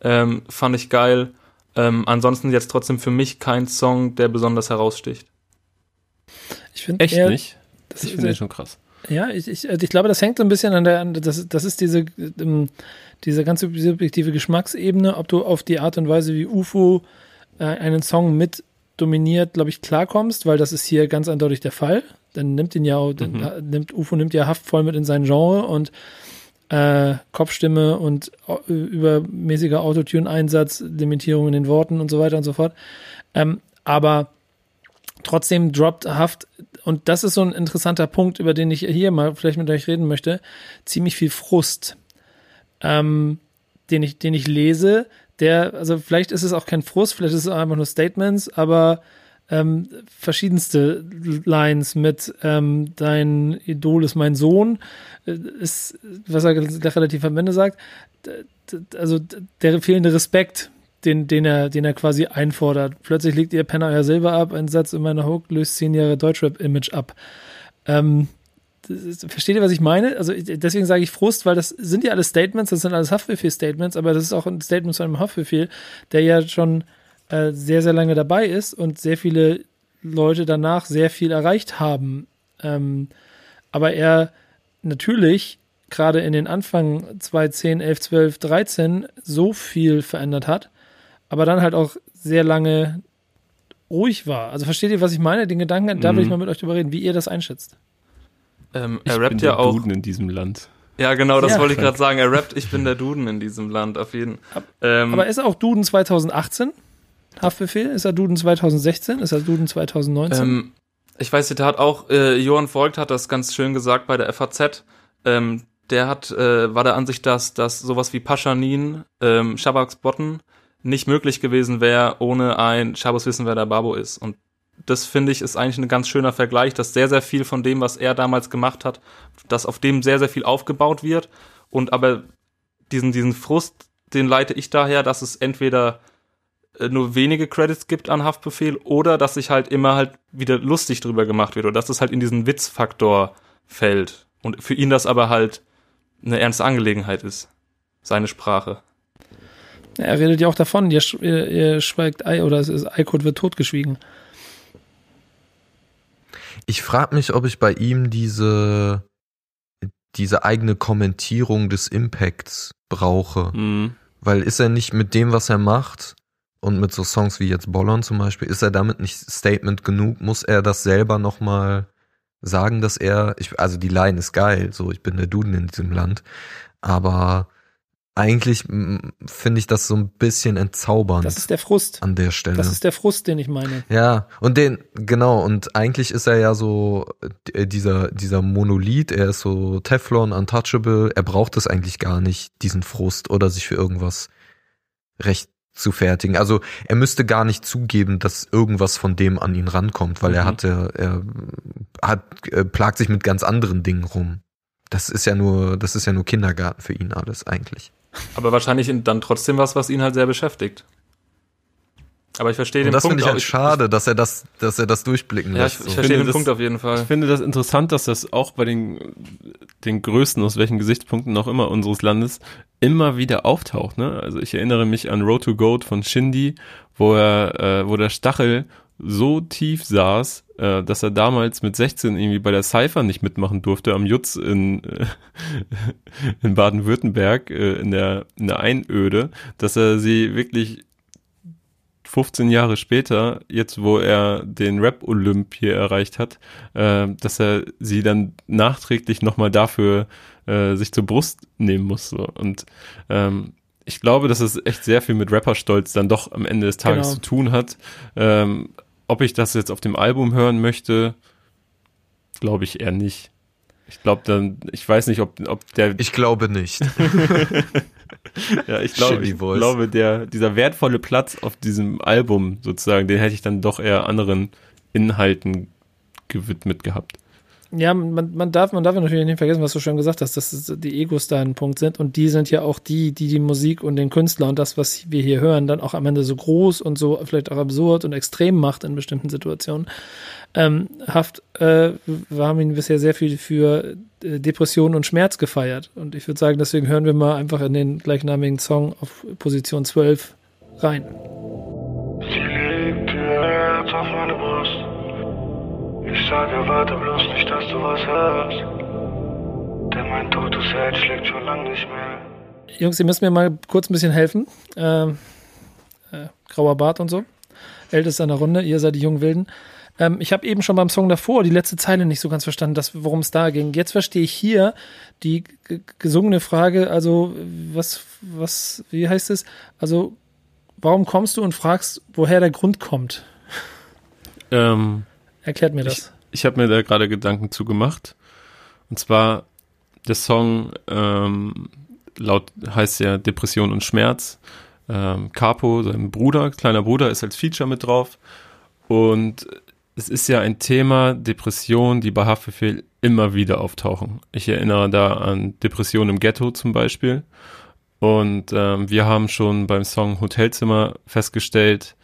Ähm, fand ich geil. Ähm, ansonsten jetzt trotzdem für mich kein Song, der besonders heraussticht. Ich finde echt nicht. Das ich finde den schon krass. Ja, ich, ich, also ich glaube, das hängt so ein bisschen an der, an, das, das ist diese, ähm, diese ganze subjektive Geschmacksebene, ob du auf die Art und Weise, wie UFO äh, einen Song mit dominiert, glaube ich, klarkommst, weil das ist hier ganz eindeutig der Fall. Dann nimmt ihn ja, mhm. nimmt UFO nimmt ja Haft voll mit in sein Genre und äh, Kopfstimme und äh, übermäßiger Autotune-Einsatz, Limitierung in den Worten und so weiter und so fort. Ähm, aber trotzdem droppt Haft und das ist so ein interessanter Punkt, über den ich hier mal vielleicht mit euch reden möchte, ziemlich viel Frust, ähm, den ich, den ich lese, der, also vielleicht ist es auch kein Frust, vielleicht ist es einfach nur Statements, aber ähm, verschiedenste Lines mit ähm, dein Idol ist mein Sohn, äh, ist, was er relativ am Ende sagt, also der fehlende Respekt, den, den, er, den er quasi einfordert. Plötzlich legt ihr Penner euer Silber ab, ein Satz in meiner Hook löst zehn Jahre Deutschrap-Image ab. Ähm, ist, versteht ihr, was ich meine? Also deswegen sage ich Frust, weil das sind ja alles Statements, das sind alles Haftbefehl-Statements, aber das ist auch ein Statement zu einem Haftbefehl, der ja schon äh, sehr, sehr lange dabei ist und sehr viele Leute danach sehr viel erreicht haben. Ähm, aber er natürlich gerade in den Anfang 2010, 11, 12, 13 so viel verändert hat, aber dann halt auch sehr lange ruhig war. Also versteht ihr, was ich meine? Den Gedanken, mhm. da will ich mhm. mal mit euch drüber reden, wie ihr das einschätzt. Ähm, er ich rappt ja auch. Duden in diesem Land. Ja, genau, das ja. wollte ich gerade sagen. Er rappt, ich bin der Duden in diesem Land, auf jeden Fall. Ähm, aber ist er auch Duden 2018? Haftbefehl? Ist er Duden 2016? Ist er Duden 2019? Ähm, ich weiß, hat auch äh, Johann Volkt hat das ganz schön gesagt bei der FAZ. Ähm, der hat, äh, war der Ansicht, dass, dass sowas wie Paschanin, ähm, Shabaks Botten nicht möglich gewesen wäre, ohne ein Schabos wissen, wer der Babo ist. Und das finde ich ist eigentlich ein ganz schöner Vergleich, dass sehr, sehr viel von dem, was er damals gemacht hat, dass auf dem sehr, sehr viel aufgebaut wird. Und aber diesen, diesen Frust, den leite ich daher, dass es entweder äh, nur wenige Credits gibt an Haftbefehl oder dass sich halt immer halt wieder lustig drüber gemacht wird oder dass es halt in diesen Witzfaktor fällt. Und für ihn das aber halt eine ernste Angelegenheit ist. Seine Sprache. Er redet ja auch davon, ihr, ihr, ihr schweigt Ei oder es ist Eicode wird totgeschwiegen. Ich frage mich, ob ich bei ihm diese, diese eigene Kommentierung des Impacts brauche. Mhm. Weil ist er nicht mit dem, was er macht und mit so Songs wie jetzt Bollon zum Beispiel, ist er damit nicht Statement genug? Muss er das selber nochmal sagen, dass er, ich, also die Line ist geil, so ich bin der Duden in diesem Land, aber eigentlich finde ich das so ein bisschen entzaubernd. Das ist der Frust. An der Stelle. Das ist der Frust, den ich meine. Ja, und den, genau, und eigentlich ist er ja so äh, dieser, dieser Monolith, er ist so Teflon, untouchable, er braucht es eigentlich gar nicht, diesen Frust oder sich für irgendwas recht zu fertigen. Also er müsste gar nicht zugeben, dass irgendwas von dem an ihn rankommt, weil mhm. er hatte, er hat, er plagt sich mit ganz anderen Dingen rum. Das ist ja nur, das ist ja nur Kindergarten für ihn alles eigentlich. Aber wahrscheinlich dann trotzdem was, was ihn halt sehr beschäftigt. Aber ich verstehe den das Punkt. Das finde ich halt schade, dass er das, dass er das durchblicken ja, lässt. Ich, ich verstehe den das, Punkt auf jeden Fall. Ich finde das interessant, dass das auch bei den, den Größten, aus welchen Gesichtspunkten auch immer unseres Landes, immer wieder auftaucht. Ne? Also ich erinnere mich an Road to Goat von Shindy, wo er, äh, wo der Stachel so tief saß, äh, dass er damals mit 16 irgendwie bei der Cypher nicht mitmachen durfte am Jutz in, äh, *laughs* in Baden-Württemberg äh, in, der, in der Einöde, dass er sie wirklich 15 Jahre später, jetzt wo er den Rap-Olymp hier erreicht hat, äh, dass er sie dann nachträglich nochmal dafür äh, sich zur Brust nehmen muss. So. Und ähm, ich glaube, dass es echt sehr viel mit Rapperstolz dann doch am Ende des Tages genau. zu tun hat. Ähm, ob ich das jetzt auf dem Album hören möchte, glaube ich eher nicht. Ich glaube dann, ich weiß nicht, ob, ob der. Ich glaube nicht. *laughs* ja, ich glaube, ich glaube, der, dieser wertvolle Platz auf diesem Album sozusagen, den hätte ich dann doch eher anderen Inhalten gewidmet gehabt. Ja, man, man darf, man darf natürlich nicht vergessen, was du schon gesagt hast, dass die Egos da ein Punkt sind und die sind ja auch die, die die Musik und den Künstler und das, was wir hier hören, dann auch am Ende so groß und so vielleicht auch absurd und extrem macht in bestimmten Situationen. Ähm, Haft, äh, wir haben ihn bisher sehr viel für äh, Depression und Schmerz gefeiert und ich würde sagen, deswegen hören wir mal einfach in den gleichnamigen Song auf Position 12 rein. Sie legt Herz auf ich sage, warte bloß nicht, dass du was hörst. Denn mein totes Herz schlägt schon lange nicht mehr. Jungs, ihr müsst mir mal kurz ein bisschen helfen. Ähm, äh, grauer Bart und so. Ältester in der Runde, ihr seid die jungen Wilden. Ähm, ich habe eben schon beim Song davor die letzte Zeile nicht so ganz verstanden, worum es da ging. Jetzt verstehe ich hier die gesungene Frage, also was, was, wie heißt es? Also, warum kommst du und fragst, woher der Grund kommt? Ähm, Erklärt mir das. Ich, ich habe mir da gerade Gedanken zu gemacht. Und zwar, der Song ähm, laut heißt ja Depression und Schmerz. Ähm, Capo, sein Bruder, kleiner Bruder, ist als Feature mit drauf. Und es ist ja ein Thema, Depression, die bei Haftbefehl immer wieder auftauchen. Ich erinnere da an Depression im Ghetto zum Beispiel. Und ähm, wir haben schon beim Song Hotelzimmer festgestellt,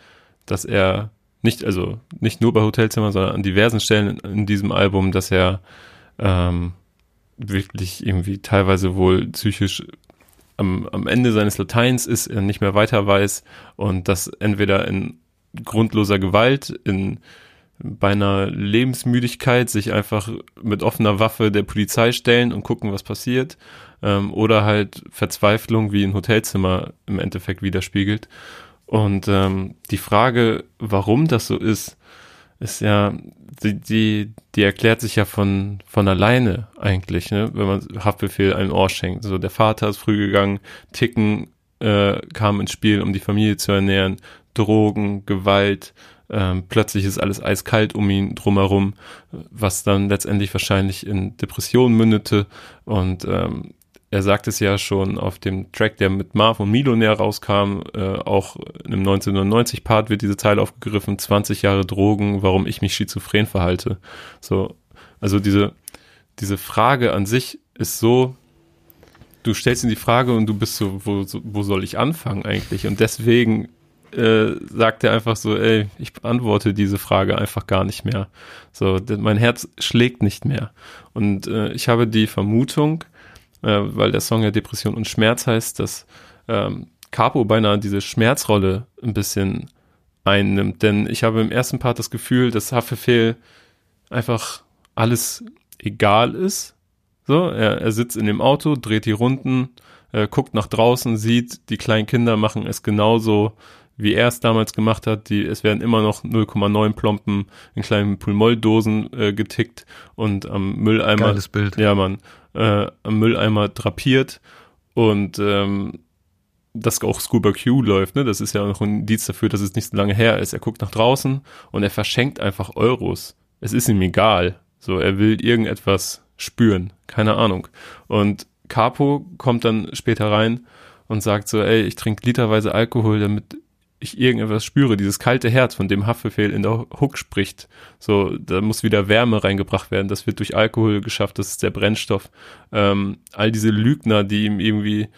dass er nicht, also nicht nur bei Hotelzimmer, sondern an diversen Stellen in, in diesem Album, dass er ähm, wirklich irgendwie teilweise wohl psychisch am, am Ende seines Lateins ist, er nicht mehr weiter weiß und das entweder in grundloser Gewalt, in beinahe Lebensmüdigkeit sich einfach mit offener Waffe der Polizei stellen und gucken, was passiert, ähm, oder halt Verzweiflung wie ein Hotelzimmer im Endeffekt widerspiegelt. Und ähm, die Frage, warum das so ist, ist ja, die, die, die erklärt sich ja von, von alleine eigentlich, ne? wenn man Haftbefehl ein Ohr schenkt. So, der Vater ist früh gegangen, Ticken äh, kam ins Spiel, um die Familie zu ernähren, Drogen, Gewalt, ähm, plötzlich ist alles eiskalt um ihn drumherum, was dann letztendlich wahrscheinlich in Depressionen mündete und ähm, er sagt es ja schon auf dem Track, der mit Marv und Millionär rauskam, äh, auch einem 1990-Part wird diese Zeile aufgegriffen, 20 Jahre Drogen, warum ich mich schizophren verhalte. So, also diese, diese Frage an sich ist so, du stellst ihm die Frage und du bist so, wo, wo soll ich anfangen eigentlich? Und deswegen äh, sagt er einfach so, ey, ich beantworte diese Frage einfach gar nicht mehr. So, mein Herz schlägt nicht mehr. Und äh, ich habe die Vermutung, äh, weil der Song ja Depression und Schmerz heißt, dass ähm, Capo beinahe diese Schmerzrolle ein bisschen einnimmt. Denn ich habe im ersten Part das Gefühl, dass Haftbefehl einfach alles egal ist. So, er, er sitzt in dem Auto, dreht die Runden, äh, guckt nach draußen, sieht, die kleinen Kinder machen es genauso, wie er es damals gemacht hat. Die, es werden immer noch 0,9 Plompen in kleinen Pulmolldosen äh, getickt und am Mülleimer. Geiles Bild. Ja, Mann äh, am Mülleimer drapiert und ähm, dass auch Scuba Q läuft, ne? Das ist ja noch ein Indiz dafür, dass es nicht so lange her ist. Er guckt nach draußen und er verschenkt einfach Euros. Es ist ihm egal. So, er will irgendetwas spüren. Keine Ahnung. Und Capo kommt dann später rein und sagt so, ey, ich trinke literweise Alkohol, damit ich irgendetwas spüre, dieses kalte Herz, von dem Haftbefehl in der Hook spricht. So, da muss wieder Wärme reingebracht werden. Das wird durch Alkohol geschafft, das ist der Brennstoff. Ähm, all diese Lügner, die ihm irgendwie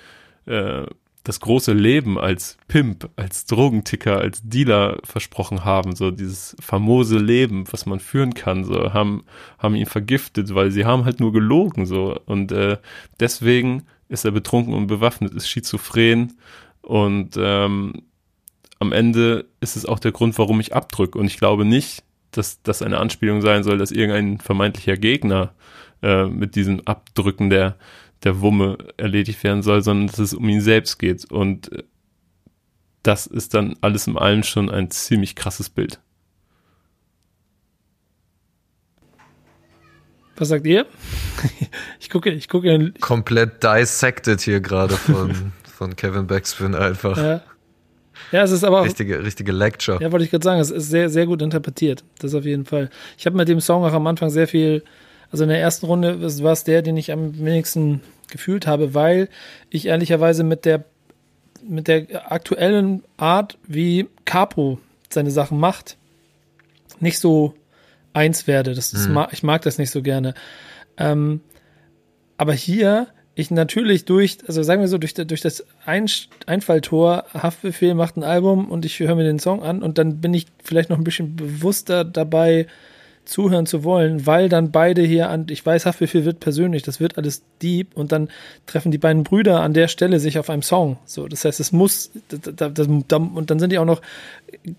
äh, das große Leben als Pimp, als Drogenticker, als Dealer versprochen haben, so dieses famose Leben, was man führen kann, so haben haben ihn vergiftet, weil sie haben halt nur gelogen so und äh, deswegen ist er betrunken und bewaffnet, ist schizophren und ähm, am Ende ist es auch der Grund, warum ich abdrücke und ich glaube nicht, dass das eine Anspielung sein soll, dass irgendein vermeintlicher Gegner äh, mit diesem Abdrücken der der Wumme erledigt werden soll, sondern dass es um ihn selbst geht. Und äh, das ist dann alles im allem schon ein ziemlich krasses Bild. Was sagt ihr? *laughs* Ich gucke, ich gucke. Komplett dissected hier gerade von, *laughs* von Kevin Backspin einfach. Ja. Ja, es ist aber richtige, richtige Lecture. Ja, wollte ich gerade sagen, es ist sehr, sehr gut interpretiert. Das auf jeden Fall. Ich habe mit dem Song auch am Anfang sehr viel also in der ersten Runde war es der, den ich am wenigsten gefühlt habe, weil ich ehrlicherweise mit der, mit der aktuellen Art, wie Capo seine Sachen macht, nicht so eins werde. Das, das mhm. mag, ich mag das nicht so gerne. Ähm, aber hier, ich natürlich durch, also sagen wir so, durch, durch das ein Einfalltor, Haftbefehl macht ein Album und ich höre mir den Song an und dann bin ich vielleicht noch ein bisschen bewusster dabei, zuhören zu wollen, weil dann beide hier an, ich weiß, Haftbefehl wird persönlich, das wird alles deep und dann treffen die beiden Brüder an der Stelle sich auf einem Song. So, das heißt, es muss, das, das, und dann sind die auch noch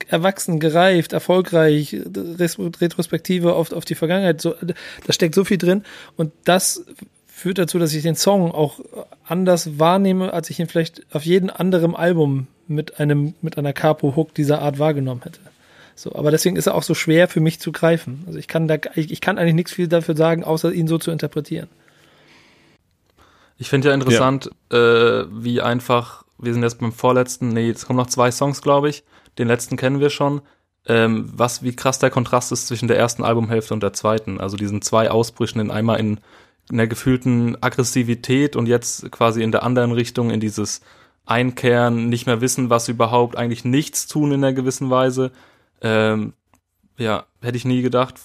erwachsen, gereift, erfolgreich, Retrospektive auf, auf die Vergangenheit. So, da steckt so viel drin und das führt dazu, dass ich den Song auch anders wahrnehme, als ich ihn vielleicht auf jedem anderen Album mit einem, mit einer Capo-Hook dieser Art wahrgenommen hätte. So, aber deswegen ist er auch so schwer für mich zu greifen. Also ich kann da, ich, ich kann eigentlich nichts viel dafür sagen, außer ihn so zu interpretieren. Ich finde ja interessant, ja. Äh, wie einfach, wir sind jetzt beim vorletzten, nee, es kommen noch zwei Songs, glaube ich. Den letzten kennen wir schon. Ähm, was, wie krass der Kontrast ist zwischen der ersten Albumhälfte und der zweiten. Also diesen zwei Ausbrüchen in einmal in, in der gefühlten Aggressivität und jetzt quasi in der anderen Richtung in dieses Einkehren, nicht mehr wissen, was überhaupt, eigentlich nichts tun in einer gewissen Weise. Ähm, ja, hätte ich nie gedacht.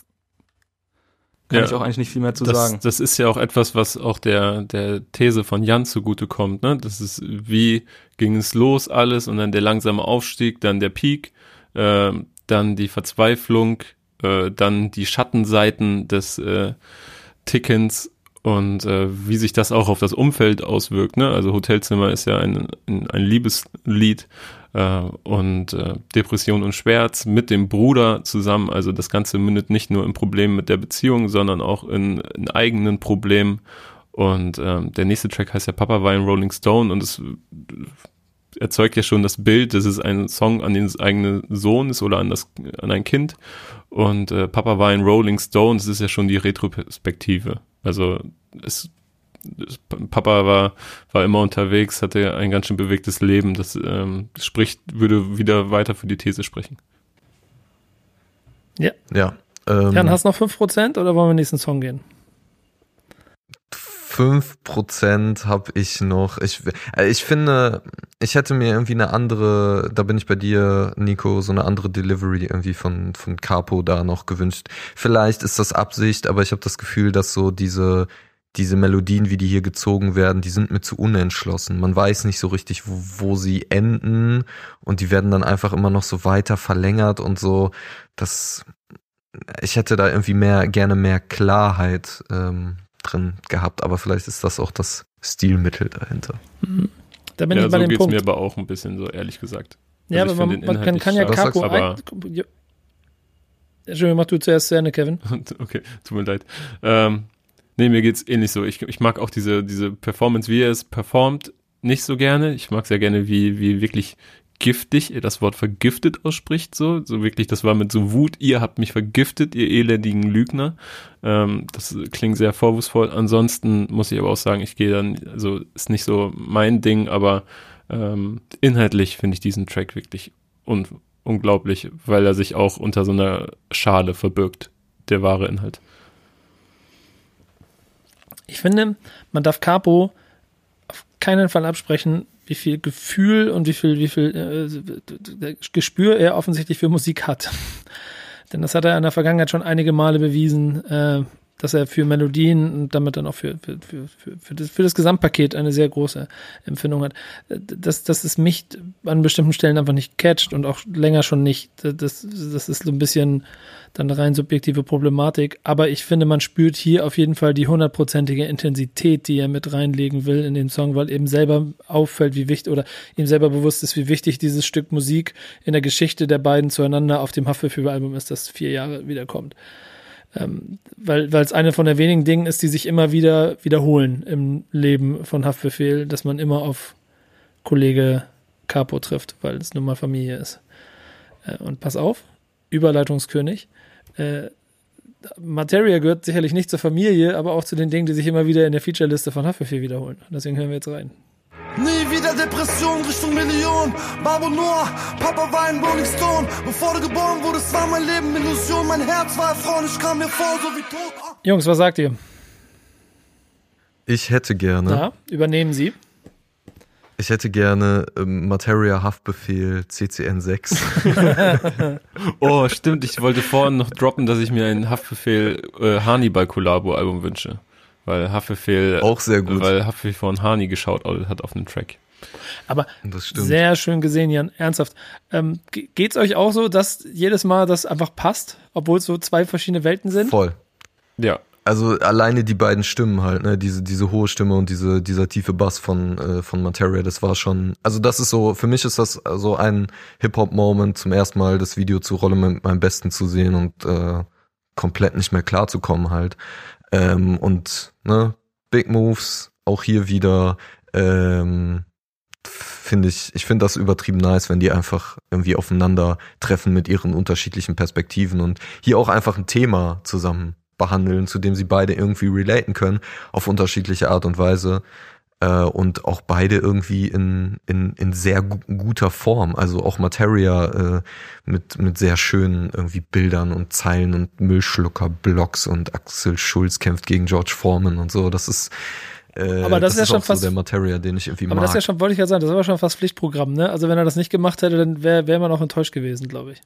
Kann ja, ich auch eigentlich nicht viel mehr zu das, sagen. Das ist ja auch etwas, was auch der, der These von Jan zugutekommt. Ne? Das ist, wie ging es los alles und dann der langsame Aufstieg, dann der Peak, äh, dann die Verzweiflung, äh, dann die Schattenseiten des äh, Tickens und äh, wie sich das auch auf das Umfeld auswirkt. Ne? Also Hotelzimmer ist ja ein, ein, Liebeslied äh, und äh, Depression und Schmerz mit dem Bruder zusammen. Also das Ganze mündet nicht nur in Problemen mit der Beziehung, sondern auch in, in eigenen Problemen. Und ähm, der nächste Track heißt ja Papa war ein Rolling Stone und es erzeugt ja schon das Bild, dass es ein Song an den eigenen Sohn ist oder an das an ein Kind. Und äh, Papa war ein Rolling Stone, das ist ja schon die Retroperspektive. Also es Papa war, war immer unterwegs, hatte ein ganz schön bewegtes Leben. Das ähm, spricht, würde wieder weiter für die These sprechen. Ja. Ja. Ähm, Jan, hast du noch 5% oder wollen wir in den nächsten Song gehen? 5% habe ich noch. Ich, äh, ich finde, ich hätte mir irgendwie eine andere, da bin ich bei dir, Nico, so eine andere Delivery irgendwie von, von Capo da noch gewünscht. Vielleicht ist das Absicht, aber ich habe das Gefühl, dass so diese diese Melodien, wie die hier gezogen werden, die sind mir zu unentschlossen. Man weiß nicht so richtig, wo, wo sie enden und die werden dann einfach immer noch so weiter verlängert und so. Das, ich hätte da irgendwie mehr, gerne mehr Klarheit ähm, drin gehabt, aber vielleicht ist das auch das Stilmittel dahinter. Mhm. Da bin ja, ich bei so dem geht's Punkt. mir aber auch ein bisschen so, ehrlich gesagt. Ja, also aber man, man kann, kann ja Kako aber Entschuldigung, mach du zuerst zu Ende, Kevin. *laughs* okay, tut mir leid. Ähm, Nee, mir geht's ähnlich so. Ich, ich mag auch diese, diese Performance, wie er es performt, nicht so gerne. Ich mag sehr gerne, wie, wie wirklich giftig das Wort vergiftet ausspricht, so. So wirklich, das war mit so Wut, ihr habt mich vergiftet, ihr elendigen Lügner. Ähm, das klingt sehr vorwurfsvoll. Ansonsten muss ich aber auch sagen, ich gehe dann, also ist nicht so mein Ding, aber ähm, inhaltlich finde ich diesen Track wirklich un unglaublich, weil er sich auch unter so einer Schale verbirgt, der wahre Inhalt. Ich finde, man darf Capo auf keinen Fall absprechen, wie viel Gefühl und wie viel, wie viel äh, Gespür er offensichtlich für Musik hat. *laughs* Denn das hat er in der Vergangenheit schon einige Male bewiesen, äh, dass er für Melodien und damit dann auch für, für, für, für, das, für das Gesamtpaket eine sehr große Empfindung hat. Dass, dass es mich an bestimmten Stellen einfach nicht catcht und auch länger schon nicht. Das, das ist so ein bisschen dann rein subjektive Problematik. Aber ich finde, man spürt hier auf jeden Fall die hundertprozentige Intensität, die er mit reinlegen will in den Song, weil eben selber auffällt, wie wichtig oder ihm selber bewusst ist, wie wichtig dieses Stück Musik in der Geschichte der beiden zueinander auf dem Haftbefehl-Album ist, das vier Jahre wiederkommt. Ähm, weil weil es eine von der wenigen Dingen ist, die sich immer wieder wiederholen im Leben von Haftbefehl, dass man immer auf Kollege Capo trifft, weil es nun mal Familie ist. Äh, und pass auf, Überleitungskönig. Äh, Materia gehört sicherlich nicht zur Familie, aber auch zu den Dingen, die sich immer wieder in der Featureliste von Haftbefehl wiederholen. Deswegen hören wir jetzt rein. Nie wieder Depression Richtung Million. Babo Noah, Papa war ein Rolling Stone. Bevor du geboren wurdest, war mein Leben Illusion. Mein Herz war Frauen, ich kam mir vor, so wie tot. Jungs, was sagt ihr? Ich hätte gerne. Ja, übernehmen Sie. Ich hätte gerne ähm, Materia Haftbefehl CCN6. *laughs* oh, stimmt. Ich wollte vorhin noch droppen, dass ich mir ein Haftbefehl äh, Hannibal Collabo Album wünsche. Weil Haftbefehl auch sehr gut. Weil Haftbefehl von Hani geschaut hat auf einem Track. Aber sehr schön gesehen, Jan. Ernsthaft. Ähm, geht's euch auch so, dass jedes Mal das einfach passt, obwohl es so zwei verschiedene Welten sind? Voll. Ja. Also alleine die beiden Stimmen halt, ne, diese diese hohe Stimme und diese dieser tiefe Bass von äh, von Materia, das war schon, also das ist so, für mich ist das so ein Hip Hop Moment, zum ersten Mal das Video zu Rolle mit meinem Besten zu sehen und äh, komplett nicht mehr klar zu kommen halt. Ähm, und ne, Big Moves, auch hier wieder, ähm, finde ich, ich finde das übertrieben nice, wenn die einfach irgendwie aufeinander treffen mit ihren unterschiedlichen Perspektiven und hier auch einfach ein Thema zusammen behandeln, zu dem sie beide irgendwie relaten können, auf unterschiedliche Art und Weise äh, und auch beide irgendwie in, in, in sehr gu guter Form. Also auch Materia äh, mit, mit sehr schönen irgendwie Bildern und Zeilen und Müllschlucker-Blocks und Axel Schulz kämpft gegen George Foreman und so. Das ist äh, aber das, das ist ja schon fast so der Materia, den ich irgendwie aber mag. Aber das ist ja schon, wollte ich ja sagen, das ist aber schon fast Pflichtprogramm, ne? Also wenn er das nicht gemacht hätte, dann wäre wär man auch enttäuscht gewesen, glaube ich.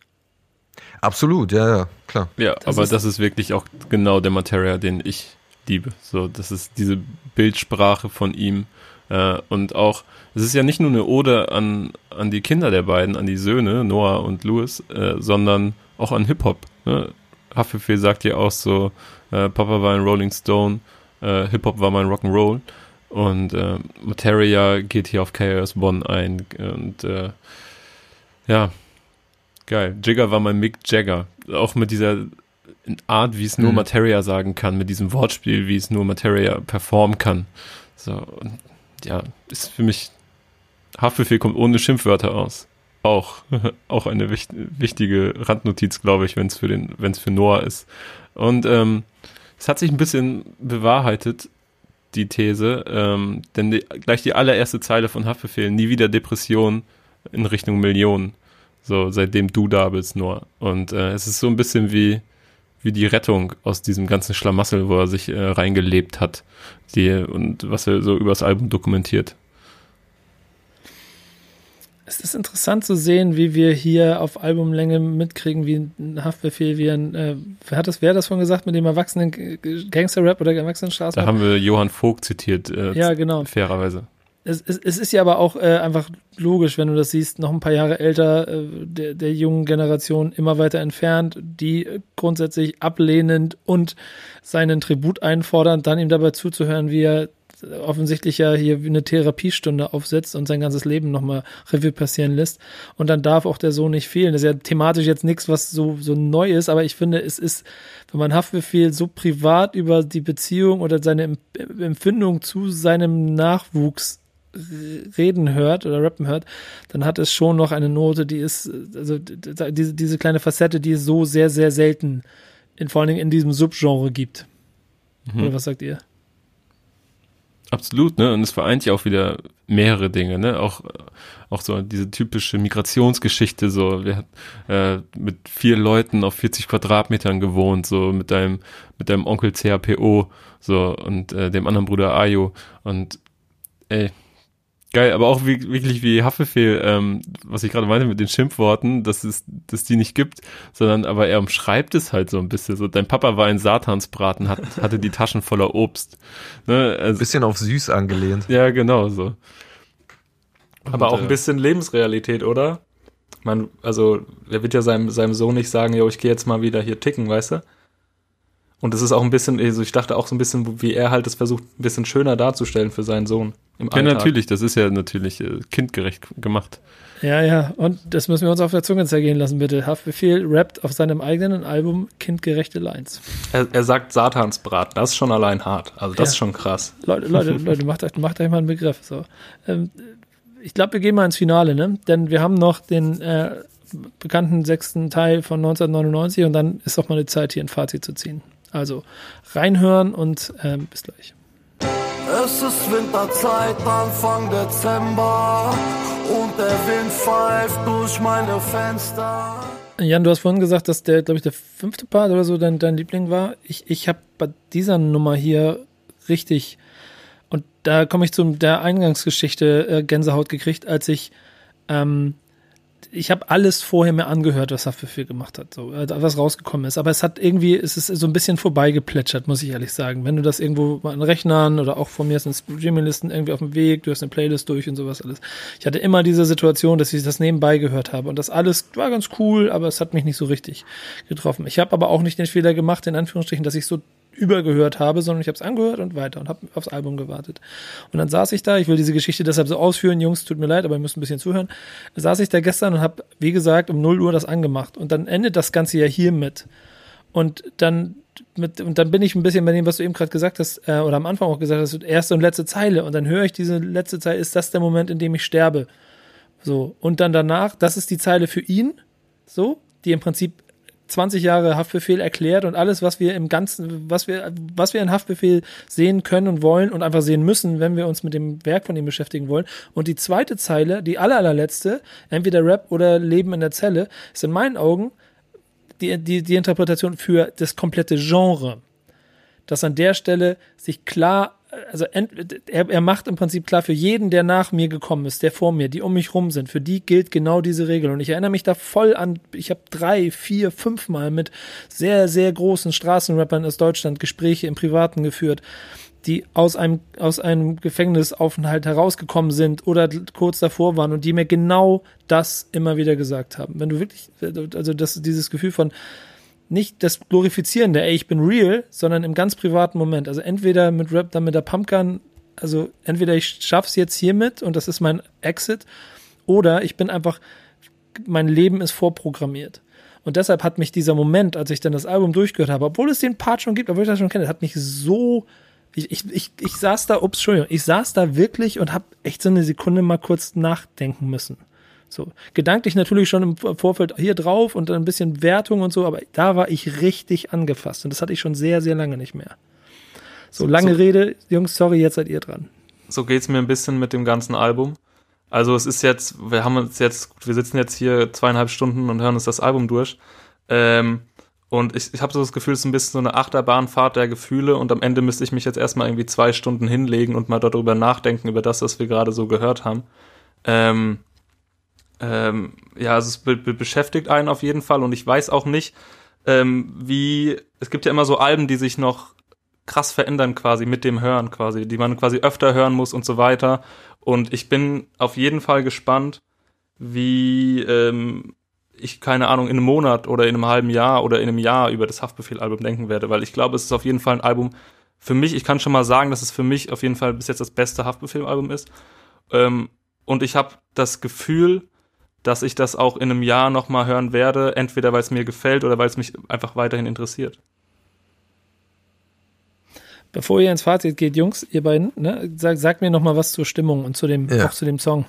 Absolut, ja, ja, klar. Ja, das aber ist das ist wirklich auch genau der Materia, den ich liebe. So, das ist diese Bildsprache von ihm äh, und auch, es ist ja nicht nur eine Ode an, an die Kinder der beiden, an die Söhne, Noah und Louis, äh, sondern auch an Hip-Hop. Ne? Haftbefehl sagt ja auch so, äh, Papa war ein Rolling Stone, äh, Hip-Hop war mein Rock'n'Roll und äh, Materia geht hier auf KRS One ein und äh, ja, geil. Jigger war mein Mick Jagger. Auch mit dieser Art, wie es nur mhm. Materia sagen kann, mit diesem Wortspiel, wie es nur Materia performen kann. So, ja, ist für mich, Haftbefehl kommt ohne Schimpfwörter aus. Auch, *laughs* auch eine wicht, wichtige Randnotiz, glaube ich, wenn es für den, wenn es für Noah ist. Und ähm, es hat sich ein bisschen bewahrheitet, die These, ähm, denn die, gleich die allererste Zeile von Haftbefehl, nie wieder Depression in Richtung Millionen. So, seitdem du da bist, Noah. Und äh, es ist so ein bisschen wie, wie die Rettung aus diesem ganzen Schlamassel, wo er sich äh, reingelebt hat, die und was er so übers Album dokumentiert. Es ist interessant zu sehen, wie wir hier auf Albumlänge mitkriegen, wie ein Haftbefehl, wie ein, äh, wer hat das, wer hat das von gesagt, mit dem erwachsenen Gangster-Rap oder Erwachsenen-Straßenrap? Da haben wir Johann Vogt zitiert, äh, ja, genau. fairerweise es, es, es ist ja aber auch äh, einfach logisch, wenn du das siehst, noch ein paar Jahre älter, äh, der, der jungen Generation immer weiter entfernt, die grundsätzlich ablehnend und seinen Tribut einfordern, dann ihm dabei zuzuhören, wie er offensichtlich ja hier eine Therapiestunde aufsetzt und sein ganzes Leben nochmal Revue passieren lässt. Und dann darf auch der Sohn nicht fehlen. Das ist ja thematisch jetzt nichts, was so, so neu ist, aber ich finde, es ist, wenn man Haftbefehl so privat über die Beziehung oder seine Empfindung zu seinem Nachwuchs reden hört oder rappen hört, dann hat es schon noch eine Note, die ist, also diese, diese kleine Facette, die es so sehr, sehr selten in, vor allen Dingen in diesem Subgenre gibt. Mhm. Oder was sagt ihr? Absolut, ne? Und es vereint ja auch wieder mehrere Dinge, ne? Auch, auch so diese typische Migrationsgeschichte, so, wir hat äh, mit vier Leuten auf 40 Quadratmetern gewohnt, so mit deinem, mit deinem Onkel CHPO, so, und äh, dem anderen Bruder Ayo. Und ey, Geil, aber auch wie, wirklich wie Haftbefehl, ähm, was ich gerade meinte mit den Schimpfworten, dass es, dass die nicht gibt, sondern aber er umschreibt es halt so ein bisschen. So, dein Papa war ein Satansbraten, hat, hatte die Taschen voller Obst. Ne? Also, bisschen auf süß angelehnt. Ja, genau so. Und, aber auch ein äh, bisschen Lebensrealität, oder? Man, also, er wird ja seinem, seinem Sohn nicht sagen, jo, ich gehe jetzt mal wieder hier ticken, weißt du? Und es ist auch ein bisschen, also ich dachte auch so ein bisschen, wie er halt es versucht, ein bisschen schöner darzustellen für seinen Sohn im Alltag. Ja, natürlich, das ist ja natürlich äh, kindgerecht gemacht. Ja, ja, und das müssen wir uns auf der Zunge zergehen lassen, bitte. Haftbefehl rappt auf seinem eigenen Album kindgerechte Lines. Er, er sagt Satansbrat, das ist schon allein hart. Also das ja. ist schon krass. Leute, Leute, *laughs* Leute, macht euch, macht euch mal einen Begriff. So. Ähm, ich glaube, wir gehen mal ins Finale, ne? Denn wir haben noch den äh, bekannten sechsten Teil von 1999 und dann ist auch mal eine Zeit, hier ein Fazit zu ziehen. Also reinhören und ähm, bis gleich. Es ist Winterzeit, Anfang Dezember und der Wind pfeift durch meine Fenster. Jan, du hast vorhin gesagt, dass der, glaube ich, der fünfte Part oder so dein, dein Liebling war. Ich, ich habe bei dieser Nummer hier richtig, und da komme ich zu der Eingangsgeschichte äh, Gänsehaut gekriegt, als ich ähm, ich habe alles vorher mir angehört, was Haftbefehl gemacht hat, so, äh, was rausgekommen ist. Aber es hat irgendwie, es ist so ein bisschen vorbeigeplätschert, muss ich ehrlich sagen. Wenn du das irgendwo mal an Rechnern oder auch von mir sind Streaming-Listen irgendwie auf dem Weg, du hast eine Playlist durch und sowas alles. Ich hatte immer diese Situation, dass ich das nebenbei gehört habe. Und das alles war ganz cool, aber es hat mich nicht so richtig getroffen. Ich habe aber auch nicht den Fehler gemacht, in Anführungsstrichen, dass ich so übergehört habe, sondern ich habe es angehört und weiter und habe aufs Album gewartet. Und dann saß ich da, ich will diese Geschichte deshalb so ausführen, Jungs, tut mir leid, aber ihr müsst ein bisschen zuhören. Da saß ich da gestern und habe, wie gesagt, um 0 Uhr das angemacht. Und dann endet das Ganze ja hiermit. Und dann mit, und dann bin ich ein bisschen bei dem, was du eben gerade gesagt hast, äh, oder am Anfang auch gesagt hast, erste und letzte Zeile. Und dann höre ich diese letzte Zeile, ist das der Moment, in dem ich sterbe? So. Und dann danach, das ist die Zeile für ihn, so, die im Prinzip 20 Jahre Haftbefehl erklärt und alles, was wir im Ganzen, was wir, was wir in Haftbefehl sehen können und wollen und einfach sehen müssen, wenn wir uns mit dem Werk von ihm beschäftigen wollen. Und die zweite Zeile, die aller, allerletzte, entweder Rap oder Leben in der Zelle, ist in meinen Augen die, die, die Interpretation für das komplette Genre. Dass an der Stelle sich klar also er, er macht im Prinzip klar für jeden, der nach mir gekommen ist, der vor mir, die um mich rum sind, für die gilt genau diese Regel. Und ich erinnere mich da voll an, ich habe drei, vier, fünf Mal mit sehr, sehr großen Straßenrappern aus Deutschland Gespräche im Privaten geführt, die aus einem, aus einem Gefängnisaufenthalt herausgekommen sind oder kurz davor waren und die mir genau das immer wieder gesagt haben. Wenn du wirklich, also das, dieses Gefühl von, nicht das Glorifizierende, ey, ich bin real, sondern im ganz privaten Moment. Also entweder mit Rap, dann mit der Pumpgun, also entweder ich schaff's jetzt hiermit und das ist mein Exit, oder ich bin einfach, mein Leben ist vorprogrammiert. Und deshalb hat mich dieser Moment, als ich dann das Album durchgehört habe, obwohl es den Part schon gibt, obwohl ich das schon kenne, hat mich so ich, ich, ich, ich saß da, ups, Entschuldigung, ich saß da wirklich und habe echt so eine Sekunde mal kurz nachdenken müssen. So, gedanklich natürlich schon im Vorfeld hier drauf und dann ein bisschen Wertung und so, aber da war ich richtig angefasst und das hatte ich schon sehr, sehr lange nicht mehr. So, lange so, Rede, Jungs, sorry, jetzt seid ihr dran. So geht's mir ein bisschen mit dem ganzen Album. Also es ist jetzt, wir haben uns jetzt, wir sitzen jetzt hier zweieinhalb Stunden und hören uns das Album durch. Ähm, und ich, ich habe so das Gefühl, es ist ein bisschen so eine Achterbahnfahrt der Gefühle und am Ende müsste ich mich jetzt erstmal irgendwie zwei Stunden hinlegen und mal darüber nachdenken, über das, was wir gerade so gehört haben. Ähm, ähm, ja, also es be be beschäftigt einen auf jeden Fall und ich weiß auch nicht, ähm, wie, es gibt ja immer so Alben, die sich noch krass verändern quasi mit dem Hören quasi, die man quasi öfter hören muss und so weiter. Und ich bin auf jeden Fall gespannt, wie ähm, ich, keine Ahnung, in einem Monat oder in einem halben Jahr oder in einem Jahr über das Haftbefehl-Album denken werde, weil ich glaube, es ist auf jeden Fall ein Album für mich, ich kann schon mal sagen, dass es für mich auf jeden Fall bis jetzt das beste Haftbefehl-Album ist. Ähm, und ich habe das Gefühl, dass ich das auch in einem Jahr nochmal hören werde, entweder weil es mir gefällt oder weil es mich einfach weiterhin interessiert. Bevor ihr ins Fazit geht, Jungs, ihr beiden, ne, sag, sagt mir nochmal was zur Stimmung und zu dem, ja. auch zu dem Song.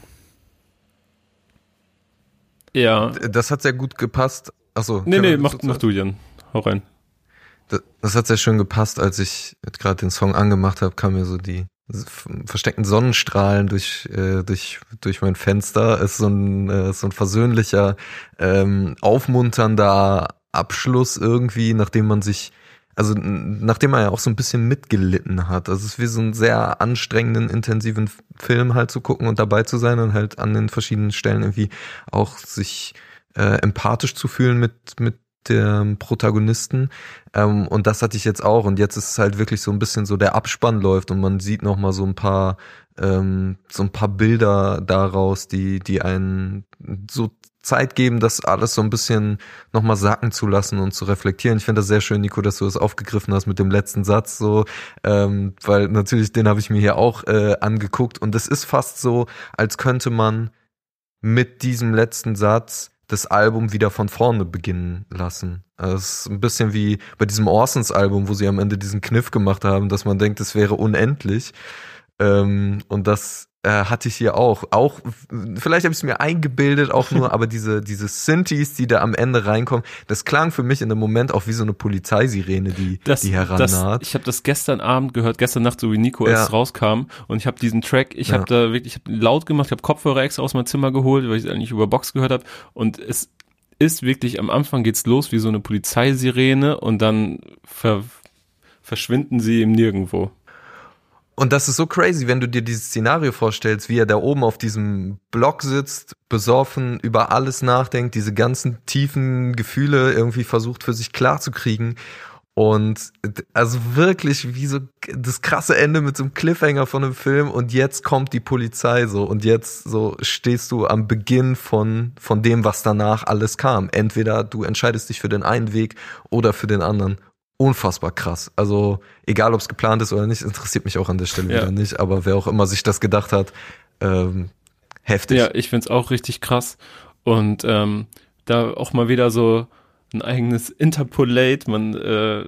Ja. Das hat sehr gut gepasst. Achso. Nee, nee, mach, mach du, Jan. Hau rein. Das, das hat sehr schön gepasst, als ich gerade den Song angemacht habe, kam mir so die versteckten Sonnenstrahlen durch, äh, durch, durch mein Fenster. Ist so ein, äh, so ein versöhnlicher, ähm, aufmunternder Abschluss irgendwie, nachdem man sich also nachdem er ja auch so ein bisschen mitgelitten hat. Also es ist wie so einen sehr anstrengenden, intensiven Film halt zu gucken und dabei zu sein und halt an den verschiedenen Stellen irgendwie auch sich äh, empathisch zu fühlen mit, mit dem Protagonisten. Ähm, und das hatte ich jetzt auch. Und jetzt ist es halt wirklich so ein bisschen so, der Abspann läuft und man sieht noch mal so ein paar ähm, so ein paar Bilder daraus, die die einen so Zeit geben, das alles so ein bisschen nochmal sacken zu lassen und zu reflektieren. Ich finde das sehr schön, Nico, dass du das aufgegriffen hast mit dem letzten Satz, so, ähm, weil natürlich den habe ich mir hier auch äh, angeguckt und es ist fast so, als könnte man mit diesem letzten Satz das Album wieder von vorne beginnen lassen. Also es ist ein bisschen wie bei diesem Orsons Album, wo sie am Ende diesen Kniff gemacht haben, dass man denkt, es wäre unendlich. Ähm, und das hatte ich hier auch. Auch, vielleicht habe ich es mir eingebildet, auch nur, *laughs* aber diese, diese Synthes, die da am Ende reinkommen, das klang für mich in dem Moment auch wie so eine Polizeisirene, die, das, die herannaht. ich habe das gestern Abend gehört, gestern Nacht, so wie Nico ja. erst rauskam und ich habe diesen Track, ich ja. habe da wirklich, ich habe laut gemacht, ich habe Kopfhörer extra aus meinem Zimmer geholt, weil ich es eigentlich über Box gehört habe und es ist wirklich, am Anfang geht's los wie so eine Polizeisirene und dann ver verschwinden sie im Nirgendwo. Und das ist so crazy, wenn du dir dieses Szenario vorstellst, wie er da oben auf diesem Block sitzt, besoffen, über alles nachdenkt, diese ganzen tiefen Gefühle irgendwie versucht für sich klar zu kriegen. Und also wirklich wie so das krasse Ende mit so einem Cliffhanger von einem Film und jetzt kommt die Polizei so und jetzt so stehst du am Beginn von, von dem, was danach alles kam. Entweder du entscheidest dich für den einen Weg oder für den anderen unfassbar krass. Also egal, ob es geplant ist oder nicht, interessiert mich auch an der Stelle ja. wieder nicht. Aber wer auch immer sich das gedacht hat, ähm, heftig. Ja, ich find's auch richtig krass. Und ähm, da auch mal wieder so ein eigenes Interpolate, man, äh,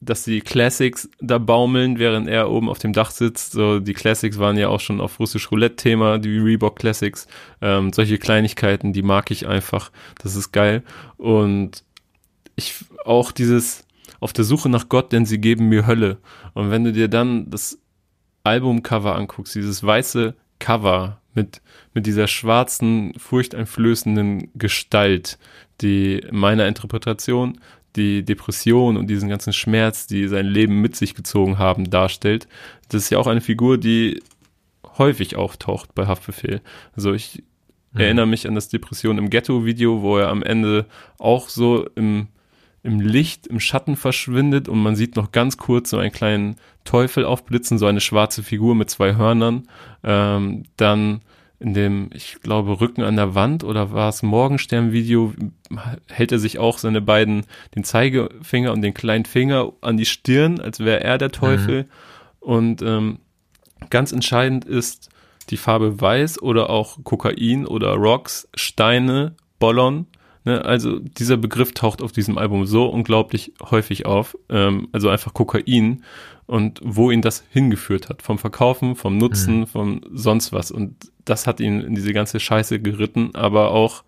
dass die Classics da baumeln, während er oben auf dem Dach sitzt. So, die Classics waren ja auch schon auf russisch Roulette-Thema, die Reebok Classics. Ähm, solche Kleinigkeiten, die mag ich einfach. Das ist geil. Und ich auch dieses, auf der Suche nach Gott, denn sie geben mir Hölle. Und wenn du dir dann das Albumcover anguckst, dieses weiße Cover mit, mit dieser schwarzen, furchteinflößenden Gestalt, die meiner Interpretation die Depression und diesen ganzen Schmerz, die sein Leben mit sich gezogen haben, darstellt. Das ist ja auch eine Figur, die häufig auftaucht bei Haftbefehl. Also ich mhm. erinnere mich an das Depression im Ghetto-Video, wo er am Ende auch so im im Licht, im Schatten verschwindet und man sieht noch ganz kurz so einen kleinen Teufel aufblitzen, so eine schwarze Figur mit zwei Hörnern. Ähm, dann in dem, ich glaube, Rücken an der Wand oder war es Morgenstern-Video, hält er sich auch seine beiden, den Zeigefinger und den kleinen Finger an die Stirn, als wäre er der Teufel. Mhm. Und ähm, ganz entscheidend ist die Farbe Weiß oder auch Kokain oder Rocks, Steine, Bollon Ne, also dieser Begriff taucht auf diesem Album so unglaublich häufig auf. Ähm, also einfach Kokain und wo ihn das hingeführt hat. Vom Verkaufen, vom Nutzen, mhm. vom sonst was. Und das hat ihn in diese ganze Scheiße geritten, aber auch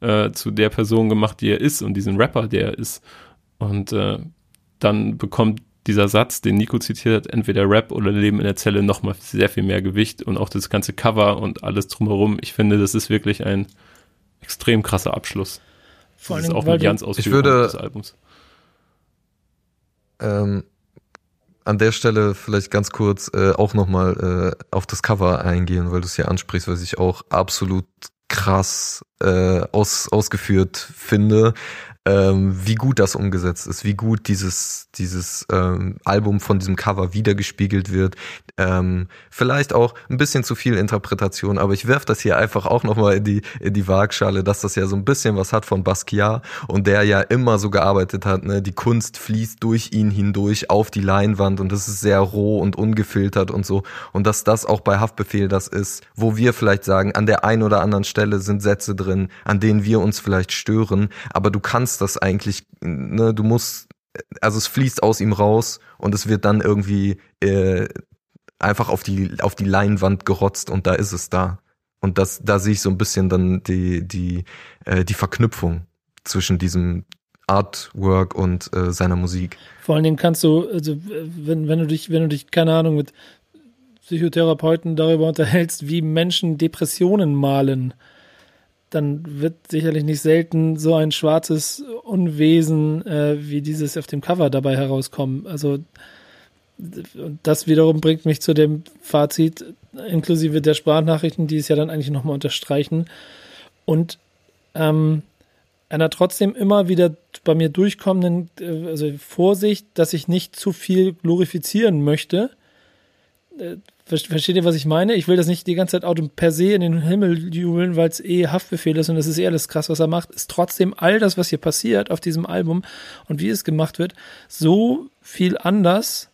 äh, zu der Person gemacht, die er ist und diesen Rapper, der er ist. Und äh, dann bekommt dieser Satz, den Nico zitiert hat, entweder Rap oder Leben in der Zelle nochmal sehr viel mehr Gewicht und auch das ganze Cover und alles drumherum. Ich finde, das ist wirklich ein extrem krasser Abschluss. Vor allem, das ist auch eine ganz ich würde, des Albums. Ähm, an der Stelle vielleicht ganz kurz äh, auch nochmal äh, auf das Cover eingehen, weil du es hier ansprichst, was ich auch absolut krass äh, aus, ausgeführt finde ähm, wie gut das umgesetzt ist, wie gut dieses, dieses ähm, Album von diesem Cover wiedergespiegelt wird. Ähm, vielleicht auch ein bisschen zu viel Interpretation, aber ich werf das hier einfach auch nochmal in die, in die Waagschale, dass das ja so ein bisschen was hat von Basquiat und der ja immer so gearbeitet hat, ne? die Kunst fließt durch ihn hindurch auf die Leinwand und das ist sehr roh und ungefiltert und so und dass das auch bei Haftbefehl das ist, wo wir vielleicht sagen, an der einen oder anderen Stelle sind Sätze drin, an denen wir uns vielleicht stören, aber du kannst kannst das eigentlich, ne, du musst, also es fließt aus ihm raus und es wird dann irgendwie äh, einfach auf die, auf die Leinwand gerotzt und da ist es da. Und das, da sehe ich so ein bisschen dann die, die, äh, die Verknüpfung zwischen diesem Artwork und äh, seiner Musik. Vor allen Dingen kannst du, also wenn, wenn du dich, wenn du dich, keine Ahnung, mit Psychotherapeuten darüber unterhältst, wie Menschen Depressionen malen, dann wird sicherlich nicht selten so ein schwarzes Unwesen äh, wie dieses auf dem Cover dabei herauskommen. Also das wiederum bringt mich zu dem Fazit, inklusive der Sprachnachrichten, die es ja dann eigentlich nochmal unterstreichen. Und ähm, einer trotzdem immer wieder bei mir durchkommenden äh, also Vorsicht, dass ich nicht zu viel glorifizieren möchte. Versteht ihr, was ich meine? Ich will das nicht die ganze Zeit Auto per se in den Himmel jubeln, weil es eh Haftbefehl ist und es ist eh alles krass, was er macht. Ist trotzdem all das, was hier passiert auf diesem Album und wie es gemacht wird, so viel anders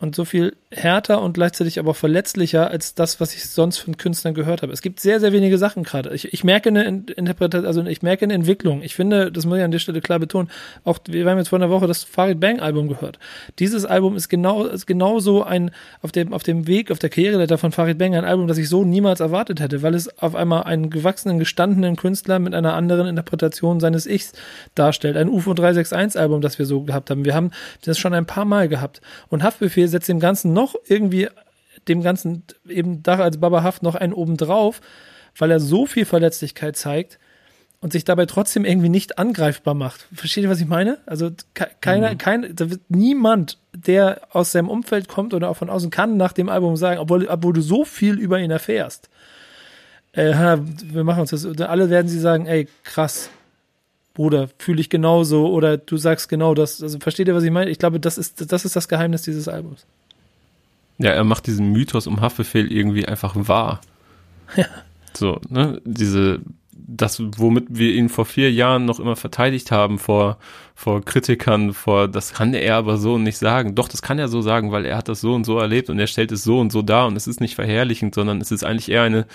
und so viel härter und gleichzeitig aber verletzlicher als das, was ich sonst von Künstlern gehört habe. Es gibt sehr, sehr wenige Sachen gerade. Ich, ich merke eine Interpretation, also ich merke eine Entwicklung. Ich finde, das muss ich an der Stelle klar betonen. Auch wir haben jetzt vor einer Woche das Farid Bang Album gehört. Dieses Album ist genau, ist genauso ein, auf dem, auf dem Weg, auf der Karriereleiter von Farid Bang ein Album, das ich so niemals erwartet hätte, weil es auf einmal einen gewachsenen, gestandenen Künstler mit einer anderen Interpretation seines Ichs darstellt. Ein UFO 361 Album, das wir so gehabt haben. Wir haben das schon ein paar Mal gehabt. Und Haftbefehl setzt dem Ganzen noch irgendwie dem Ganzen eben da als Baba Haft noch einen obendrauf, weil er so viel Verletzlichkeit zeigt und sich dabei trotzdem irgendwie nicht angreifbar macht. Versteht ihr, was ich meine? Also keiner, mhm. kein, da wird niemand, der aus seinem Umfeld kommt oder auch von außen kann nach dem Album sagen, obwohl, obwohl du so viel über ihn erfährst. Äh, wir machen uns das. Alle werden sie sagen, ey, krass, Bruder, fühle ich genauso oder du sagst genau das. Also versteht ihr, was ich meine? Ich glaube, das ist, das ist das Geheimnis dieses Albums. Ja, er macht diesen Mythos um Haftbefehl irgendwie einfach wahr. Ja. So, ne, diese, das, womit wir ihn vor vier Jahren noch immer verteidigt haben vor, vor Kritikern, vor, das kann er aber so nicht sagen. Doch, das kann er so sagen, weil er hat das so und so erlebt und er stellt es so und so dar und es ist nicht verherrlichend, sondern es ist eigentlich eher eine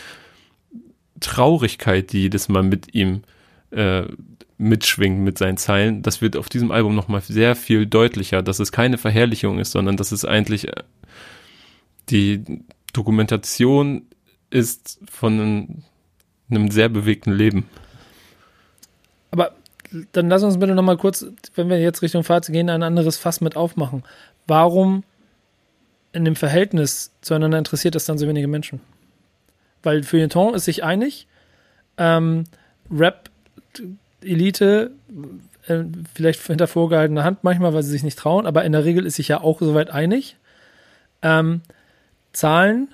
Traurigkeit, die jedes Mal mit ihm äh, mitschwingt mit seinen Zeilen. Das wird auf diesem Album nochmal sehr viel deutlicher, dass es keine Verherrlichung ist, sondern dass es eigentlich äh, die Dokumentation ist von einem, sehr bewegten Leben. Aber dann lass uns bitte nochmal kurz, wenn wir jetzt Richtung Fazit gehen, ein anderes Fass mit aufmachen. Warum in dem Verhältnis zueinander interessiert das dann so wenige Menschen? Weil Feuilleton ist sich einig, ähm, Rap-Elite, äh, vielleicht hinter vorgehaltener Hand manchmal, weil sie sich nicht trauen, aber in der Regel ist sich ja auch soweit einig. Ähm, Zahlen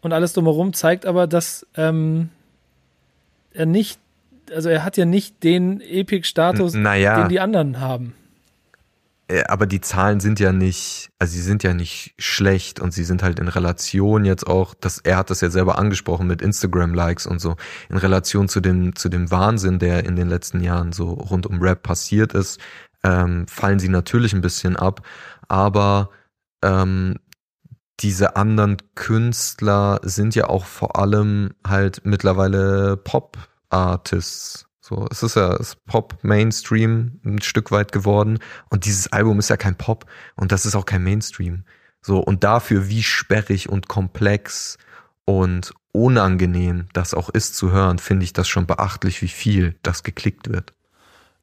und alles drumherum zeigt aber, dass ähm, er nicht, also er hat ja nicht den Epic-Status, naja. den die anderen haben. Äh, aber die Zahlen sind ja nicht, also sie sind ja nicht schlecht und sie sind halt in Relation jetzt auch, das, er hat das ja selber angesprochen mit Instagram-Likes und so, in Relation zu dem, zu dem Wahnsinn, der in den letzten Jahren so rund um Rap passiert ist, ähm, fallen sie natürlich ein bisschen ab, aber ähm, diese anderen Künstler sind ja auch vor allem halt mittlerweile Pop-Artists. So, es ist ja Pop Mainstream ein Stück weit geworden und dieses Album ist ja kein Pop und das ist auch kein Mainstream. So und dafür wie sperrig und komplex und unangenehm das auch ist zu hören, finde ich das schon beachtlich, wie viel das geklickt wird.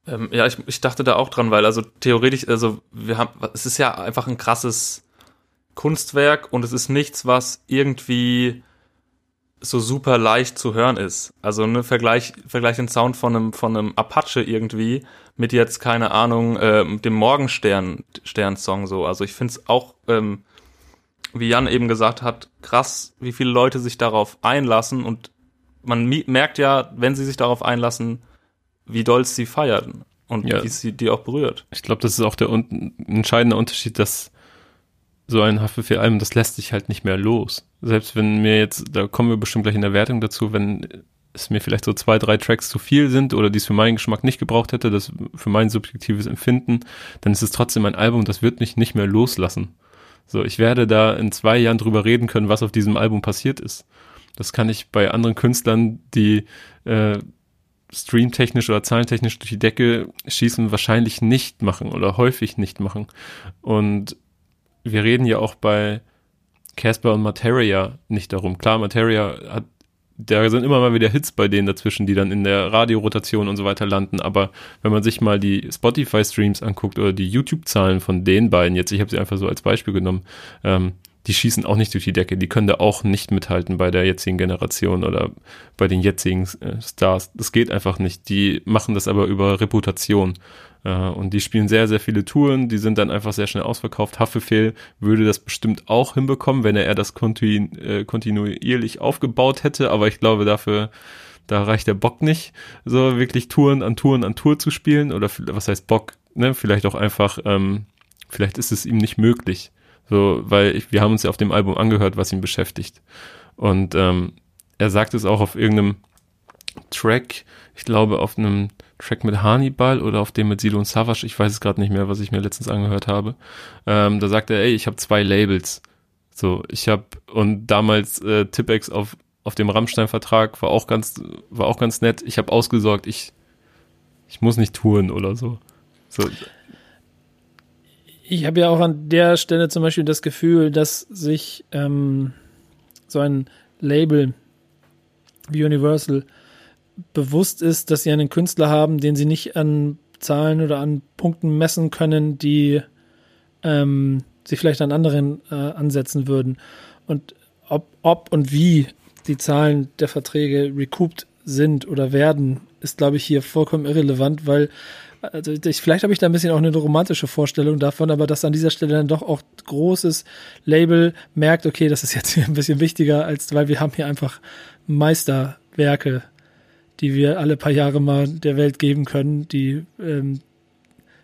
Ähm, ja, ich, ich dachte da auch dran, weil also theoretisch, also wir haben, es ist ja einfach ein krasses Kunstwerk und es ist nichts, was irgendwie so super leicht zu hören ist. Also ne, vergleich, vergleich den Sound von einem, von einem Apache irgendwie mit jetzt, keine Ahnung, äh, dem Morgenstern Stern-Song so. Also ich finde es auch, ähm, wie Jan eben gesagt hat, krass, wie viele Leute sich darauf einlassen und man merkt ja, wenn sie sich darauf einlassen, wie doll sie feiern und ja. wie sie die auch berührt. Ich glaube, das ist auch der un entscheidende Unterschied, dass so ein Haftbefehl-Album, das lässt sich halt nicht mehr los. Selbst wenn mir jetzt, da kommen wir bestimmt gleich in der Wertung dazu, wenn es mir vielleicht so zwei, drei Tracks zu viel sind oder die es für meinen Geschmack nicht gebraucht hätte, das für mein subjektives Empfinden, dann ist es trotzdem ein Album, das wird mich nicht mehr loslassen. So, ich werde da in zwei Jahren drüber reden können, was auf diesem Album passiert ist. Das kann ich bei anderen Künstlern, die äh, streamtechnisch oder zahlentechnisch durch die Decke schießen, wahrscheinlich nicht machen oder häufig nicht machen. Und wir reden ja auch bei Casper und Materia nicht darum. Klar, Materia hat, da sind immer mal wieder Hits bei denen dazwischen, die dann in der Radiorotation und so weiter landen. Aber wenn man sich mal die Spotify-Streams anguckt oder die YouTube-Zahlen von den beiden, jetzt, ich habe sie einfach so als Beispiel genommen, ähm, die schießen auch nicht durch die Decke, die können da auch nicht mithalten bei der jetzigen Generation oder bei den jetzigen äh, Stars. Das geht einfach nicht. Die machen das aber über Reputation. Äh, und die spielen sehr, sehr viele Touren, die sind dann einfach sehr schnell ausverkauft. Haffefehl würde das bestimmt auch hinbekommen, wenn er das kontinu äh, kontinuierlich aufgebaut hätte, aber ich glaube dafür, da reicht der Bock nicht, so wirklich Touren an Touren an Tour zu spielen oder was heißt Bock, ne? Vielleicht auch einfach, ähm, vielleicht ist es ihm nicht möglich. So, weil ich, wir haben uns ja auf dem Album angehört, was ihn beschäftigt. Und ähm, er sagt es auch auf irgendeinem Track, ich glaube auf einem Track mit Hannibal oder auf dem mit Silo und Savage, ich weiß es gerade nicht mehr, was ich mir letztens angehört habe. Ähm, da sagt er, ey, ich habe zwei Labels. So, ich habe und damals äh, Tipex auf auf dem Rammstein-Vertrag war auch ganz war auch ganz nett. Ich habe ausgesorgt, ich ich muss nicht touren oder so. So, ich habe ja auch an der Stelle zum Beispiel das Gefühl, dass sich ähm, so ein Label wie Universal bewusst ist, dass sie einen Künstler haben, den sie nicht an Zahlen oder an Punkten messen können, die ähm, sie vielleicht an anderen äh, ansetzen würden. Und ob, ob und wie die Zahlen der Verträge recouped sind oder werden, ist, glaube ich, hier vollkommen irrelevant, weil also ich, vielleicht habe ich da ein bisschen auch eine romantische Vorstellung davon, aber dass an dieser Stelle dann doch auch großes Label merkt, okay, das ist jetzt hier ein bisschen wichtiger, als weil wir haben hier einfach Meisterwerke, die wir alle paar Jahre mal der Welt geben können, die ähm,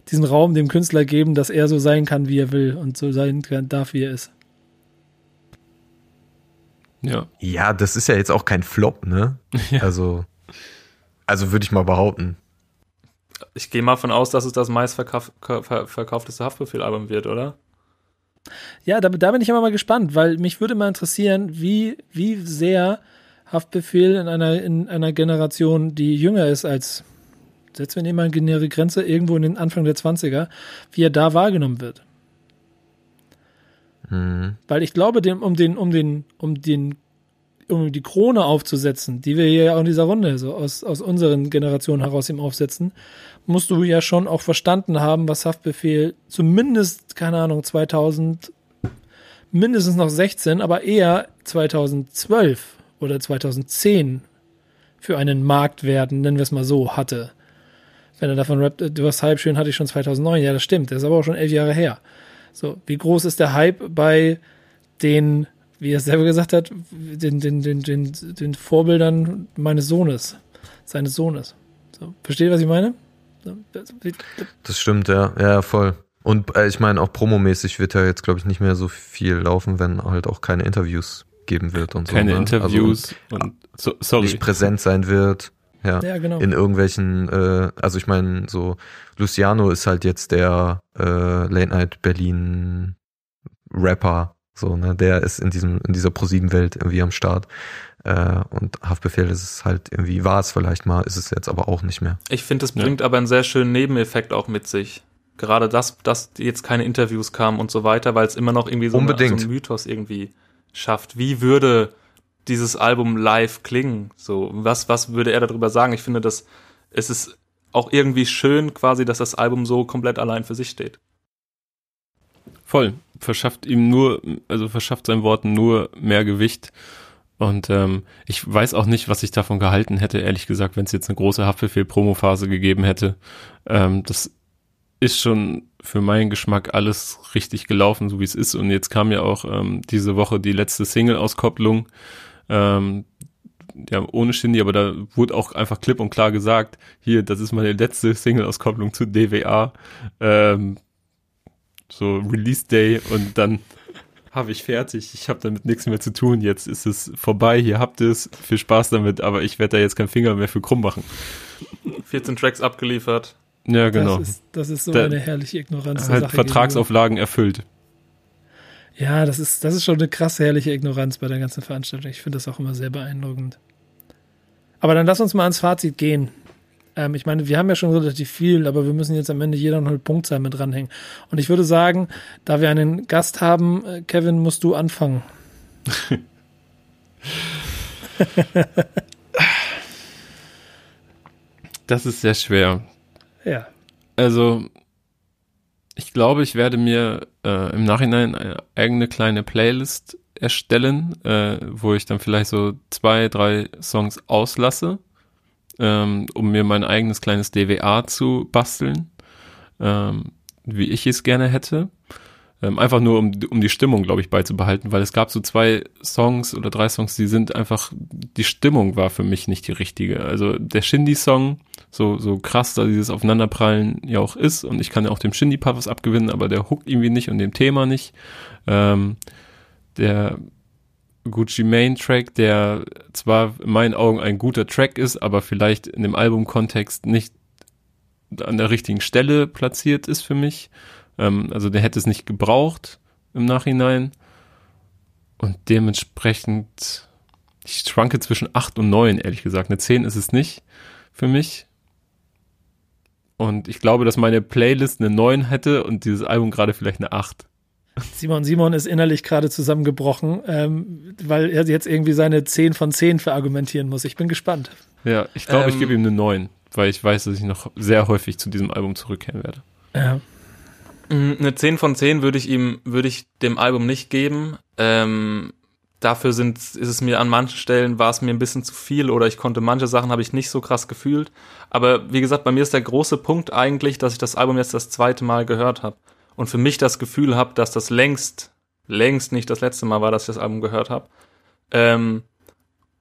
diesen Raum dem Künstler geben, dass er so sein kann, wie er will und so sein kann, darf, wie er ist. Ja. Ja, das ist ja jetzt auch kein Flop, ne? *laughs* Ja. Also, also würde ich mal behaupten ich gehe mal von aus, dass es das meistverkaufteste Haftbefehl-Album wird, oder? Ja, da, da bin ich immer mal gespannt, weil mich würde mal interessieren, wie, wie sehr Haftbefehl in einer, in einer Generation, die jünger ist als, setzen wir mal eine Grenze, irgendwo in den Anfang der 20er, wie er da wahrgenommen wird. Mhm. Weil ich glaube, um den, um den, um den um die Krone aufzusetzen, die wir hier auch in dieser Runde so aus, aus unseren Generationen heraus ihm aufsetzen, musst du ja schon auch verstanden haben, was Haftbefehl zumindest, keine Ahnung, 2000, mindestens noch 16, aber eher 2012 oder 2010 für einen Marktwert, nennen wir es mal so, hatte. Wenn er davon rappt, du hast Hype schön, hatte ich schon 2009. Ja, das stimmt. Das ist aber auch schon elf Jahre her. So, wie groß ist der Hype bei den wie er selber gesagt hat, den, den, den, den, den Vorbildern meines Sohnes, seines Sohnes. So, versteht, was ich meine? Das stimmt, ja, ja, voll. Und äh, ich meine, auch promomäßig wird ja jetzt, glaube ich, nicht mehr so viel laufen, wenn halt auch keine Interviews geben wird und keine so. Keine ne? Interviews also, und so, sorry. nicht präsent sein wird. Ja, ja genau. In irgendwelchen, äh, also ich meine, so Luciano ist halt jetzt der äh, Late Night Berlin Rapper so, ne, der ist in diesem, in dieser ProSieben-Welt irgendwie am Start. Äh, und Haftbefehl ist es halt irgendwie, war es vielleicht mal, ist es jetzt aber auch nicht mehr. Ich finde, es bringt ja. aber einen sehr schönen Nebeneffekt auch mit sich. Gerade das, dass jetzt keine Interviews kamen und so weiter, weil es immer noch irgendwie so, eine, so einen Mythos irgendwie schafft. Wie würde dieses Album live klingen? So, was, was würde er darüber sagen? Ich finde, dass es ist auch irgendwie schön quasi, dass das Album so komplett allein für sich steht. Voll. Verschafft ihm nur, also verschafft seinen Worten nur mehr Gewicht. Und ähm, ich weiß auch nicht, was ich davon gehalten hätte, ehrlich gesagt, wenn es jetzt eine große Haftbefehl-Promo-Phase gegeben hätte. Ähm, das ist schon für meinen Geschmack alles richtig gelaufen, so wie es ist. Und jetzt kam ja auch ähm, diese Woche die letzte Single-Auskopplung. Ähm, ja, ohne Shindy, aber da wurde auch einfach klipp und klar gesagt, hier, das ist meine letzte Single-Auskopplung zu DWA. Ähm, so Release Day und dann habe ich fertig. Ich habe damit nichts mehr zu tun. Jetzt ist es vorbei. Hier habt ihr es. Viel Spaß damit. Aber ich werde da jetzt keinen Finger mehr für krumm machen. 14 Tracks abgeliefert. Ja, genau. Das ist, das ist so da, eine herrliche Ignoranz. Halt Vertragsauflagen erfüllt. Ja, das ist, das ist schon eine krasse, herrliche Ignoranz bei der ganzen Veranstaltung. Ich finde das auch immer sehr beeindruckend. Aber dann lass uns mal ans Fazit gehen. Ähm, ich meine, wir haben ja schon relativ viel, aber wir müssen jetzt am Ende jeder noch eine Punktzahl mit dranhängen. Und ich würde sagen, da wir einen Gast haben, äh, Kevin, musst du anfangen. *laughs* das ist sehr schwer. Ja. Also, ich glaube, ich werde mir äh, im Nachhinein eine eigene kleine Playlist erstellen, äh, wo ich dann vielleicht so zwei, drei Songs auslasse, ähm, um mir mein eigenes kleines DWA zu basteln, ähm, wie ich es gerne hätte. Ähm, einfach nur, um, um die Stimmung, glaube ich, beizubehalten, weil es gab so zwei Songs oder drei Songs, die sind einfach, die Stimmung war für mich nicht die richtige. Also der Shindy-Song, so, so krass da dieses Aufeinanderprallen ja auch ist und ich kann ja auch dem Shindy-Part was abgewinnen, aber der hookt irgendwie nicht und dem Thema nicht. Ähm, der Gucci Main Track, der zwar in meinen Augen ein guter Track ist, aber vielleicht in dem Albumkontext nicht an der richtigen Stelle platziert ist für mich. Ähm, also der hätte es nicht gebraucht im Nachhinein. Und dementsprechend, ich schwanke zwischen 8 und 9, ehrlich gesagt. Eine 10 ist es nicht für mich. Und ich glaube, dass meine Playlist eine 9 hätte und dieses Album gerade vielleicht eine 8. Simon Simon ist innerlich gerade zusammengebrochen, ähm, weil er jetzt irgendwie seine 10 von 10 verargumentieren muss. Ich bin gespannt. Ja, ich glaube, ähm, ich gebe ihm eine 9, weil ich weiß, dass ich noch sehr häufig zu diesem Album zurückkehren werde. Ja. Eine 10 von 10 würde ich ihm, würde ich dem Album nicht geben. Ähm, dafür sind, ist es mir an manchen Stellen, war es mir ein bisschen zu viel oder ich konnte manche Sachen habe ich nicht so krass gefühlt. Aber wie gesagt, bei mir ist der große Punkt eigentlich, dass ich das Album jetzt das zweite Mal gehört habe und für mich das Gefühl habe, dass das längst, längst nicht das letzte Mal war, dass ich das Album gehört habe. Ähm,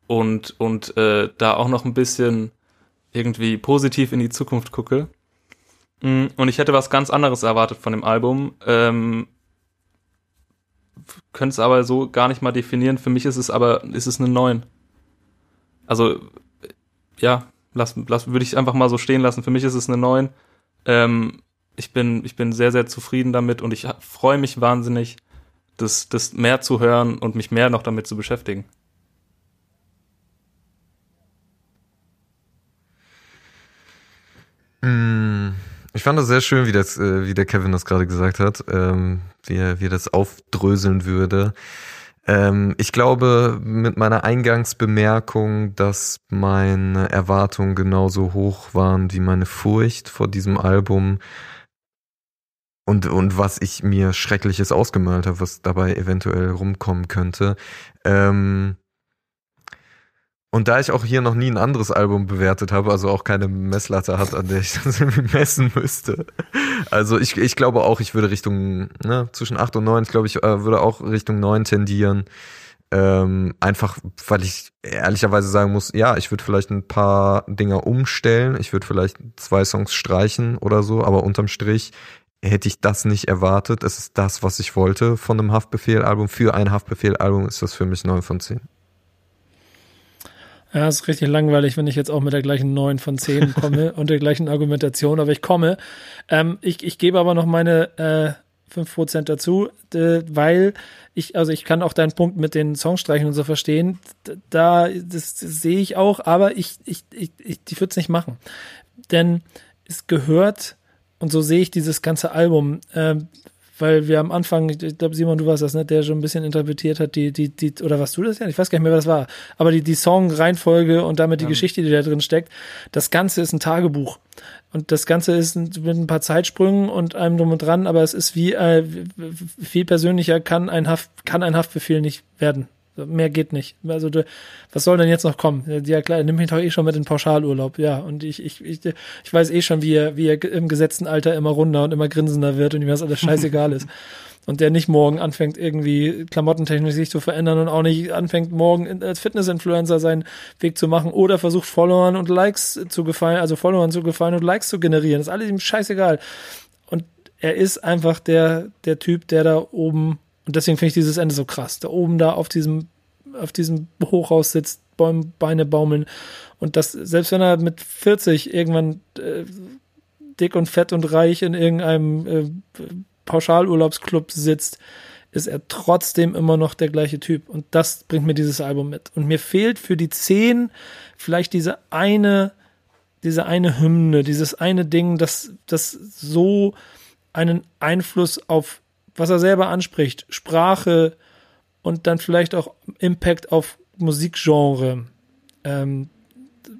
und und äh, da auch noch ein bisschen irgendwie positiv in die Zukunft gucke. Mm, und ich hätte was ganz anderes erwartet von dem Album. Ähm, könnte es aber so gar nicht mal definieren. Für mich ist es aber, ist es eine 9. Also, ja, lass, lass, würde ich einfach mal so stehen lassen. Für mich ist es eine 9. Ähm, ich bin, ich bin sehr, sehr zufrieden damit und ich freue mich wahnsinnig, das, das mehr zu hören und mich mehr noch damit zu beschäftigen. Mm. Ich fand das sehr schön, wie das, äh, wie der Kevin das gerade gesagt hat, ähm, wie, er, wie er das aufdröseln würde. Ähm, ich glaube, mit meiner Eingangsbemerkung, dass meine Erwartungen genauso hoch waren wie meine Furcht vor diesem Album und, und was ich mir Schreckliches ausgemalt habe, was dabei eventuell rumkommen könnte. Ähm, und da ich auch hier noch nie ein anderes Album bewertet habe, also auch keine Messlatte hat, an der ich *laughs* das irgendwie messen müsste. Also ich, ich glaube auch, ich würde Richtung, ne, zwischen 8 und 9, ich glaube, ich äh, würde auch Richtung 9 tendieren. Ähm, einfach, weil ich ehrlicherweise sagen muss, ja, ich würde vielleicht ein paar Dinger umstellen, ich würde vielleicht zwei Songs streichen oder so, aber unterm Strich hätte ich das nicht erwartet. Es ist das, was ich wollte von einem Haftbefehl-Album. Für ein Haftbefehl-Album ist das für mich 9 von 10. Ja, ist richtig langweilig, wenn ich jetzt auch mit der gleichen 9 von 10 *laughs* komme und der gleichen Argumentation, aber ich komme. Ähm, ich, ich gebe aber noch meine äh, 5% dazu, äh, weil ich, also ich kann auch deinen Punkt mit den Songstreichen und so verstehen. Da, das, das sehe ich auch, aber ich, ich, ich, ich, ich würde es nicht machen. Denn es gehört, und so sehe ich dieses ganze Album, äh, weil wir am Anfang, ich glaube, Simon, du warst das, ne, der schon ein bisschen interpretiert hat, die, die, die, oder was du das ja? Ich weiß gar nicht mehr, wer das war. Aber die, die Song-Reihenfolge und damit die ja. Geschichte, die da drin steckt, das Ganze ist ein Tagebuch. Und das Ganze ist mit ein paar Zeitsprüngen und einem drum und dran, aber es ist wie, äh, viel persönlicher kann ein Haft, kann ein Haftbefehl nicht werden. Mehr geht nicht. Also du, was soll denn jetzt noch kommen? Ja klar, nimm mich doch eh schon mit in Pauschalurlaub. Ja, und ich, ich, ich, ich weiß eh schon, wie er, wie er im gesetzten Alter immer runder und immer grinsender wird und ihm das alles scheißegal ist. *laughs* Und der nicht morgen anfängt, irgendwie klamottentechnisch sich zu verändern und auch nicht anfängt, morgen als Fitness-Influencer seinen Weg zu machen oder versucht, Followern und Likes zu gefallen, also Followern zu gefallen und Likes zu generieren. Das ist alles ihm scheißegal. Und er ist einfach der, der Typ, der da oben und deswegen finde ich dieses Ende so krass. Da oben da auf diesem, auf diesem Hochhaus sitzt, Bäume, Beine baumeln. Und das, selbst wenn er mit 40 irgendwann äh, dick und fett und reich in irgendeinem äh, Pauschalurlaubsclub sitzt, ist er trotzdem immer noch der gleiche Typ. Und das bringt mir dieses Album mit. Und mir fehlt für die zehn vielleicht diese eine, diese eine Hymne, dieses eine Ding, das, das so einen Einfluss auf was er selber anspricht, Sprache und dann vielleicht auch Impact auf Musikgenre ähm,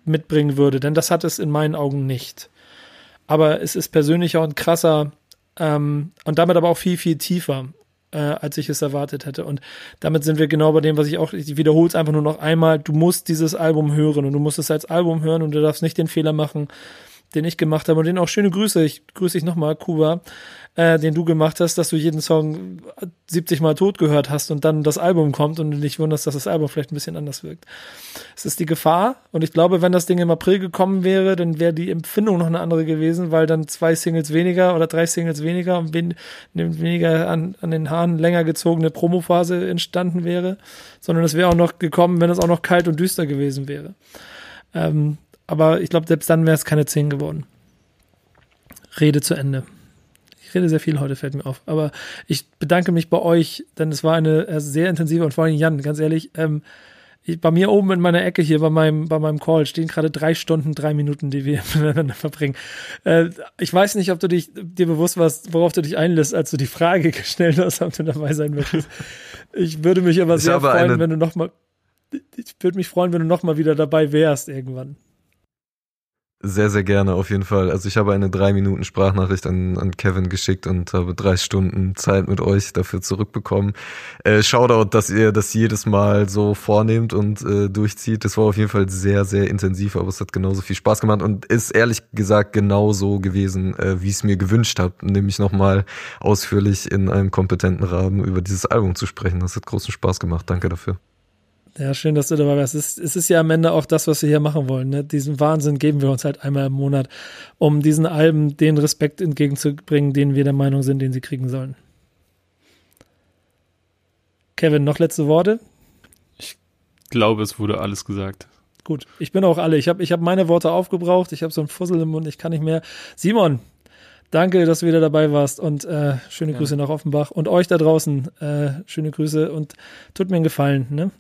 mitbringen würde, denn das hat es in meinen Augen nicht. Aber es ist persönlich auch ein krasser Ähm, und damit aber auch viel, viel tiefer, äh, als ich es erwartet hätte. Und damit sind wir genau bei dem, was ich auch, ich wiederhole es einfach nur noch einmal, du musst dieses Album hören und du musst es als Album hören und du darfst nicht den Fehler machen, den ich gemacht habe und den auch schöne Grüße, ich grüße dich nochmal, Kuba, äh, den du gemacht hast, dass du jeden Song 70 Mal tot gehört hast und dann das Album kommt und du dich wunderst, dass das Album vielleicht ein bisschen anders wirkt. Es ist die Gefahr und ich glaube, wenn das Ding im April gekommen wäre, dann wäre die Empfindung noch eine andere gewesen, weil dann zwei Singles weniger oder drei Singles weniger und wen, weniger an, an den Haaren länger gezogene Promophase entstanden wäre, sondern es wäre auch noch gekommen, wenn es auch noch kalt und düster gewesen wäre. Ähm, aber ich glaube, selbst dann wäre es keine 10 geworden. Rede zu Ende. Ich rede sehr viel heute, fällt mir auf. Aber ich bedanke mich bei euch, denn es war eine äh, sehr intensive und vor allem Jan, ganz ehrlich, ähm, ich, bei mir oben in meiner Ecke hier bei meinem, bei meinem Call stehen gerade drei Stunden, drei Minuten, die wir *laughs* miteinander verbringen. Äh, ich weiß nicht, ob du dich, dir bewusst warst, worauf du dich einlässt, als du die Frage *laughs* gestellt hast, ob du dabei sein möchtest. Ich würde mich aber sehr freuen, wenn du nochmal, ich würde mich freuen, wenn du nochmal wieder dabei wärst irgendwann. Sehr, sehr gerne, auf jeden Fall. Also ich habe eine drei Minuten Sprachnachricht an, an Kevin geschickt und habe drei Stunden Zeit mit euch dafür zurückbekommen. Äh, Shoutout, dass ihr das jedes Mal so vornehmt und äh, durchzieht. Das war auf jeden Fall sehr, sehr intensiv, aber es hat genauso viel Spaß gemacht und ist ehrlich gesagt genauso gewesen, äh, wie ich es mir gewünscht habe, nämlich nochmal ausführlich in einem kompetenten Rahmen über dieses Album zu sprechen. Das hat großen Spaß gemacht. Danke dafür. Ja, schön, dass du dabei warst. Es ist, es ist ja am Ende auch das, was wir hier machen wollen. Ne? Diesen Wahnsinn geben wir uns halt einmal im Monat, um diesen Alben den Respekt entgegenzubringen, den wir der Meinung sind, den sie kriegen sollen. Kevin, noch letzte Worte? Ich glaube, es wurde alles gesagt. Gut, ich bin auch alle. Ich habe ich hab meine Worte aufgebraucht. Ich habe so einen Fussel im Mund, ich kann nicht mehr. Simon, danke, dass du wieder dabei warst und äh, schöne Grüße ja. nach Offenbach. Und euch da draußen, äh, schöne Grüße und tut mir einen Gefallen. Ne?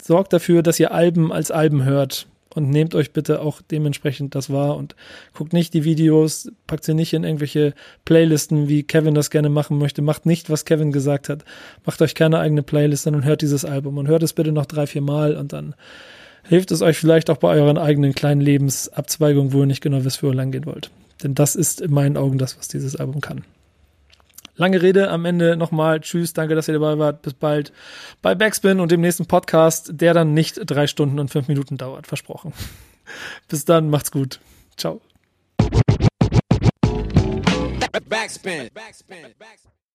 Sorgt dafür, dass ihr Alben als Alben hört und nehmt euch bitte auch dementsprechend das wahr und guckt nicht die Videos, packt sie nicht in irgendwelche Playlisten, wie Kevin das gerne machen möchte. Macht nicht, was Kevin gesagt hat. Macht euch keine eigene Playlist, sondern hört dieses Album und hört es bitte noch drei, vier Mal und dann hilft es euch vielleicht auch bei euren eigenen kleinen Lebensabzweigungen, wo ihr nicht genau wisst, wo ihr lang gehen wollt. Denn das ist in meinen Augen das, was dieses Album kann. Lange Rede am Ende nochmal. Tschüss, danke, dass ihr dabei wart. Bis bald bei Backspin und dem nächsten Podcast, der dann nicht drei Stunden und fünf Minuten dauert. Versprochen. *laughs* Bis dann, macht's gut. Ciao. Backspin. Backspin. Backspin.